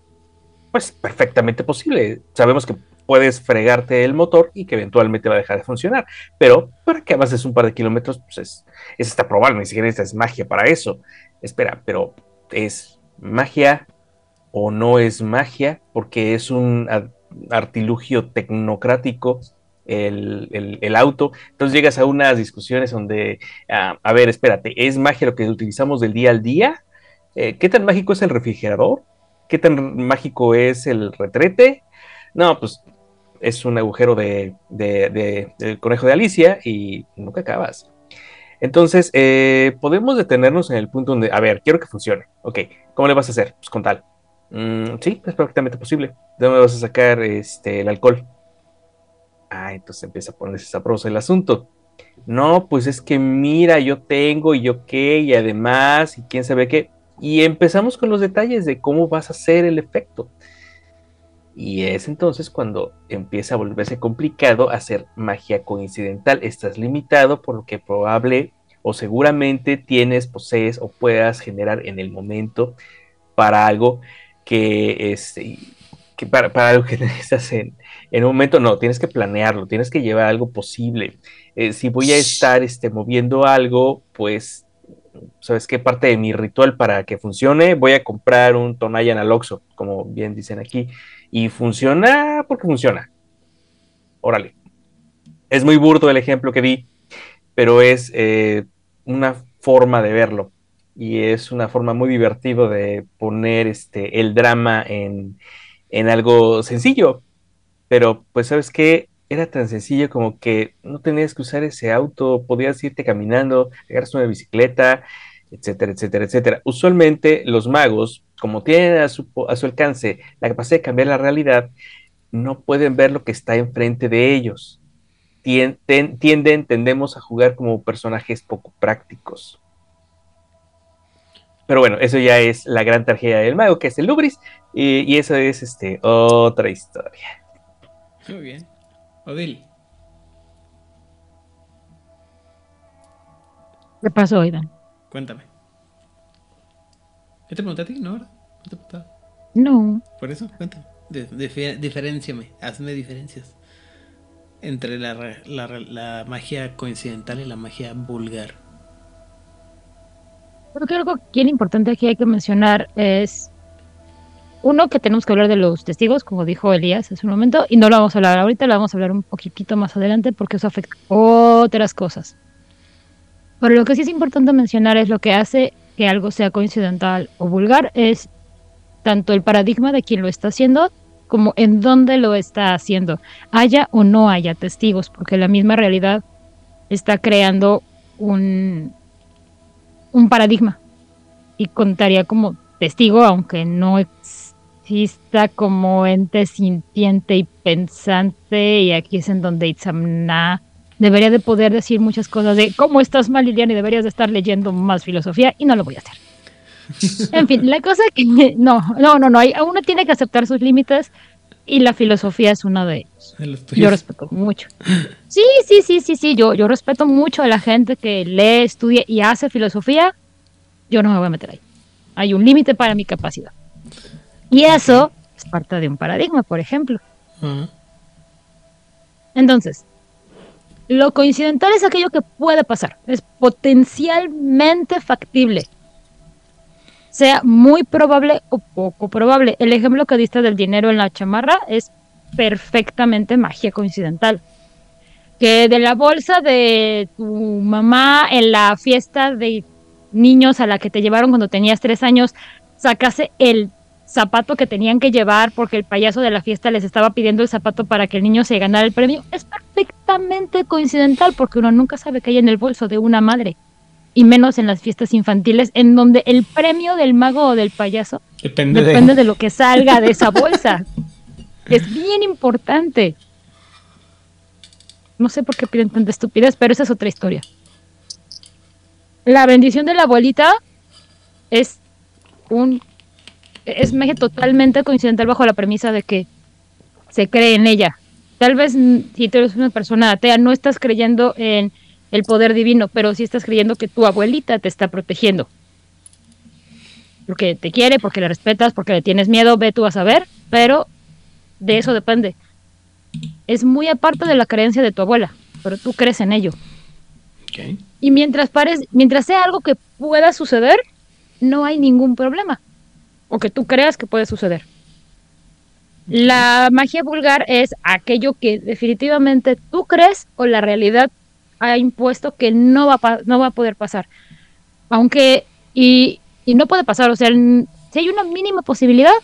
pues perfectamente posible. Sabemos que puedes fregarte el motor y que eventualmente va a dejar de funcionar, pero para que avances un par de kilómetros, pues es, es está probable, ni siquiera es magia para eso. Espera, pero ¿es magia o no es magia? Porque es un ar- artilugio tecnocrático el, el- el auto. Entonces llegas a unas discusiones donde, ah, a ver, espérate, ¿es magia lo que utilizamos del día al día? Eh, ¿Qué tan mágico es el refrigerador? ¿Qué tan mágico es el retrete? No, pues es un agujero de, de- de- del conejo de Alicia y nunca acabas. Entonces, eh, podemos detenernos en el punto donde, a ver, quiero que funcione. Ok, ¿cómo le vas a hacer? Pues con tal. "Mm, sí, es perfectamente posible. ¿De dónde vas a sacar este, el alcohol? Ah, entonces empieza a ponerse sabroso el asunto. No, pues es que mira, yo tengo y yo qué, y además, y quién sabe qué. Y empezamos con los detalles de cómo vas a hacer el efecto. Y es entonces cuando empieza a volverse complicado hacer magia coincidental. Estás limitado por lo que probable o seguramente tienes, posees o puedas generar en el momento para algo que, este, que para, para que necesitas en, en un momento. No, tienes que planearlo, tienes que llevar algo posible. Eh, si voy a estar este, moviendo algo, pues ¿sabes qué? Parte de mi ritual para que funcione, voy a comprar un Tonayan al como bien dicen aquí, y funciona porque funciona. Órale. Es muy burdo el ejemplo que di, pero es eh, una forma de verlo y es una forma muy divertida de poner este, el drama en, en algo sencillo. Pero, pues, ¿sabes qué? Era tan sencillo como que no tenías que usar ese auto, podías irte caminando, agarras una bicicleta, etcétera, etcétera, etcétera. Usualmente los magos, como tienen a su, a su alcance la capacidad de cambiar la realidad, no pueden ver lo que está enfrente de ellos. Tien- ten- tienden, tendemos a jugar como personajes poco prácticos. Pero bueno, eso ya es la gran tragedia del mago, que es el Lubris, y, y eso es este, otra historia. Muy bien. Odil. ¿Qué pasó, Aidan? Cuéntame. ¿Qué te pregunté a ti? ¿No? ¿No te preguntaba? No. Por eso, cuéntame. Di- difi- diferénciame. Hazme diferencias. Entre la, la la magia coincidental y la magia vulgar. Creo que algo bien importante aquí hay que mencionar es uno que tenemos que hablar de los testigos, como dijo Elías hace un momento, y no lo vamos a hablar ahorita, lo vamos a hablar un poquitito más adelante porque eso afecta otras cosas. Pero lo que sí es importante mencionar es lo que hace que algo sea coincidental o vulgar es tanto el paradigma de quien lo está haciendo como en dónde lo está haciendo, haya o no haya testigos, porque la misma realidad está creando un, un paradigma y contaría como testigo, aunque no exista como ente sintiente y pensante, y aquí es en donde Itzamna debería de poder decir muchas cosas de cómo estás mal, Liliana, y deberías de estar leyendo más filosofía, y no lo voy a hacer. En fin, la cosa que no, no, no, no, hay, uno tiene que aceptar sus límites y la filosofía es uno de ellos. Yo respeto mucho. Sí, sí, sí, sí, sí, yo, yo respeto mucho a la gente que lee, estudia y hace filosofía. Yo no me voy a meter ahí. Hay un límite para mi capacidad. Y eso es parte de un paradigma, por ejemplo. Entonces, lo coincidental es aquello que puede pasar, es potencialmente factible, sea muy probable o poco probable. El ejemplo que diste del dinero en la chamarra es perfectamente magia coincidental. Que de la bolsa de tu mamá en la fiesta de niños a la que te llevaron cuando tenías tres años, sacase el zapato que tenían que llevar porque el payaso de la fiesta les estaba pidiendo el zapato para que el niño se ganara el premio, es perfectamente coincidental porque uno nunca sabe qué hay en el bolso de una madre. Y menos en las fiestas infantiles, en donde el premio del mago o del payaso Depende, depende de... de lo que salga de esa bolsa. es bien importante. No sé por qué piden tanta estupidez, pero esa es otra historia. La bendición de la abuelita es un es magia totalmente coincidental bajo la premisa de que se cree en ella. Tal vez si tú eres una persona atea no estás creyendo en el poder divino, pero sí estás creyendo que tu abuelita te está protegiendo. Porque te quiere, porque le respetas, porque le tienes miedo, ve tú a saber, pero de eso depende. Es muy aparte de la creencia de tu abuela, pero tú crees en ello. Y mientras, parez- mientras sea algo que pueda suceder, no hay ningún problema. O que tú creas que puede suceder. La magia vulgar es aquello que definitivamente tú crees o la realidad ha impuesto que no va a, no va a poder pasar. Aunque, y, y no puede pasar, o sea, si hay una mínima posibilidad,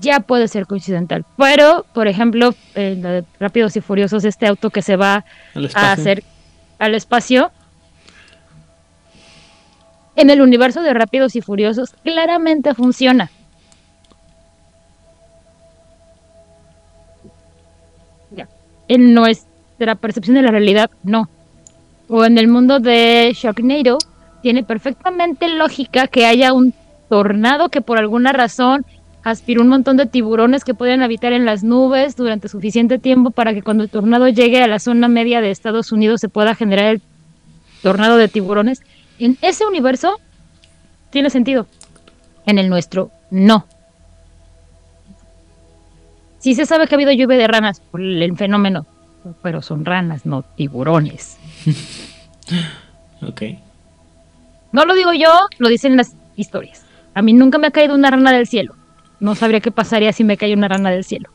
ya puede ser coincidental. Pero, por ejemplo, en la de Rápidos y Furiosos, este auto que se va a hacer al espacio. En el universo de Rápidos y Furiosos claramente funciona. En nuestra percepción de la realidad, no. O en el mundo de Sharknado, tiene perfectamente lógica que haya un tornado que por alguna razón aspiró un montón de tiburones que pueden habitar en las nubes durante suficiente tiempo para que cuando el tornado llegue a la zona media de Estados Unidos se pueda generar el tornado de tiburones. En ese universo tiene sentido. En el nuestro, no. Sí se sabe que ha habido lluvia de ranas por el fenómeno, pero son ranas, no tiburones. Ok. No lo digo yo, lo dicen las historias. A mí nunca me ha caído una rana del cielo. No sabría qué pasaría si me cae una rana del cielo.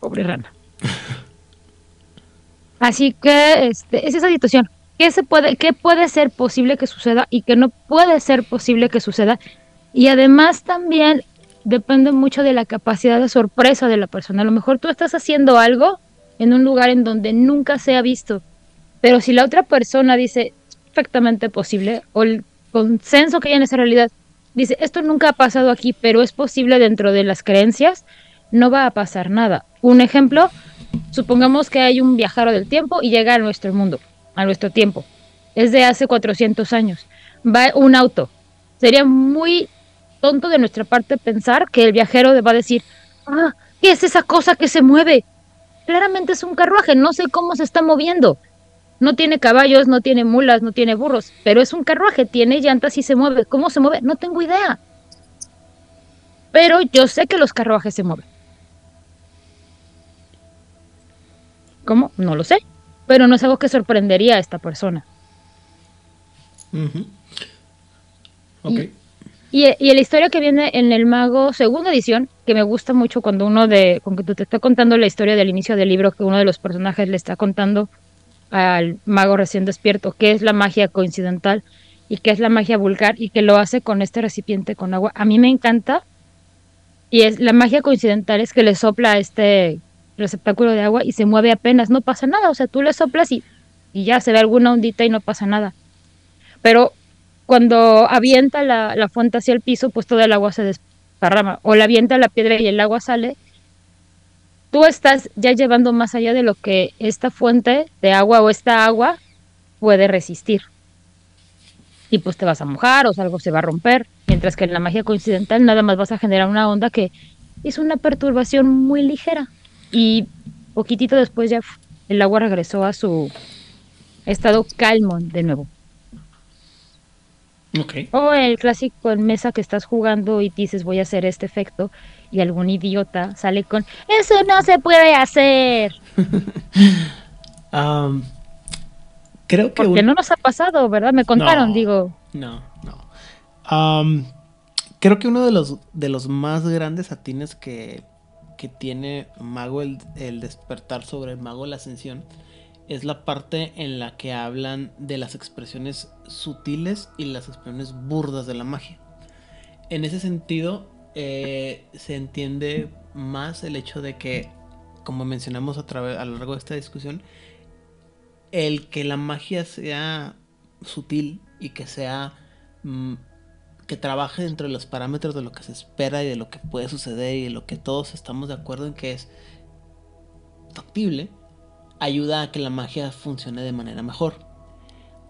Pobre rana. Así que este, es esa situación. ¿Qué, se puede, ¿Qué puede ser posible que suceda y qué no puede ser posible que suceda? Y además también depende mucho de la capacidad de sorpresa de la persona. A lo mejor tú estás haciendo algo en un lugar en donde nunca se ha visto, pero si la otra persona dice perfectamente posible o el consenso que hay en esa realidad dice esto nunca ha pasado aquí, pero es posible dentro de las creencias, no va a pasar nada. Un ejemplo, supongamos que hay un viajero del tiempo y llega a nuestro mundo, a nuestro tiempo. Es de hace 400 años. Va un auto. Sería muy tonto de nuestra parte pensar que el viajero va a decir, ah, ¿qué es esa cosa que se mueve? Claramente es un carruaje, no sé cómo se está moviendo. No tiene caballos, no tiene mulas, no tiene burros, pero es un carruaje, tiene llantas y se mueve. ¿Cómo se mueve? No tengo idea. Pero yo sé que los carruajes se mueven. ¿Cómo? No lo sé. Pero no es algo que sorprendería a esta persona. Ujú. Ok. Y, y la historia que viene en el Mago, segunda edición, que me gusta mucho cuando uno de, con que tú te está contando la historia del inicio del libro, que uno de los personajes le está contando al mago recién despierto, que es la magia coincidental, y que es la magia vulgar y que lo hace con este recipiente con agua. A mí me encanta. Y es la magia coincidental es que le sopla a este receptáculo de agua y se mueve apenas, no pasa nada. O sea, tú le soplas y, y ya se ve alguna ondita y no pasa nada. Pero cuando avienta la, la fuente hacia el piso, pues todo el agua se desparrama. O la avienta la piedra y el agua sale. Tú estás ya llevando más allá de lo que esta fuente de agua o esta agua puede resistir. Y pues te vas a mojar o algo se va a romper. Mientras que en la magia coincidental nada más vas a generar una onda que es una perturbación muy ligera. Y poquitito después ya el agua regresó a su estado calmo de nuevo. Ok. O el clásico en mesa que estás jugando y dices voy a hacer este efecto y algún idiota sale con eso no se puede hacer. Creo que Porque un- no nos ha pasado, ¿verdad? Me contaron, No. digo. No, no. Creo que uno de los, de los más grandes atines que, que tiene Mago el, el despertar sobre el Mago la Ascensión es la parte en la que hablan de las expresiones sutiles y las expresiones burdas de la magia. En ese sentido, eh, se entiende más el hecho de que, como mencionamos a, través, a lo largo de esta discusión, el que la magia sea sutil y que sea mm, que trabaje dentro de los parámetros de lo que se espera y de lo que puede suceder y de lo que todos estamos de acuerdo en que es factible ayuda a que la magia funcione de manera mejor.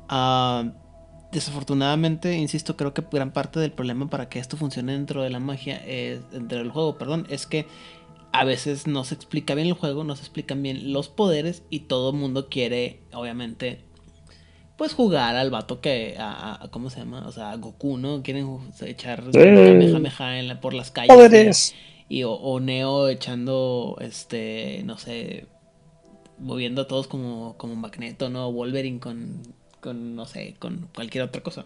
Ah, desafortunadamente insisto creo que gran parte del problema para que esto funcione dentro de la magia es dentro del juego perdón es que a veces no se explica bien el juego, no se explican bien los poderes y todo el mundo quiere, obviamente, pues jugar al vato que, a, a- ¿cómo se llama? O sea, a Goku, ¿no? Quieren echar Kamehameha en la- por las calles. Poderes. Y, o, o Neo echando, este, no sé, moviendo a todos como, como Magneto, ¿no? Wolverine con, con, no sé, con cualquier otra cosa.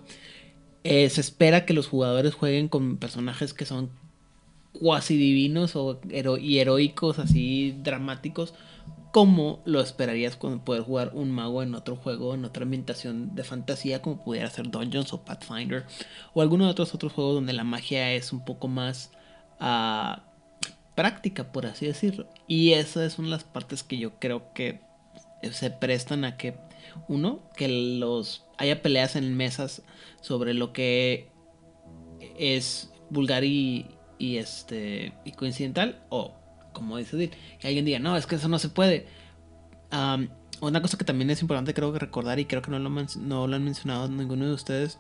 Eh, se espera que los jugadores jueguen con personajes que son cuasi divinos o hero- y heroicos, así dramáticos, como lo esperarías con poder jugar un mago en otro juego, en otra ambientación de fantasía, como pudiera ser Dungeons o Pathfinder, o alguno de otros otros juegos donde la magia es un poco más ah, práctica, por así decirlo. Y esa es una de las partes que yo creo que se prestan a que, uno, que los haya peleas en mesas sobre lo que es vulgar y, este y coincidental o como dice Dil, que alguien diga no es que eso no se puede una cosa que también es importante creo que recordar y creo que no lo, no lo han mencionado ninguno de ustedes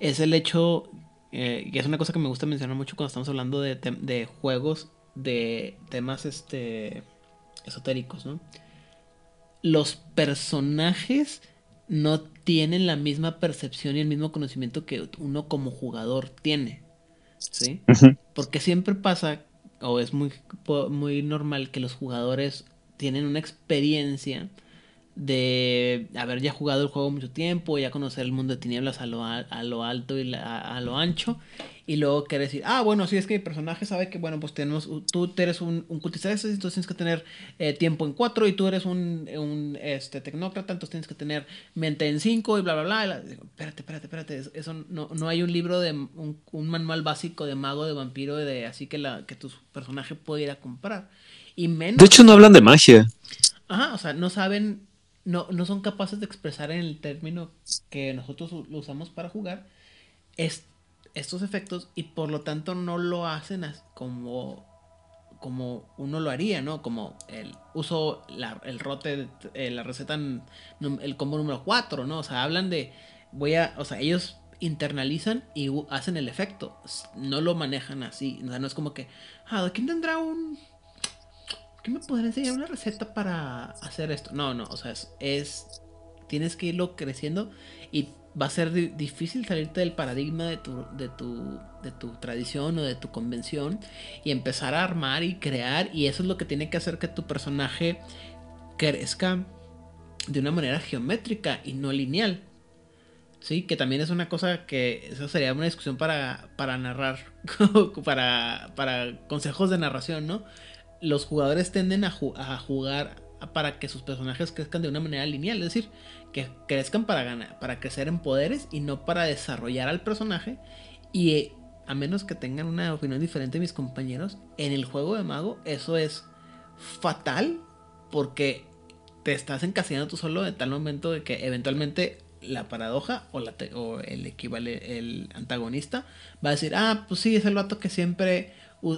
es el hecho eh, y es una cosa que me gusta mencionar mucho cuando estamos hablando de, de juegos de temas este esotéricos no los personajes no tienen la misma percepción y el mismo conocimiento que uno como jugador tiene. ¿Sí? Porque siempre pasa, o es muy, muy normal que los jugadores tienen una experiencia de haber ya jugado el juego mucho tiempo, ya conocer el mundo de tinieblas a lo, a lo alto y la- a, lo ancho, y luego quiere decir, ah, bueno, si es que mi personaje sabe que, bueno, pues tenemos, tú eres un, un cultista de entonces tienes que tener eh, tiempo en cuatro, y tú eres un, un este, tecnócrata, entonces tienes que tener mente en cinco, y bla, bla, bla. y la- digo, espérate, espérate, espérate, eso- no, no hay un libro de, un, un manual básico de mago, de vampiro, de así que, la, que tu personaje puede ir a comprar. Y menos... De hecho, no hablan de magia. Ajá, o sea, no saben, no, no son capaces de expresar en el término que nosotros lo usamos para jugar es- estos efectos y por lo tanto no lo hacen como, como uno lo haría, ¿no? Como el uso la- el rote, eh, la receta, el combo número 4, ¿no? O sea, hablan de, voy a, o sea, ellos internalizan y hacen el efecto, no lo manejan así, o sea, no es como que, ah, ¿quién tendrá un ¿Qué me podría enseñar una receta para hacer esto? No, no, o sea, es- tienes que irlo creciendo y va a ser di- difícil salirte del paradigma de tu, de tu, de tu tradición o de tu convención y empezar a armar y crear y eso es lo que tiene que hacer que tu personaje crezca de una manera geométrica y no lineal. Sí, que también es una cosa que eso sería una discusión para, para narrar, para, para consejos de narración, ¿no? Los jugadores tienden a jugar para que sus personajes crezcan de una manera lineal, es decir, que crezcan para ganar, para crecer en poderes y no para desarrollar al personaje. Y eh, a menos que tengan una opinión diferente mis compañeros, en el juego de mago eso es fatal porque te estás encasillando tú solo de tal momento de que eventualmente la paradoja o, el equivalente, el antagonista va a decir, ah, pues sí, es el vato que siempre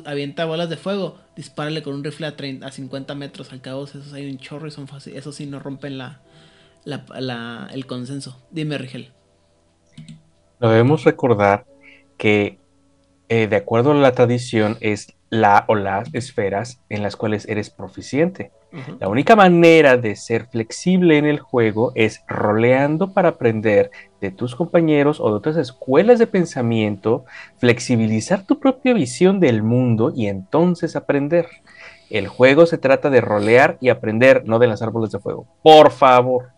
avienta bolas de fuego, dispárale con un rifle a, 30, a 50 metros, al cabo esos hay un chorro y son fáciles, eso sí no rompen la, la, la- el consenso. Dime, Rigel. Debemos recordar que, eh, de acuerdo a la tradición, es la o las esferas en las cuales eres proficiente. La única manera de ser flexible en el juego es roleando para aprender de tus compañeros o de otras escuelas de pensamiento, flexibilizar tu propia visión del mundo y entonces aprender. El juego se trata de rolear y aprender, no de lanzar bolas de fuego. Por favor.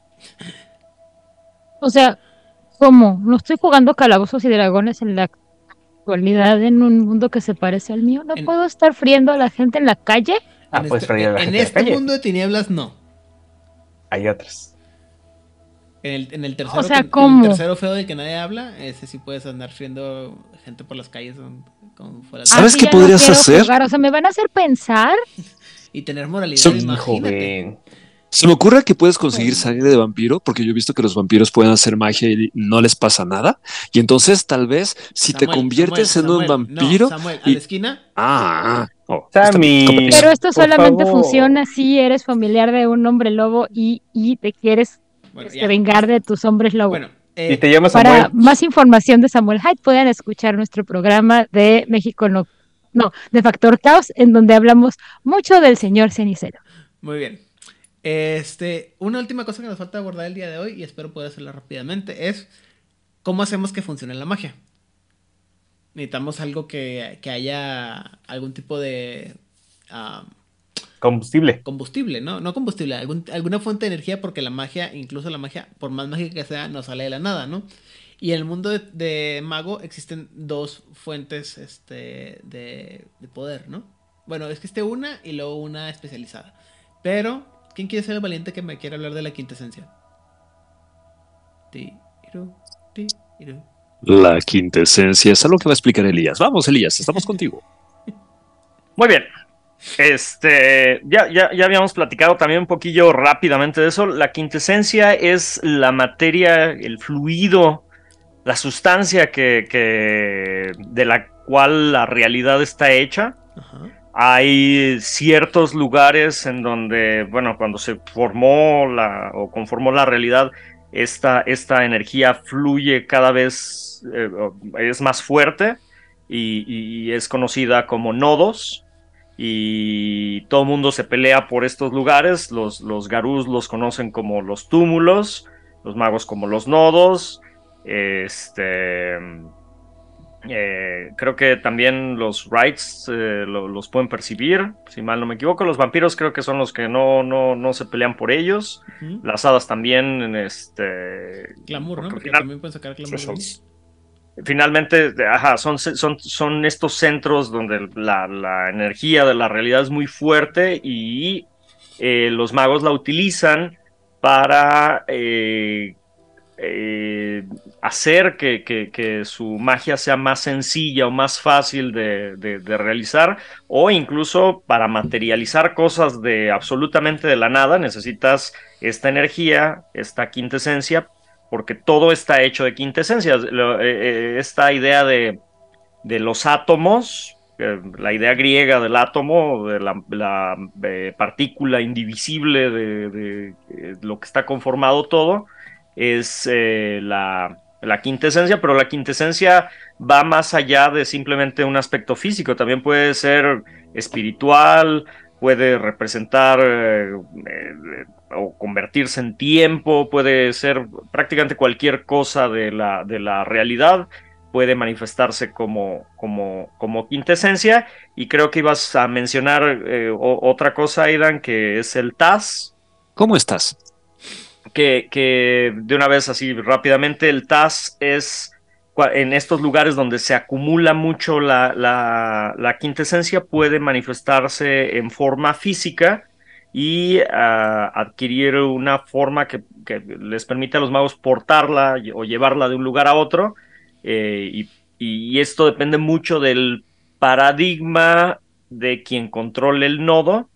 O sea, ¿cómo? No estoy jugando calabozos y dragones en la actualidad en un mundo que se parece al mío. ¿No En- puedo estar friendo a la gente en la calle? Ah, en puedes este, freír a la en gente de la este calle. mundo de tinieblas no. Hay otras. En el, en el tercero, sea, que- en el tercero feo del que nadie habla, ese sí puedes andar friendo gente por las calles con- con fuera de- ¿Sabes Así qué no podrías hacer? jugar, O sea, me van a hacer pensar. y tener moralidad, Sí, imagínate. joven. Se me ocurre que puedes conseguir sangre de vampiro, porque yo he visto que los vampiros pueden hacer magia y no les pasa nada. Y entonces, tal vez, si te conviertes Samuel, en un no, vampiro. Samuel, a y- la esquina, Ah, ah, oh, Sammy. Pero esto solamente favor. funciona si eres familiar de un hombre lobo y, y te quieres bueno, este, vengar de tus hombres lobo. Bueno, eh, Y te llamas Para más información de Samuel Hyde, pueden escuchar nuestro programa de México no, no, de Factor Caos, en donde hablamos mucho del señor Cenicero. muy bien. Este, una última cosa que nos falta abordar el día de hoy, y espero poder hacerla rápidamente, es cómo hacemos que funcione la magia. Necesitamos algo que, que haya algún tipo de ah, Combustible. combustible, ¿no? No combustible, algún- alguna fuente de energía, porque la magia, incluso la magia, por más mágica que sea, no sale de la nada, ¿no? Y en el mundo de, de mago existen dos fuentes este, de, de poder, ¿no? Bueno, existe una y luego una especializada. Pero, ¿quién quiere ser el valiente que me quiera hablar de la quintesencia? Tiru, tiru. La quintesencia es algo que va a explicar Elías. Vamos, Elías, estamos contigo. Muy bien. Este, ya, ya, ya habíamos platicado también un poquillo rápidamente de eso. La quintesencia es la materia, el fluido, la sustancia que, que- de la cual la realidad está hecha. Ajá. Hay ciertos lugares en donde, bueno, cuando se formó la o conformó la realidad, esta, esta energía fluye cada vez, eh, es más fuerte y, es conocida como nodos. Y todo el mundo se pelea por estos lugares. Los, los garús los conocen como los túmulos, los magos como los nodos. Este. Eh, creo que también los rights eh, lo- los pueden percibir, si mal no me equivoco. Los vampiros creo que son los que no, no, no se pelean por ellos. Las hadas también, este... Glamour, ¿no? porque final- también pueden sacar glamour. ahí. finalmente, ajá, son, son, son estos centros donde la, la energía de la realidad es muy fuerte y eh, los magos la utilizan para eh, hacer que, que- su magia sea más sencilla o más fácil de, de- realizar o incluso para materializar cosas de absolutamente de la nada necesitas esta energía, esta quintesencia porque todo está hecho de quintesencias. Eh, eh, esta idea de, de los átomos, eh, la idea griega del átomo, de la, la, partícula indivisible de, lo que está conformado todo, es la, la quintesencia, pero la quintesencia va más allá de simplemente un aspecto físico, también puede ser espiritual, puede representar eh, eh, o convertirse en tiempo, puede ser prácticamente cualquier cosa de la, de la realidad, puede manifestarse como, como, como quintesencia. Y creo que ibas a mencionar eh, otra cosa, Aidan, que es el TAS, ¿Cómo estás? Que, de una vez así rápidamente, el TAS es en estos lugares donde se acumula mucho la, la, la quintesencia, puede manifestarse en forma física y ah, adquirir una forma que, que les permite a los magos portarla o llevarla de un lugar a otro. eh, y, y esto depende mucho del paradigma de quien controle el nodo,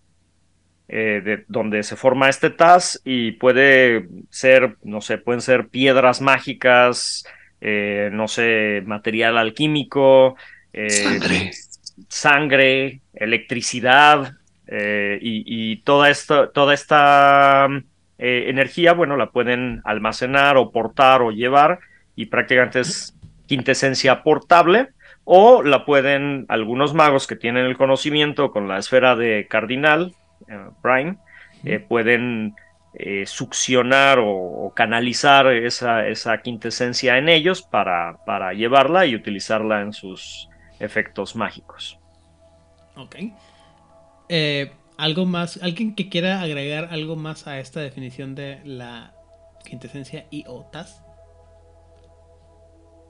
eh, de donde se forma este TAS y puede ser, no sé, pueden ser piedras mágicas, eh, no sé, material alquímico, eh, Sangre. sangre, electricidad eh, y, y toda esta, toda esta energía, bueno, la pueden almacenar o portar o llevar y prácticamente es quintesencia portable o la pueden algunos magos que tienen el conocimiento con la esfera de cardinal, Prime, eh, pueden eh, succionar o, o canalizar esa, esa quintesencia en ellos para, para llevarla y utilizarla en sus efectos mágicos. Ok. Eh, ¿Algo más? ¿Alguien que quiera agregar algo más a esta definición de la quintesencia y otas?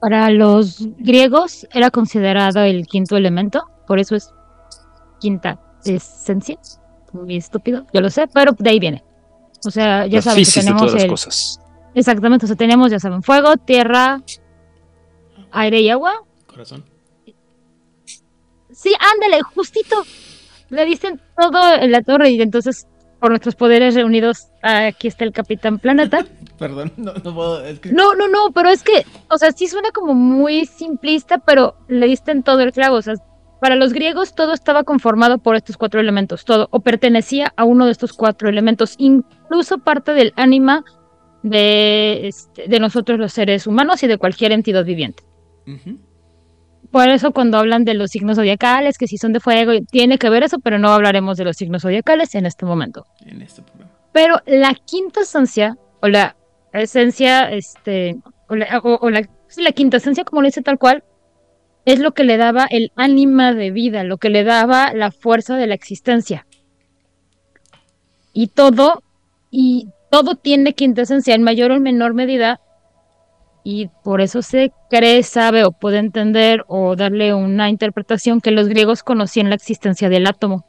Para los griegos era considerado el quinto elemento, por eso es quinta esencia. Muy estúpido, yo lo sé, pero de ahí viene. O sea, ya La saben que tenemos todas las cosas. exactamente, o sea, tenemos, ya saben, fuego, tierra, aire y agua. Corazón. Sí, ándale, justito. Le dicen todo en la torre y entonces por nuestros poderes reunidos aquí está el Capitán Planeta. Perdón, no, no puedo. Es que... No, no, no, pero es que, o sea, sí suena como muy simplista, pero le diste en todo el clavo. O sea, para los griegos todo estaba conformado por estos cuatro elementos, todo, o pertenecía a uno de estos cuatro elementos, incluso parte del ánima de, este, de nosotros los seres humanos y de cualquier entidad viviente. Por eso cuando hablan de los signos zodiacales, que si son de fuego, tiene que ver eso, pero no hablaremos de los signos zodiacales en este momento. En este programa. Pero la quinta esencia, o la esencia, este, o la, o- o la- la quinta esencia, como lo dice tal cual, es lo que le daba el ánima de vida, lo que le daba la fuerza de la existencia. Y todo, y todo tiene quinta esencia en mayor o en menor medida, y por eso se cree, sabe o puede entender o darle una interpretación que los griegos conocían la existencia del átomo.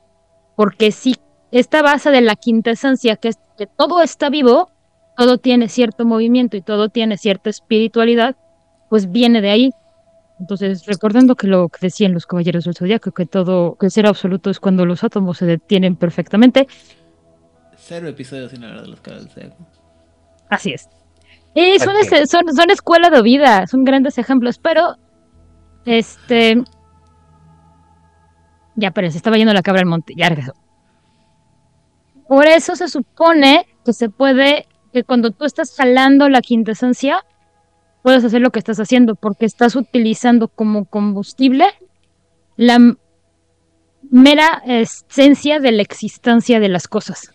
Porque si esta base de la quinta esencia, que es que todo está vivo, todo tiene cierto movimiento y todo tiene cierta espiritualidad, pues viene de ahí. Entonces, recordando que lo que decían los caballeros del zodiaco, que todo, que el ser absoluto es cuando los átomos se detienen perfectamente, Cero episodios sin hablar de los caballos del Zodiaco. así es. Y son, Ok. ese- son, son escuela de vida, son grandes ejemplos, pero este ya, pero se estaba yendo la cabra al monte, ya regresó. Por eso se supone que se puede, que cuando tú estás jalando la quintesencia, puedes hacer lo que estás haciendo, porque estás utilizando como combustible la mera esencia de la existencia de las cosas.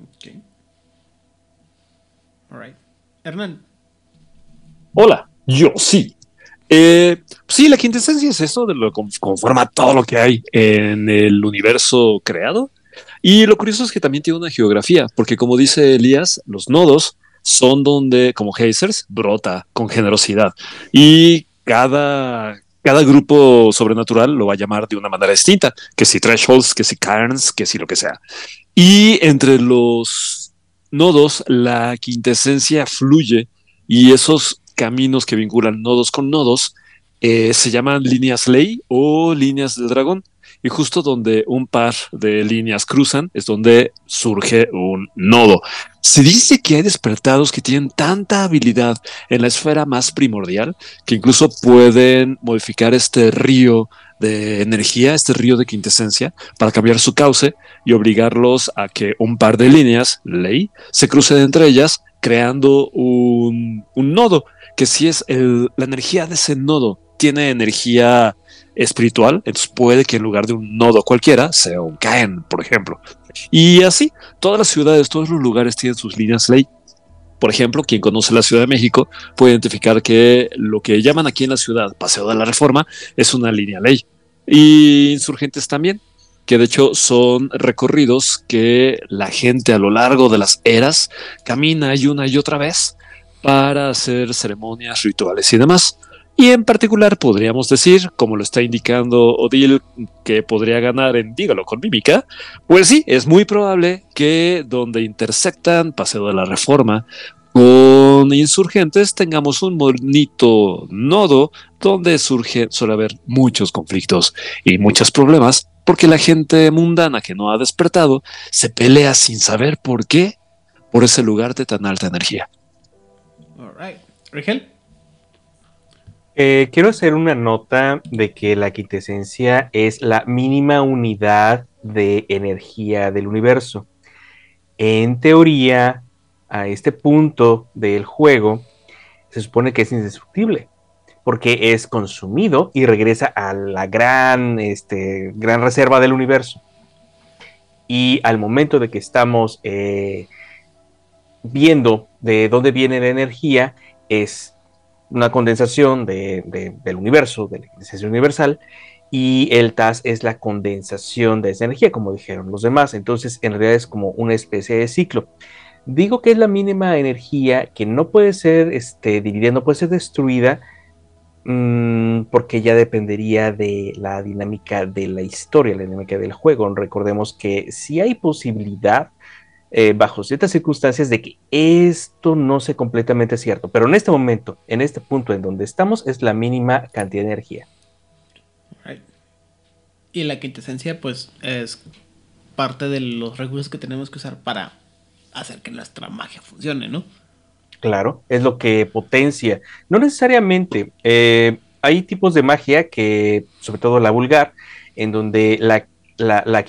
Ok. Alright. Hernán. Hola, yo sí. Eh, sí, la quintesencia es eso de lo que conforma todo lo que hay en el universo creado. Y lo curioso es que también tiene una geografía, porque como dice Elías, los nodos son donde, como geysers, brota con generosidad. Y cada, cada grupo sobrenatural lo va a llamar de una manera distinta, que si thresholds, que si cairns, que si lo que sea. Y entre los nodos, la quintesencia fluye y esos caminos que vinculan nodos con nodos eh, se llaman líneas ley o líneas del dragón. Y justo donde un par de líneas cruzan es donde surge un nodo. Se dice que hay despertados que tienen tanta habilidad en la esfera más primordial que incluso pueden modificar este río de energía, este río de quintesencia, para cambiar su cauce y obligarlos a que un par de líneas, ley, se crucen entre ellas, creando un, un nodo, que si es el- la energía de ese nodo tiene energía espiritual, entonces puede que en lugar de un nodo cualquiera sea un Caen, por ejemplo. Y así, todas las ciudades, todos los lugares tienen sus líneas ley. Por ejemplo, quien conoce la Ciudad de México puede identificar que lo que llaman aquí en la ciudad Paseo de la Reforma es una línea ley. Y insurgentes también, que de hecho son recorridos que la gente a lo largo de las eras camina y una y otra vez para hacer ceremonias, rituales y demás. Y en particular podríamos decir, como lo está indicando Odil, que podría ganar en Dígalo con Mímica, pues sí, es muy probable que donde intersectan Paseo de la Reforma con insurgentes tengamos un bonito nodo donde surge, suele haber muchos conflictos y muchos problemas, porque la gente mundana que no ha despertado se pelea sin saber por qué por ese lugar de tan alta energía. Alright. Rigel. Eh, quiero hacer una nota de que la quintesencia es la mínima unidad de energía del universo. En teoría, a este punto del juego, se supone que es indestructible, porque es consumido y regresa a la gran, este, gran reserva del universo. Y al momento de que estamos eh, viendo de dónde viene la energía, es una condensación de- del universo, de la condensación universal, y el TAS es la condensación de esa energía, como dijeron los demás. Entonces, en realidad es como una especie de ciclo. Digo que es la mínima energía que no puede ser este, dividida, no puede ser destruida, mm, porque ya dependería de la dinámica de la historia, la dinámica del juego. Recordemos que si hay posibilidad, eh, bajo ciertas circunstancias, de que esto no sea completamente cierto, pero en este momento, en este punto en donde estamos, es la mínima cantidad de energía. Y la quintesencia, pues, es parte de los recursos que tenemos que usar para hacer que nuestra magia funcione, ¿no? Claro, es lo que potencia. No necesariamente. eh, hay tipos de magia que, sobre todo la vulgar, en donde la, la, la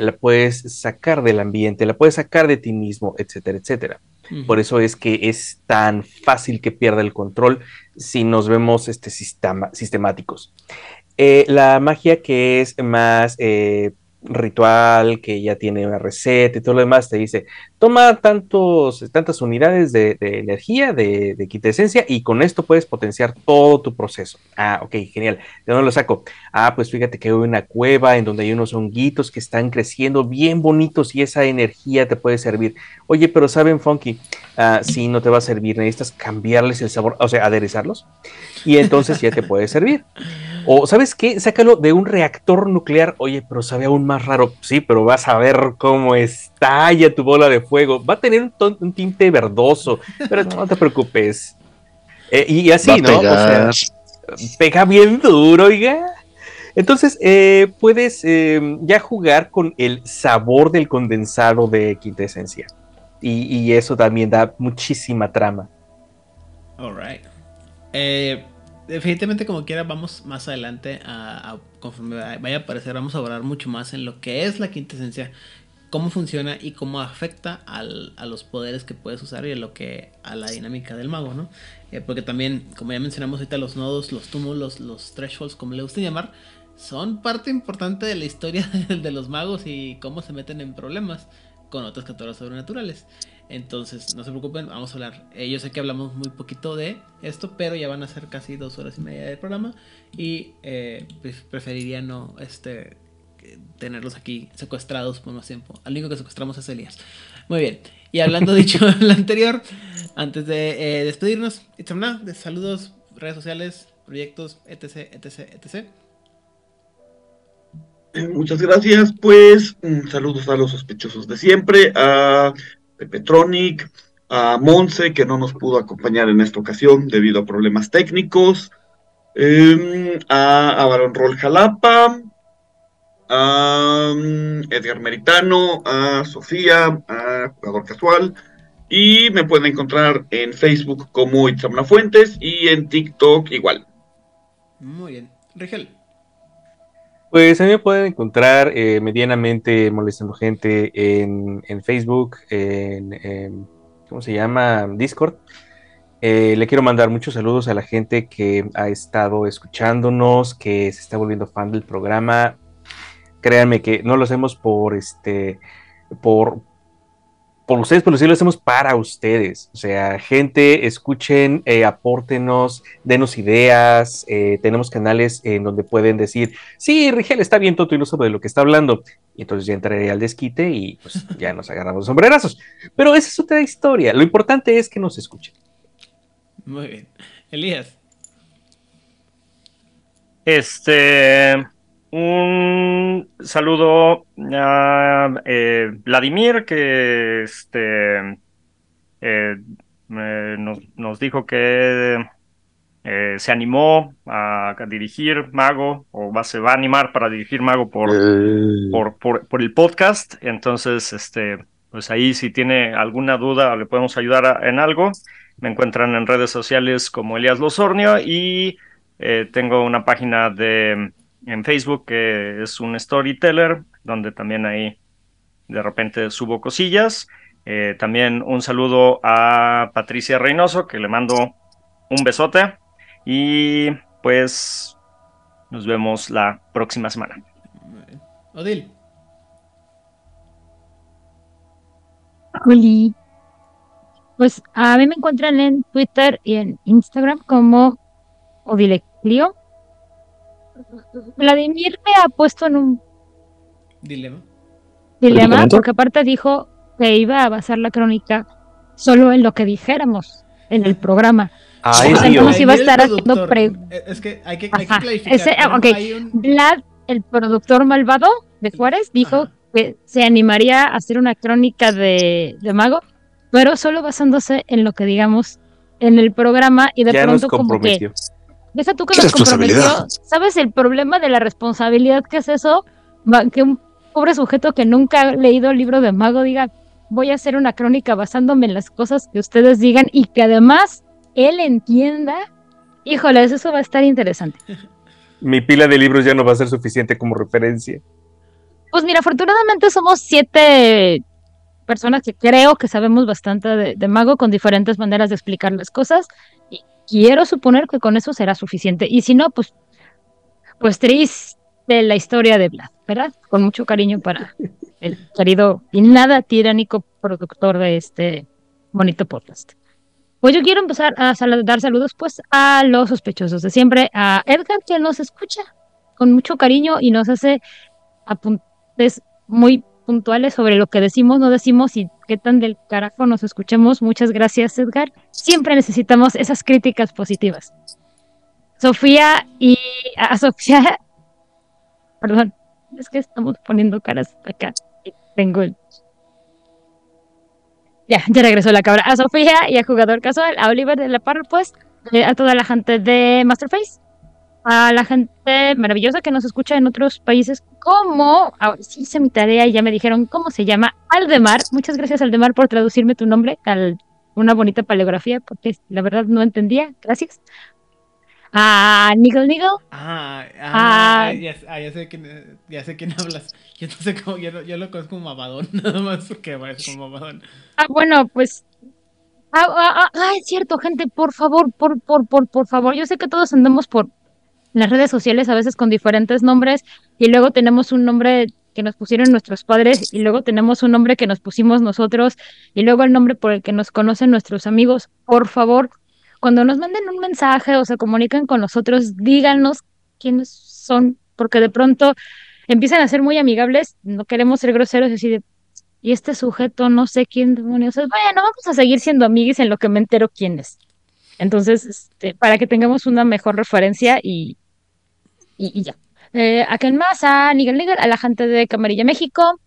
la puedes sacar del ambiente, la puedes sacar de ti mismo, etcétera, etcétera. Por eso es que es tan fácil que pierda el control si nos vemos este, sistema, sistemáticos. Eh, la magia que es más eh, ritual, que ya tiene una receta y todo lo demás, te dice, toma tantos, tantas unidades de, energía, de, de quintesencia, y con esto puedes potenciar todo tu proceso. Ah, ok, genial. ¿De dónde lo saco? Ah, pues fíjate que hay una cueva en donde hay unos honguitos que están creciendo bien bonitos y esa energía te puede servir. Oye, pero saben, Funky, ah, sí, no te va a servir, necesitas cambiarles el sabor, o sea, aderezarlos, y entonces ya te puede servir. O, ¿sabes qué? Sácalo de un reactor nuclear. Oye, pero sabe aún más raro. Sí, pero vas a ver cómo estalla tu bola de fuego. Va a tener un, tinte verdoso, pero no te preocupes. Eh, y así, Va ¿no? O sea, pega bien duro, oiga. Entonces, eh, puedes eh, ya jugar con el sabor del condensado de quintesencia. Y, y eso también da muchísima trama. Alright. Eh, definitivamente, como quiera, vamos más adelante a, a- conforme va- vaya a aparecer, vamos a hablar mucho más en lo que es la quintesencia, cómo funciona y cómo afecta al- a los poderes que puedes usar y a lo que a la dinámica del mago, ¿no? Eh, porque también, como ya mencionamos ahorita, los nodos, los túmulos, los thresholds, como le gusten llamar, son parte importante de la historia de los magos y cómo se meten en problemas con otras criaturas sobrenaturales. Entonces, no se preocupen, vamos a hablar. Eh, yo sé que hablamos muy poquito de esto, pero ya van a ser casi dos horas y media del programa. Y eh, pues, preferiría no este, tenerlos aquí secuestrados por más tiempo. Al único que secuestramos es Elías. Muy bien. Y hablando dicho lo anterior, antes de eh, despedirnos, Itzamna, de saludos, redes sociales, proyectos, etc, etc, etc. Muchas gracias, pues mm, saludos a los sospechosos de siempre, a Pepetronic, a Monse, que no nos pudo acompañar en esta ocasión debido a problemas técnicos, em, a, a Barón Roll Jalapa, a mm, Edgar Meritano, a Sofía, a Jugador Casual, y me pueden encontrar en Facebook como Itzamna Fuentes y en TikTok igual. Muy bien. Rigel. Pues a mí me pueden encontrar eh, medianamente molestando gente en, en Facebook, en, en- ¿cómo se llama? Discord. Eh, le quiero mandar muchos saludos a la gente que ha estado escuchándonos, que se está volviendo fan del programa. Créanme que no lo hacemos por este, por, por ustedes, pero sí lo hacemos para ustedes. O sea, gente, escuchen, eh, apórtenos, denos ideas. eh, tenemos canales en donde pueden decir, sí, Rigel está bien tonto y no sabe de lo que está hablando. Y entonces ya entraré al desquite y pues ya nos agarramos sombrerazos. Pero esa es otra historia. Lo importante es que nos escuchen. Muy bien. Elías. Este, un saludo a eh, Vladimir, que este, eh, me- nos, nos dijo que eh, se animó a, dirigir Mago, o va, se va a animar para dirigir Mago por, por, por, por el podcast. Entonces, este, pues ahí si tiene alguna duda o le podemos ayudar a- en algo, me encuentran en redes sociales como Elías Losornio y eh, tengo una página de en Facebook que es un storyteller, donde también ahí de repente subo cosillas. Eh, también un saludo a Patricia Reynoso, que le mando un besote. Y pues nos vemos la próxima semana. Odil. Juli. Pues a mí me encuentran en Twitter y en Instagram como Odileclio. Vladimir me ha puesto en un Dilema. dilema porque aparte dijo que iba a basar la crónica solo en lo que dijéramos en el programa. Ay, O sea, tío. entonces Ahí iba a estar haciendo productor. pre- Eh, Es que hay que, hay que Ajá. clarificar. Ese- ah, ¿no? ok. Hay un- Vlad, el productor malvado de Juárez, dijo Ajá. que se animaría a hacer una crónica de, de Mago, pero solo basándose en lo que digamos en el programa y de Ya nos pronto como que. Deja tú que ¿Qué nos comprometió? ¿sabes el problema de la responsabilidad que es eso? Que un pobre sujeto que nunca ha leído el libro de Mago diga, voy a hacer una crónica basándome en las cosas que ustedes digan y que además él entienda. Híjoles, eso va a estar interesante. Mi pila de libros ya no va a ser suficiente como referencia. Pues mira, afortunadamente somos siete personas que creo que sabemos bastante de, de mago con diferentes maneras de explicar las cosas y quiero suponer que con eso será suficiente. Y si no, pues, pues triste la historia de Vlad, ¿verdad? Con mucho cariño para el querido y nada tiránico productor de este bonito podcast. Pues yo quiero empezar a sal- dar saludos pues a los sospechosos de siempre, a Edgar que nos escucha con mucho cariño y nos hace apuntes muy puntuales sobre lo que decimos, no decimos y qué tan del carajo nos escuchemos. Muchas gracias, Edgar. Siempre necesitamos esas críticas positivas. Sofía y a Sofía, perdón, es que estamos poniendo caras acá. Tengo el... Ya, ya regresó la cabra. A Sofía y a Jugador Casual, a Oliver de la Parra, pues, eh, a toda la gente de Masterface a la gente maravillosa que nos escucha en otros países como, ahora sí hice mi tarea y ya me dijeron cómo se llama, Aldemar. Muchas gracias Aldemar por traducirme tu nombre a una bonita paleografía porque la verdad no entendía. Gracias. A Niggle Niggle. Ah, ah, Ah. ya, ah, ya sé quién, ya sé quién hablas. Yo no sé cómo, yo, lo- yo lo conozco como Mabadón, nada más porque parece como Mabadón. Ah, bueno, pues. Ah, ah, ah, ah, es cierto, gente, por favor, por, por, por, por favor. Yo sé que todos andamos por las redes sociales a veces con diferentes nombres y luego tenemos un nombre que nos pusieron nuestros padres y luego tenemos un nombre que nos pusimos nosotros y luego el nombre por el que nos conocen nuestros amigos. Por favor, cuando nos manden un mensaje o se comuniquen con nosotros, díganos quiénes son, porque de pronto empiezan a ser muy amigables, no queremos ser groseros y así de, y este sujeto no sé quién demonios es. Bueno, vamos a seguir siendo amiguis en lo que me entero quién es. Entonces, este, para que tengamos una mejor referencia y, y, y ya. Eh, ¿A quién más? A Nigel Nigel, a la gente de Camarilla México,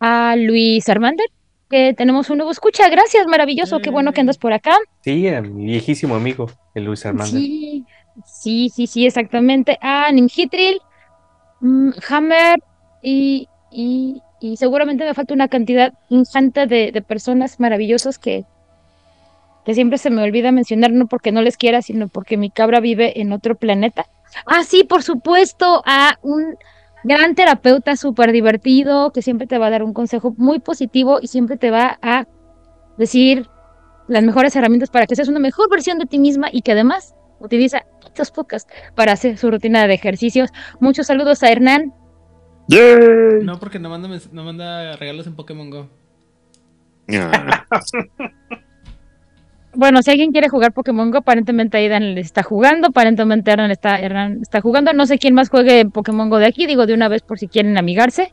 a Luis Armander, que tenemos un nuevo escucha. Gracias, maravilloso, qué bueno que andas por acá. Sí, a mi viejísimo amigo, el Luis Armando. Sí, sí, sí, sí, exactamente. A Nimhitril, mm, Hammer y, y, y seguramente me falta una cantidad ingente de, de personas maravillosas que, que siempre se me olvida mencionar, no porque no les quiera, sino porque mi cabra vive en otro planeta. Ah, sí, por supuesto, a un gran terapeuta súper divertido que siempre te va a dar un consejo muy positivo y siempre te va a decir las mejores herramientas para que seas una mejor versión de ti misma y que además utiliza estos podcasts para hacer su rutina de ejercicios. Muchos saludos a Hernán. No, porque no manda, no manda regalos en Pokémon Go. Ah, Bueno, si alguien quiere jugar Pokémon Go, aparentemente Aidan le está jugando, aparentemente Hernán está, Hernán está jugando. No sé quién más juegue Pokémon Go de aquí, digo de una vez por si quieren amigarse.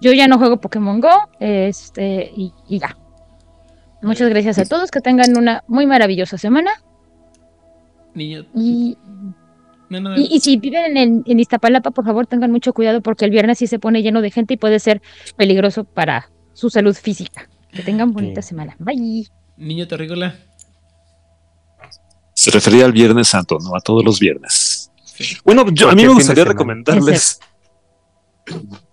Yo ya no juego Pokémon Go, este, y, y ya. Muchas gracias a todos, que tengan una muy maravillosa semana. Niño, Y No, no, Y, y si viven en, en Iztapalapa, por favor, tengan mucho cuidado porque el viernes sí se pone lleno de gente y puede ser peligroso para su salud física. Que tengan bonita Sí. semana. Bye. Niño terrícola. Se refería al Viernes Santo, no a todos los viernes. Bueno, yo, a mí me gustaría recomendarles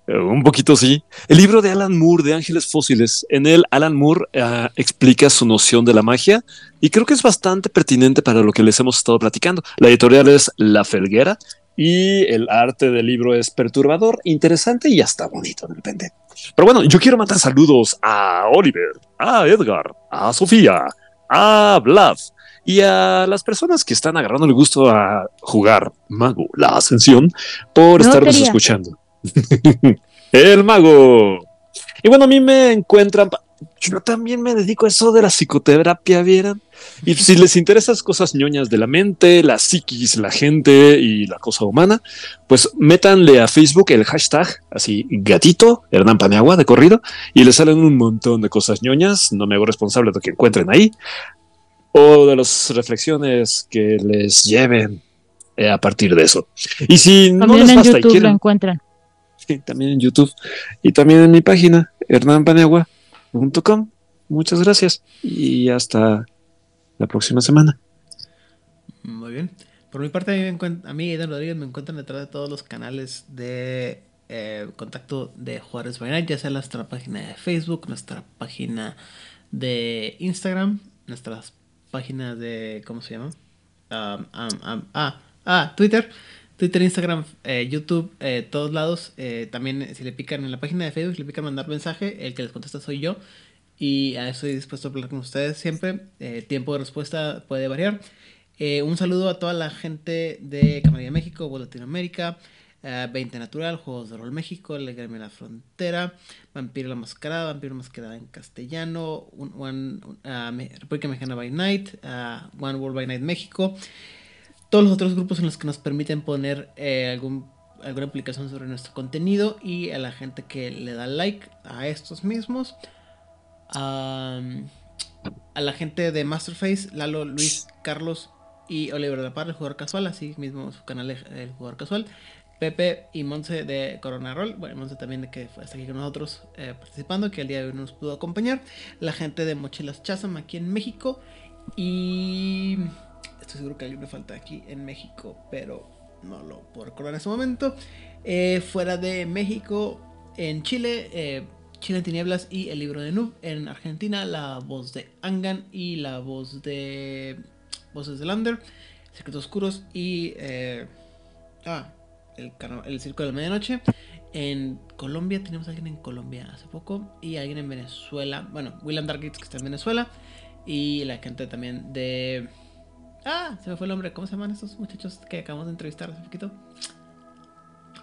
un poquito, sí, el libro de Alan Moore de Ángeles Fósiles. En él, Alan Moore eh, explica su noción de la magia y creo que es bastante pertinente para lo que les hemos estado platicando. La editorial es La Felguera y el arte del libro es perturbador, interesante y hasta bonito de repente. Pero bueno, yo quiero mandar saludos a Oliver, a Edgar, a Sofía, a Vlad y a las personas que están agarrando el gusto a jugar Mago, la Ascensión, por No estarnos quería. escuchando. el Mago. Y bueno, a mí me encuentran. Yo también me dedico a eso de la psicoterapia, ¿vieran? Y si les interesan cosas ñoñas de la mente, la psiquis, la gente y la cosa humana, pues métanle a Facebook el hashtag así gatito Hernán Paniagua de corrido y les salen un montón de cosas ñoñas. No me hago responsable de lo que encuentren ahí o de las reflexiones que les lleven eh, a partir de eso. Y si no También les en basta y YouTube lo encuentran. sí, también en YouTube y también en mi página Muchas gracias y hasta la próxima semana. Muy bien. Por mi parte, a mí, me a mí Aidan Rodríguez, me encuentran detrás de todos los canales de eh, contacto de Juárez by ya sea nuestra página de Facebook, nuestra página de Instagram, nuestras páginas de. ¿Cómo se llama? Um, um, ah, ah, Twitter. Twitter, Instagram, eh, YouTube, eh, todos lados. Eh, también, si le pican en la página de Facebook, le pican mandar mensaje, el que les contesta soy yo. Y a eso estoy dispuesto a hablar con ustedes siempre. Eh, tiempo de respuesta puede variar. Un saludo a toda la gente de Camarilla México, Voz Latinoamérica, eh, 20 Natural, Juegos de Rol México, Alegrarme la Frontera, Vampiro la Mascarada, Vampiro Mascarada en castellano, one- Me- República Mexicana by Night, ah, One World by Night México, todos los otros grupos en los que nos permiten poner eh, alguna publicación sobre nuestro contenido y a la gente que le da like a estos mismos. Am, a la gente de Masterface, Lalo, Luis, Carlos y Oliver la Parra, el jugador casual, así mismo su canal es el jugador casual. Pepe y Monse de Corona Roll, bueno, Monse también que está aquí con nosotros eh, participando, que el día de hoy no nos pudo acompañar. La gente de Mochilas Chazam aquí en México y estoy seguro que alguien me falta aquí en México, pero no lo puedo recordar en ese momento. Eh, fuera de México, en Chile, eh, Chile en Tinieblas y El Libro de Noob. En Argentina, la voz de Angan y la voz de Voces de Lander, Secretos Oscuros y. eh, ah, el, el Circo de la Medianoche. En Colombia, tenemos a alguien en Colombia hace poco y alguien en Venezuela. Bueno, William Darkits que está en Venezuela. Y la gente también de. Ah, se me fue el nombre. ¿Cómo se llaman estos muchachos que acabamos de entrevistar hace poquito?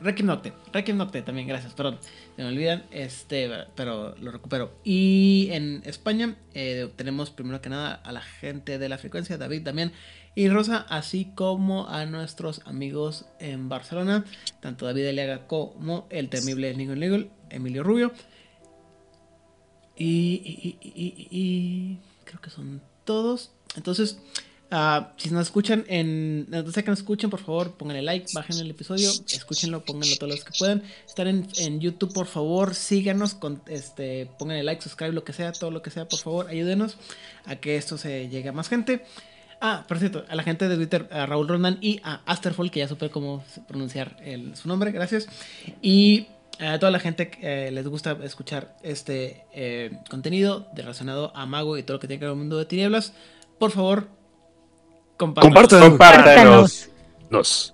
Requiem Nocte, Requiem Nocte también, gracias, perdón, se me olvidan, este, pero lo recupero. Y en España eh, tenemos primero que nada a la gente de la frecuencia, David también y Rosa, así como a nuestros amigos en Barcelona, tanto David Aliaga como el temible Nigel Nigel, Emilio Rubio. Y creo que son todos. Entonces, ah, si nos escuchan en. Donde sea que nos escuchen, por favor, pónganle like, bajen el episodio, escúchenlo, pónganlo todos los que puedan. Están en, en YouTube, por favor, síganos, con, este, like, subscribe, lo que sea, todo lo que sea, por favor, ayúdenos a que esto se llegue a más gente. Ah, por cierto, a la gente de Twitter, a Raúl Rondan y a Asterfall, que ya supe cómo pronunciar su nombre, gracias. Y a toda la gente que eh, les gusta escuchar este eh, contenido relacionado a Mago y todo lo que tiene que ver con el mundo de tinieblas, por favor, Compartan. Compártanos. Nos.